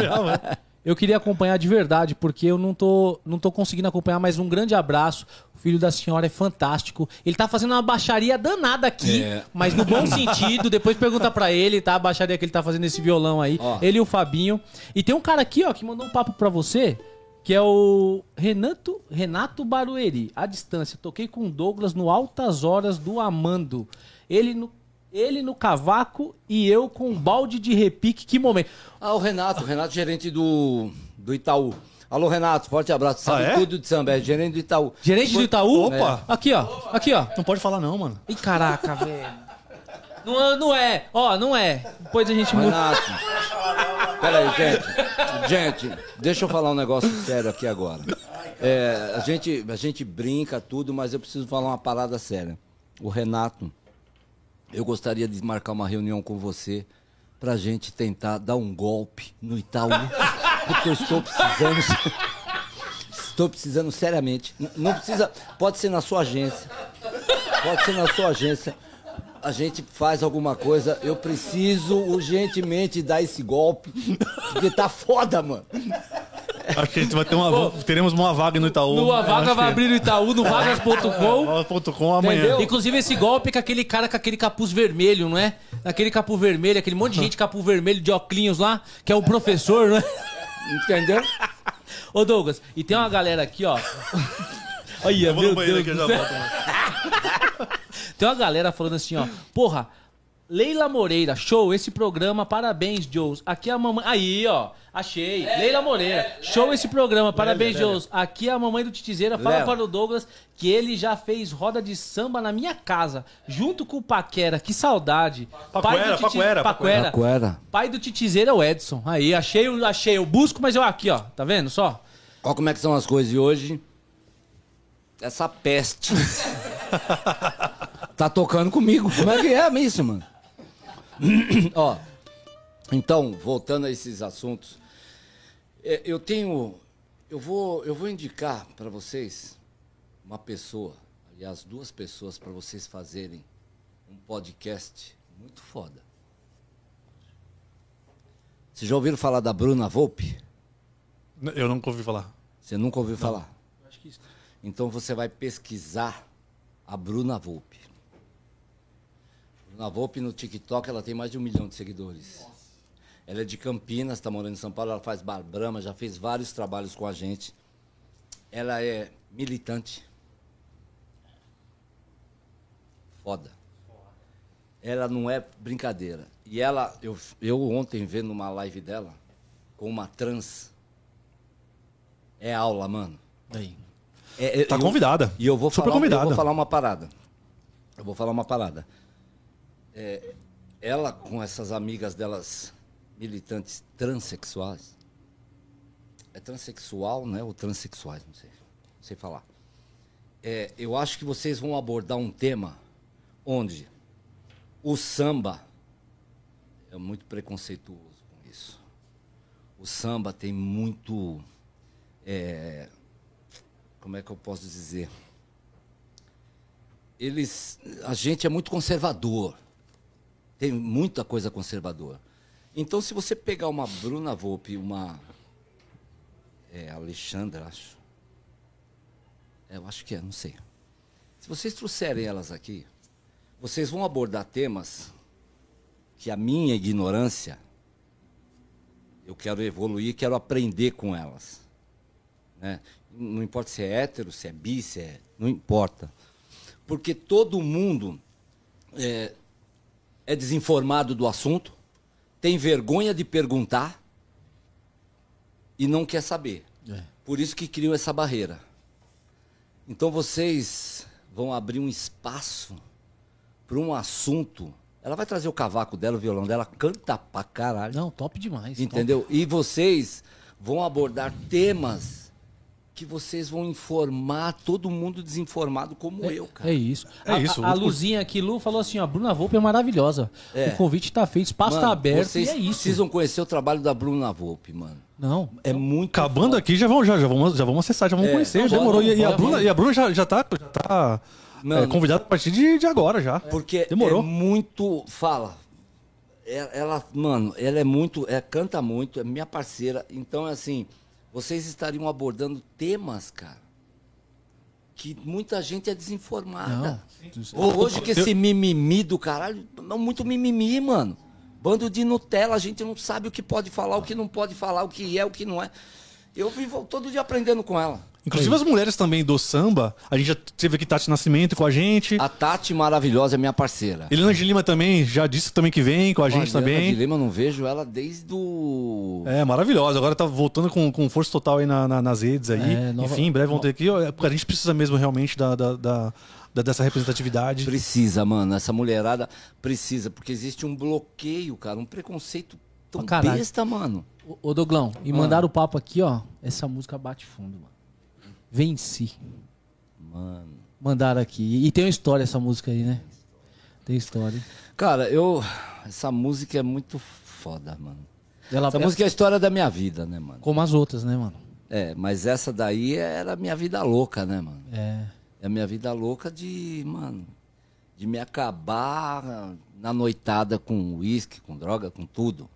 Eu queria acompanhar de verdade, porque eu não tô, não tô conseguindo acompanhar, mas um grande abraço. O filho da senhora é fantástico. Ele tá fazendo uma baixaria danada aqui, É. mas no bom sentido. Depois pergunta pra ele, tá? A baixaria que ele tá fazendo esse violão aí. Ó. Ele e o Fabinho. E tem um cara aqui, ó, que mandou um papo pra você, que é o Renato, Renato Barueri. À distância. Toquei com o Douglas no Altas Horas do Amando. Ele no, ele no cavaco e eu com um balde de repique. Que momento. Ah, o Renato, o Renato, gerente do, do Itaú. Alô, Renato, forte abraço. Sabe Ah, é? tudo de samba, é gerente do Itaú. Gerente do Itaú? Opa! Aqui, ó. Aqui, ó. Não pode falar, não, mano. Ih, caraca, velho. Não, não é. Ó, não é. Depois a gente muda. Renato. Peraí, gente. Gente, deixa eu falar um negócio sério aqui agora. É, a, gente, a gente brinca tudo, mas eu preciso falar uma parada séria. O Renato, eu gostaria de marcar uma reunião com você pra gente tentar dar um golpe no Itaú. Porque eu estou precisando. Estou precisando seriamente. Não precisa. Pode ser na sua agência. Pode ser na sua agência. A gente faz alguma coisa. Eu preciso urgentemente dar esse golpe. Porque tá foda, mano. Acho que a gente vai ter uma. teremos uma vaga no Itaú. No A Eu Vaga vai que- abrir no Itaú, no vagas.com. Vagas.com amanhã. Entendeu? Inclusive esse golpe com aquele cara com aquele capuz vermelho, não é? Aquele capuz vermelho, aquele monte de gente capuz vermelho de óculos lá, que é o professor, não é? Entendeu? Ô Douglas, e tem uma galera aqui, ó. Olha, Eu vou no meu banheiro Deus aqui, eu já volto. mano. Tem uma galera falando assim, ó. Porra, Leila Moreira, show esse programa, parabéns, Joes. Aqui é a mamãe. Aí, ó. Achei. Leila Moreira, show esse programa, parabéns, Joes. Aqui é a mamãe do Titizeira. Fala para o Douglas que ele já fez roda de samba na minha casa, junto com o Paquera. Que saudade. Paquera, Paquera, Paquera. Paquera. Pai do Titizeira é o Edson. Aí, achei, o- achei. Eu busco, mas eu aqui, ó. Tá vendo só? Olha como é que são as coisas de hoje. Essa peste. tá tocando comigo. Como é que é isso, mano? Ó, então, voltando a esses assuntos, é, eu tenho, eu vou, eu vou indicar para vocês uma pessoa, aliás, duas pessoas para vocês fazerem um podcast muito foda. Vocês já ouviram falar da Bruna Volpe? Eu nunca ouvi falar. Você nunca ouviu falar? Então você vai pesquisar a Bruna Volpe. Bruna Volpe no TikTok ela tem mais de um milhão de seguidores. Ela é de Campinas, está morando em São Paulo, ela faz bar brama, já fez vários trabalhos com a gente. Ela é militante. Foda. Ela não é brincadeira. E ela, eu, eu ontem vendo uma live dela com uma trans. É aula, mano. Aí. É, é, Tá eu- convidada. E eu vou, Super falar, eu convidada. vou falar uma parada. Eu vou falar uma parada. É, ela, com essas amigas delas, militantes transexuais. É transexual, né? Ou transexuais, não sei. Não sei falar. É, eu acho que vocês vão abordar um tema onde o samba é muito preconceituoso com isso. O samba tem muito. é, como é que eu posso dizer? Eles, a gente é muito conservador. Tem muita coisa conservadora. Então, se você pegar uma Bruna Volpe, uma é Alexandra, acho. É, eu acho que é, não sei. Se vocês trouxerem elas aqui, vocês vão abordar temas que a minha ignorância eu quero evoluir, quero aprender com elas né? Não importa se é hétero, se é bi, se é. Não importa. Porque todo mundo é, é desinformado do assunto, tem vergonha de perguntar e não quer saber. Por isso que criam essa barreira. Então vocês vão abrir um espaço para um assunto. Ela vai trazer o cavaco dela, o violão dela, canta pra caralho. Não, top demais. Entendeu? E vocês vão abordar temas que vocês vão informar todo mundo desinformado como eu, cara. É isso. É a, isso. A, a Luzinha aqui, Lu, falou assim, ó, Bruna Volpe é maravilhosa. É. O convite tá feito, espaço Mano, tá aberto vocês e é isso. precisam conhecer o trabalho da Bruna Volpe, mano. Não, É muito Acabando foda. aqui, já vamos, já, já vamos, já vamos acessar, já vamos É, conhecer. não, demorou. e, e a Bruna, e a Bruna já, já tá, já tá é, Mano. convidada a partir de, de agora já. Porque Demorou. é muito. Fala. É- Ela, mano, ela é muito. É, canta muito, é minha parceira. Então, assim, vocês estariam abordando temas, cara, que muita gente é desinformada. Hoje que esse mimimi do caralho, não muito mimimi, mano. Bando de Nutella, a gente não sabe o que pode falar, o que não pode falar, o que é, o que não é. Eu vivo todo dia aprendendo com ela. Inclusive as mulheres também do samba, a gente já teve aqui Tati Nascimento com a gente. A Tati maravilhosa é minha parceira. Helena de Lima também já disse também que vem com a gente também. de Lima, não vejo ela desde o. É, maravilhosa. Agora tá voltando com, com força total aí na- na- nas redes aí. É, nova- Enfim, em breve vão ter aqui. porque A gente precisa mesmo realmente da, da- da- da- dessa representatividade. Precisa, mano. Essa mulherada precisa, porque existe um bloqueio, cara, um preconceito tão besta, mano. Ô, Doglão, e Ah. mandaram o papo aqui, ó. Essa música bate fundo, mano. Venci. Mano. Mandaram aqui. E tem uma história essa música aí, né? Tem história. Cara, eu. Essa música é muito foda, mano. Ela, Essa música é a história da minha vida, né, mano? Como as outras, né, mano? É, mas essa daí era a minha vida louca, né, mano? É. É a minha vida louca de, mano, de me acabar na noitada com uísque, com droga, com tudo.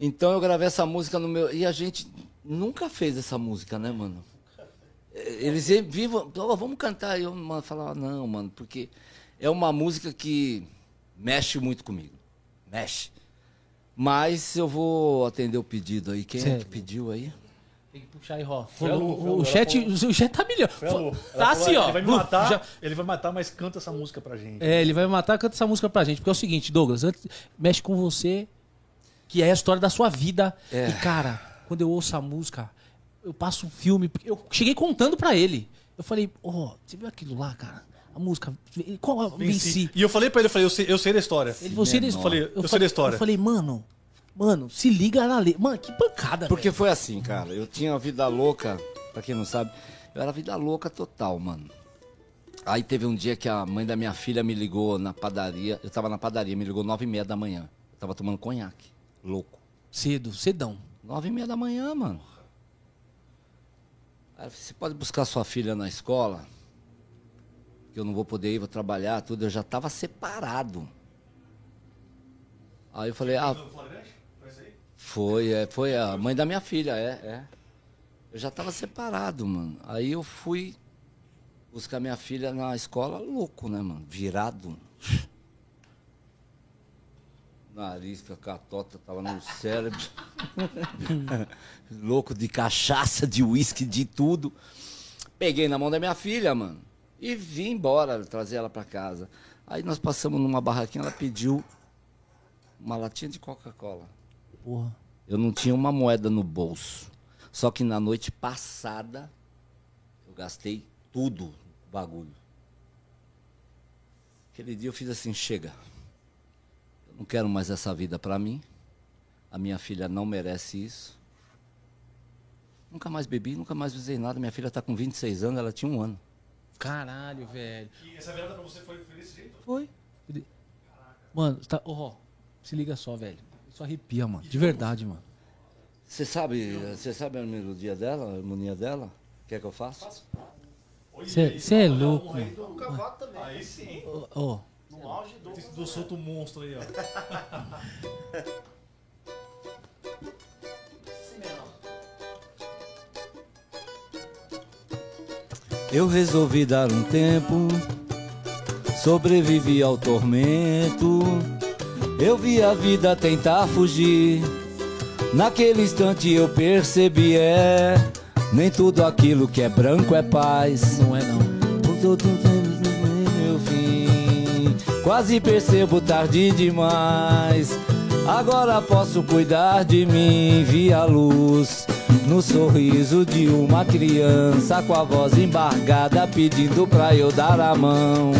Então eu gravei essa música no meu. E a gente nunca fez essa música, né, mano? Eles vivam, "Ó, vamos cantar. E eu mano, falava, não, mano, porque é uma música que mexe muito comigo. Mexe. Mas eu vou atender o pedido aí. Quem é Certo. que pediu aí? Tem que puxar aí, Ró. O, Lu, o chat, o chat tá milhão. Tá assim, ó. Ele vai me matar, já- ele vai matar, mas canta essa música pra gente. É, ele vai me matar, canta essa música pra gente. Porque é o seguinte, Douglas, antes- mexe com você, que é a história da sua vida. É. E, cara, quando eu ouço a música, eu passo um filme. porque Eu cheguei contando pra ele. Eu falei, ó, você viu aquilo lá, cara? A música. Qual a venci? E eu falei pra ele, eu falei, eu sei, eu sei da história. Ele, você Menor. eu falei, eu sei da história. Eu falei, mano, mano, se liga na lei. Mano, que pancada, Porque foi assim, cara. Eu tinha uma vida louca, pra quem não sabe, eu era vida louca total, mano. Aí teve um dia que a mãe da minha filha me ligou na padaria. Eu tava na padaria, me ligou nove e meia da manhã. Eu tava tomando conhaque. Louco. Cedo, cedão. Nove e meia da manhã, mano. Aí eu falei, você pode buscar sua filha na escola? Que eu não vou poder ir, vou trabalhar, tudo. Eu já tava separado. Aí eu falei, ah. Foi, é, foi a mãe da minha filha, é, é. Eu já tava separado, mano. Aí eu fui buscar minha filha na escola, louco, né, mano? Virado. Nariz a catota tava no cérebro. louco de cachaça, de uísque, de tudo. Peguei na mão da minha filha, mano. E vim embora, trazer ela pra casa. Aí nós passamos numa barraquinha, ela pediu uma latinha de Coca-Cola. Porra. Eu não tinha uma moeda no bolso. Só que na noite passada, eu gastei tudo o bagulho. Aquele dia eu fiz assim, chega. Não quero mais essa vida pra mim. A minha filha não merece isso. Nunca mais bebi, nunca mais usei nada. Minha filha tá com 26 anos, ela tinha um ano. Caralho, velho. E essa virada pra você foi desse jeito? Foi. Mano, tá, ó, se liga só, velho. Isso arrepia, mano. De verdade, mano. Você sabe, você sabe a melodia dela, a harmonia dela? Quer que eu faça? Você é louco, mano. Aí sim. Ó, ó. No auge do. Do solto monstro aí, ó. Eu resolvi dar um tempo, sobrevivi ao tormento. Eu vi a vida tentar fugir. Naquele instante eu percebi é nem tudo aquilo que é branco é paz. Não é não. Quase percebo tarde demais. Agora posso cuidar de mim. Vi a luz no sorriso de uma criança com a voz embargada pedindo pra eu dar a mão.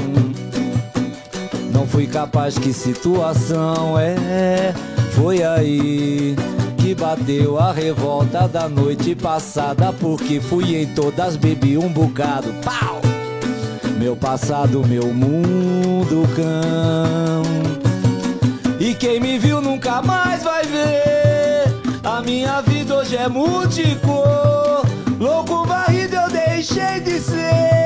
Não fui capaz, que situação é? Foi aí que bateu a revolta da noite passada. Porque fui em todas, bebi um bocado. Pau! Meu passado, meu mundo cão. E quem me viu nunca mais vai ver. A minha vida hoje é multicor. Louco varrido eu deixei de ser.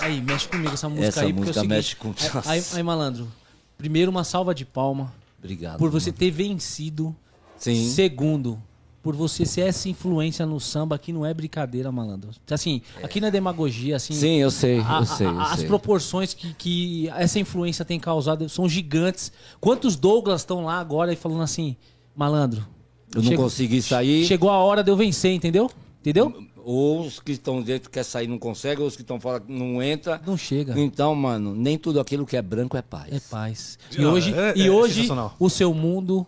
Aí, aí, mexe comigo essa música Essa aí. porque é o música seguinte, mexe com- Aí, aí, aí, malandro. Primeiro, uma salva de palma Obrigado. por você ter vencido. Sim. Segundo, por você ser essa influência no samba que não é brincadeira, malandro. Assim, aqui não é demagogia, assim. Sim, eu sei, a- eu sei, eu as sei. proporções que, que essa influência tem causado são gigantes. Quantos Douglas estão lá agora e falando assim, malandro? Eu não chegou- consegui sair. Chegou a hora de eu vencer, entendeu? Entendeu? Ou os que estão dentro quer sair não conseguem, ou os que estão fora não entra. Não chega. Então, mano, nem tudo aquilo que é branco é paz. É paz. E Não, hoje, é- e é hoje o seu mundo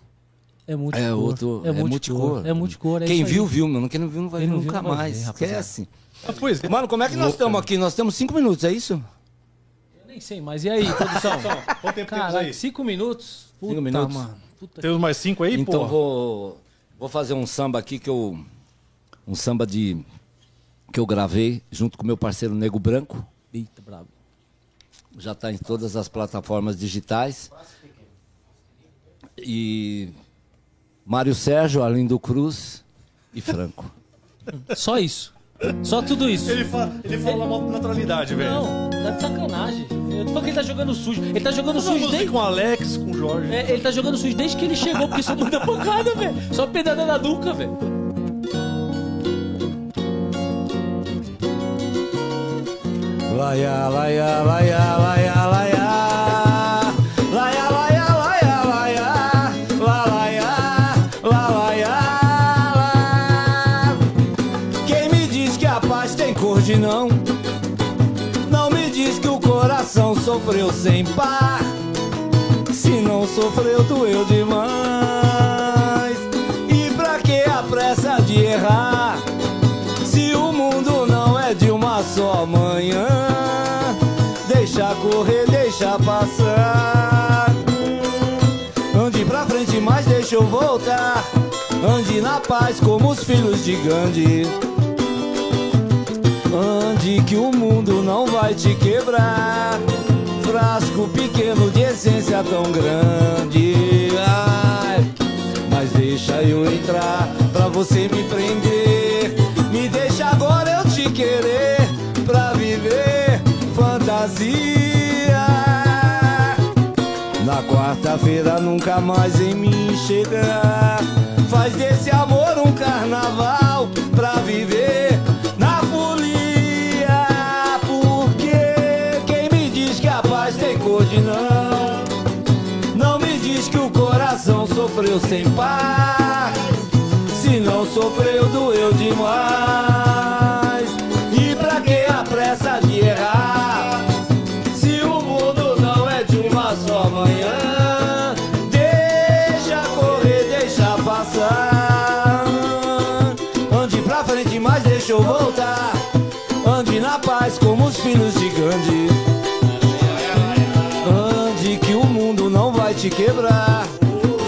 é multicor. É outro, é multicor. É multicor. é Quem isso aí. viu, viu, mano. Quem não viu, não vai Quem ver não viu, nunca vai mais. ver. Esquece. Ah, pois é. Mano, como é que nós estamos aqui? Nós temos cinco minutos, é isso? Eu nem sei, mas e aí, produção? Quanto tempo temos Caralho, aí? cinco minutos? Puta, minutos? mano. Puta Temos mais cinco aí, então pô? vou, vou fazer um samba aqui que eu. Um samba de. Que eu gravei junto com meu parceiro Nego Branco. Eita, brabo. Já está em todas as plataformas digitais. E Mário Sérgio, Arlindo Cruz e Franco. Só isso. Só tudo isso. Ele fala, ele fala uma naturalidade, velho. Não, tá de sacanagem. Eu tô falando que ele tá jogando sujo. Ele tá jogando Sujo desde. com o Alex, com o Jorge. É, ele tá jogando sujo desde que ele chegou, porque só muita pancada, velho. Só pedada na nuca, velho. Laia, laia, laia, laia, laia. Não? Não me diz que o coração sofreu sem par. Se não sofreu, doeu demais. Eu voltar. Ande na paz como os filhos de Gandhi. Ande que o mundo não vai te quebrar. Frasco pequeno de essência tão grande. Ai, mas deixa eu entrar pra você me prender. Me deixa agora eu te querer pra viver fantasia. Na quarta-feira nunca mais em mim chegar. Faz desse amor um carnaval pra viver na folia. Porque quem me diz que a paz tem cor de não, não me diz que o coração sofreu sem paz. Se não sofreu, doeu demais. Como os filhos de Gandhi. Ande que o mundo não vai te quebrar.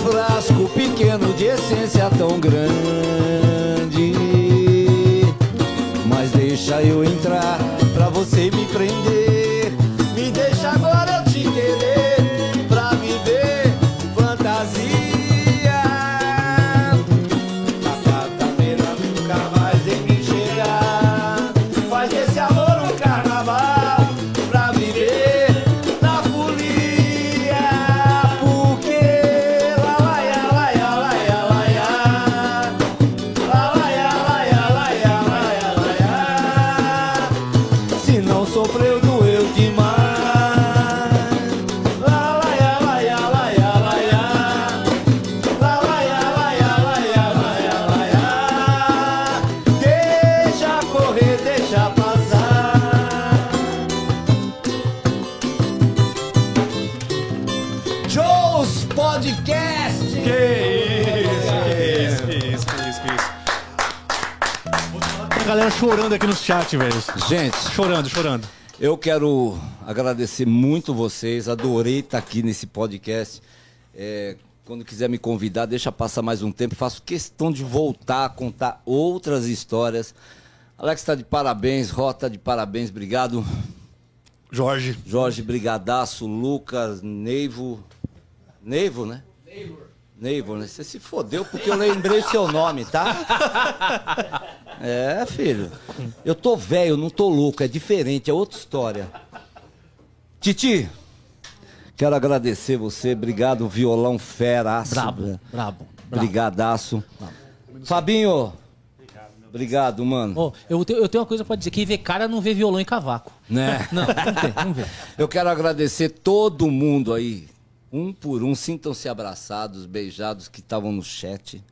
Frasco pequeno de essência tão grande. Mas deixa eu entrar pra você me prender. Chorando aqui no chat, velho. Gente, Chorando, chorando. eu quero agradecer muito vocês. Adorei estar aqui nesse podcast. É, quando quiser me convidar, deixa passar mais um tempo. Faço questão de voltar a contar outras histórias. Alex está de parabéns, Rota de parabéns, obrigado. Jorge. Jorge, brigadaço, Lucas, Neivo. Neivo, né? Neivo, né? Você se fodeu porque eu lembrei seu nome, tá? É, filho. Eu tô velho, não tô louco, é diferente, é outra história. Titi, quero agradecer você, obrigado, violão fera. Brabo, brabo. brabo. Brigadaço. Fabinho, obrigado, mano. Ó, eu, tenho, eu tenho uma coisa pra dizer: quem vê cara não vê violão e cavaco. Né? Não, não tem, não vê. Eu quero agradecer todo mundo aí, um por um, sintam-se abraçados, beijados que estavam no chat,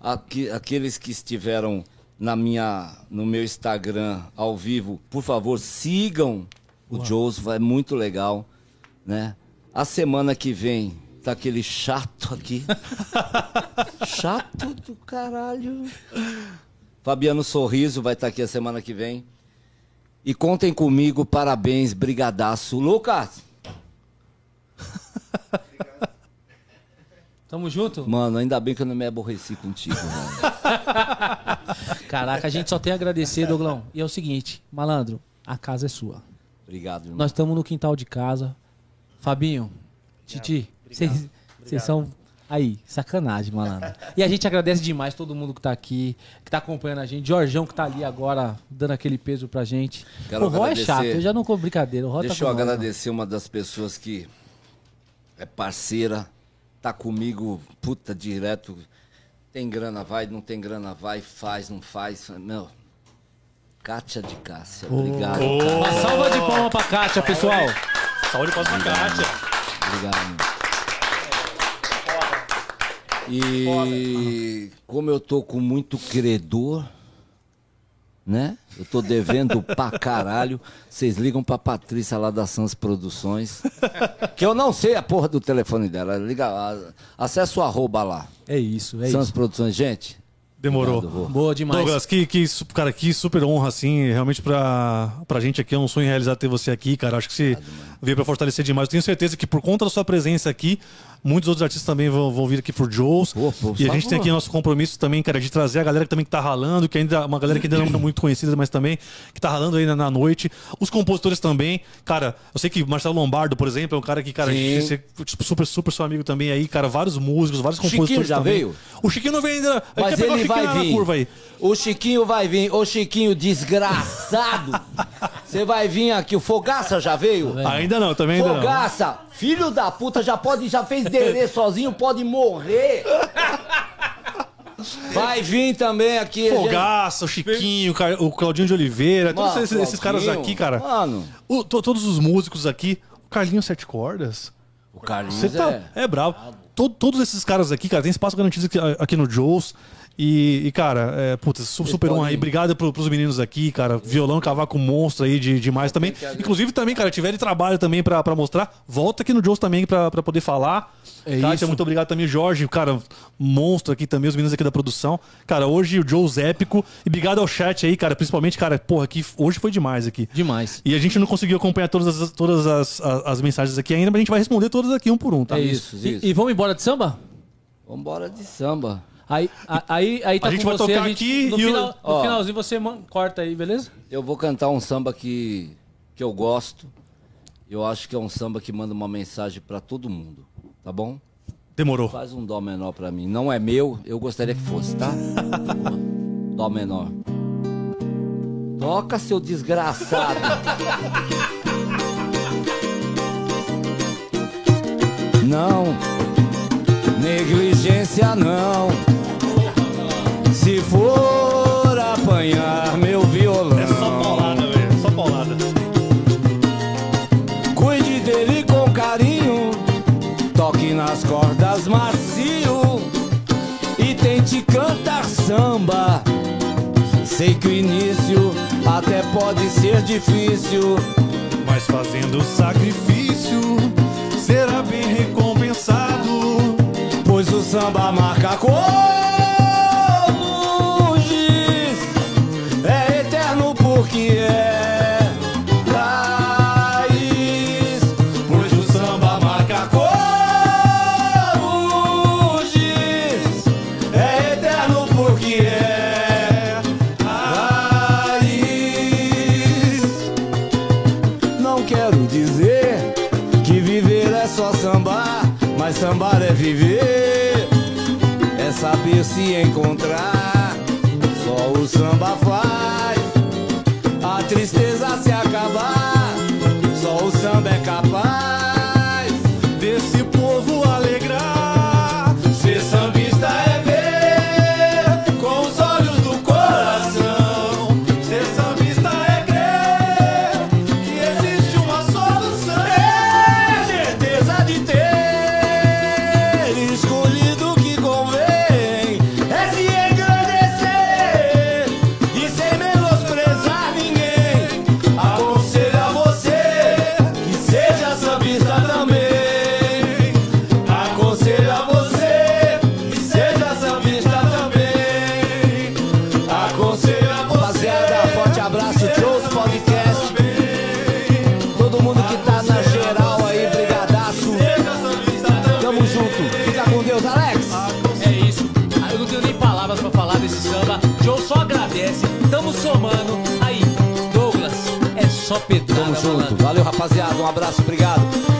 Aqui- aqueles que estiveram na minha, no meu Instagram ao vivo, por favor sigam o Joseph, é muito legal, né? A semana que vem tá aquele chato aqui, chato do caralho. Fabiano Sorriso vai estar aqui a semana que vem. E contem comigo, parabéns, brigadaço. Lucas, Tamo junto? mano, ainda bem que eu não me aborreci contigo, mano. Caraca, a gente só tem a agradecer, Doglão. E é o seguinte, malandro, a casa é sua. Obrigado, irmão. Nós estamos no quintal de casa. Fabinho, Titi, vocês são Aí, sacanagem, malandro. E a gente agradece demais todo mundo que tá aqui, que tá acompanhando a gente. Jorjão que tá ali agora, dando aquele peso pra gente. Quero o Ró é chato, eu já não com brincadeira. O Ró Deixa tá eu nós, agradecer uma das pessoas que é parceira, tá comigo, puta, direto. Tem grana, vai, não tem grana, vai, faz, não faz. Meu, Kátia de Cássia, obrigado. Uma salva de palma pra Kátia, pessoal. Saúde pra Kátia. Obrigado. E como eu tô com muito credor, né? Eu tô devendo pra caralho. Vocês ligam pra Patrícia lá da Sans Produções. Que eu não sei a porra do telefone dela. Liga, a- acessa o arroba lá. É isso, é Sans isso. Produções, gente. Demorou. Boa demais. Douglas, que, que, cara, que super honra, assim, realmente pra, pra gente aqui é um sonho realizado ter você aqui, cara. Acho que você veio pra fortalecer demais. Eu tenho certeza que por conta da sua presença aqui, muitos outros artistas também vão, vão vir aqui por Joes. Pô, e a gente tem aqui nosso compromisso também, cara, de trazer a galera que também tá ralando, que ainda, uma galera que ainda não é muito conhecida, mas também que tá ralando aí na, na noite. Os compositores também, cara, eu sei que Marcelo Lombardo, por exemplo, é um cara que, cara, Sim. você, tipo, super, super seu amigo também aí, cara, vários músicos, vários Chiquinho compositores já também. veio? O Chiquinho não veio ainda. Gente Mas ele Chiquinho vai vir. curva aí. O Chiquinho vai vir. Ô Chiquinho, desgraçado. Você vai vir aqui. O Fogaça já veio? Ainda não, também ainda não. Fogaça, filho da puta, já pode, já fez derê sozinho, pode morrer. Vai vir também aqui. gente. Fogaça, o Chiquinho, o Claudinho de Oliveira, todos Mano, esses, esses caras aqui, cara. Mano, O- to- todos os músicos aqui. O Carlinho Sete Cordas. o Carlinhos Você tá. é... É, bravo. To- todos esses caras aqui, cara, tem espaço garantido aqui, aqui no Joe's. E, e, cara, é, putz, su- super honra aí. Obrigado pro, pros meninos aqui, cara. Violão, cavaco monstro aí de, demais também. Inclusive também, cara, tiver de trabalho também pra, pra mostrar. Volta aqui no Joe's também pra, pra poder falar. É Kátia, isso. muito obrigado também, Jorge, cara, monstro aqui também, os meninos aqui da produção. Cara, hoje o Joe's épico. E obrigado ao chat aí, cara. Principalmente, cara, porra, aqui hoje foi demais aqui. Demais. E a gente não conseguiu acompanhar todas as, todas as, as, as mensagens aqui ainda, mas a gente vai responder todas aqui um por um, tá? É Isso, isso. isso. E, e vamos embora de samba? Vambora de samba. Aí, aí, aí tá A gente com vai você, tocar a gente, aqui no, e o- final, no finalzinho você man- corta aí, beleza? Eu vou cantar um samba que, que eu gosto. Eu acho que é um samba que manda uma mensagem pra todo mundo, tá bom? Demorou. Faz um dó menor pra mim. Não é meu, eu gostaria que fosse, tá? dó menor. Toca, seu desgraçado. Não, negligência não. Se for apanhar meu violão. É só paulada, velho. Só paulada. Cuide dele com carinho, toque nas cordas macio e tente cantar samba. Sei que o início até pode ser difícil, Mas fazendo sacrifício, será bem recompensado. pois o samba marca como giz, se encontrar. Só o samba faz Tamo junto. Valeu, rapaziada. Um abraço, obrigado.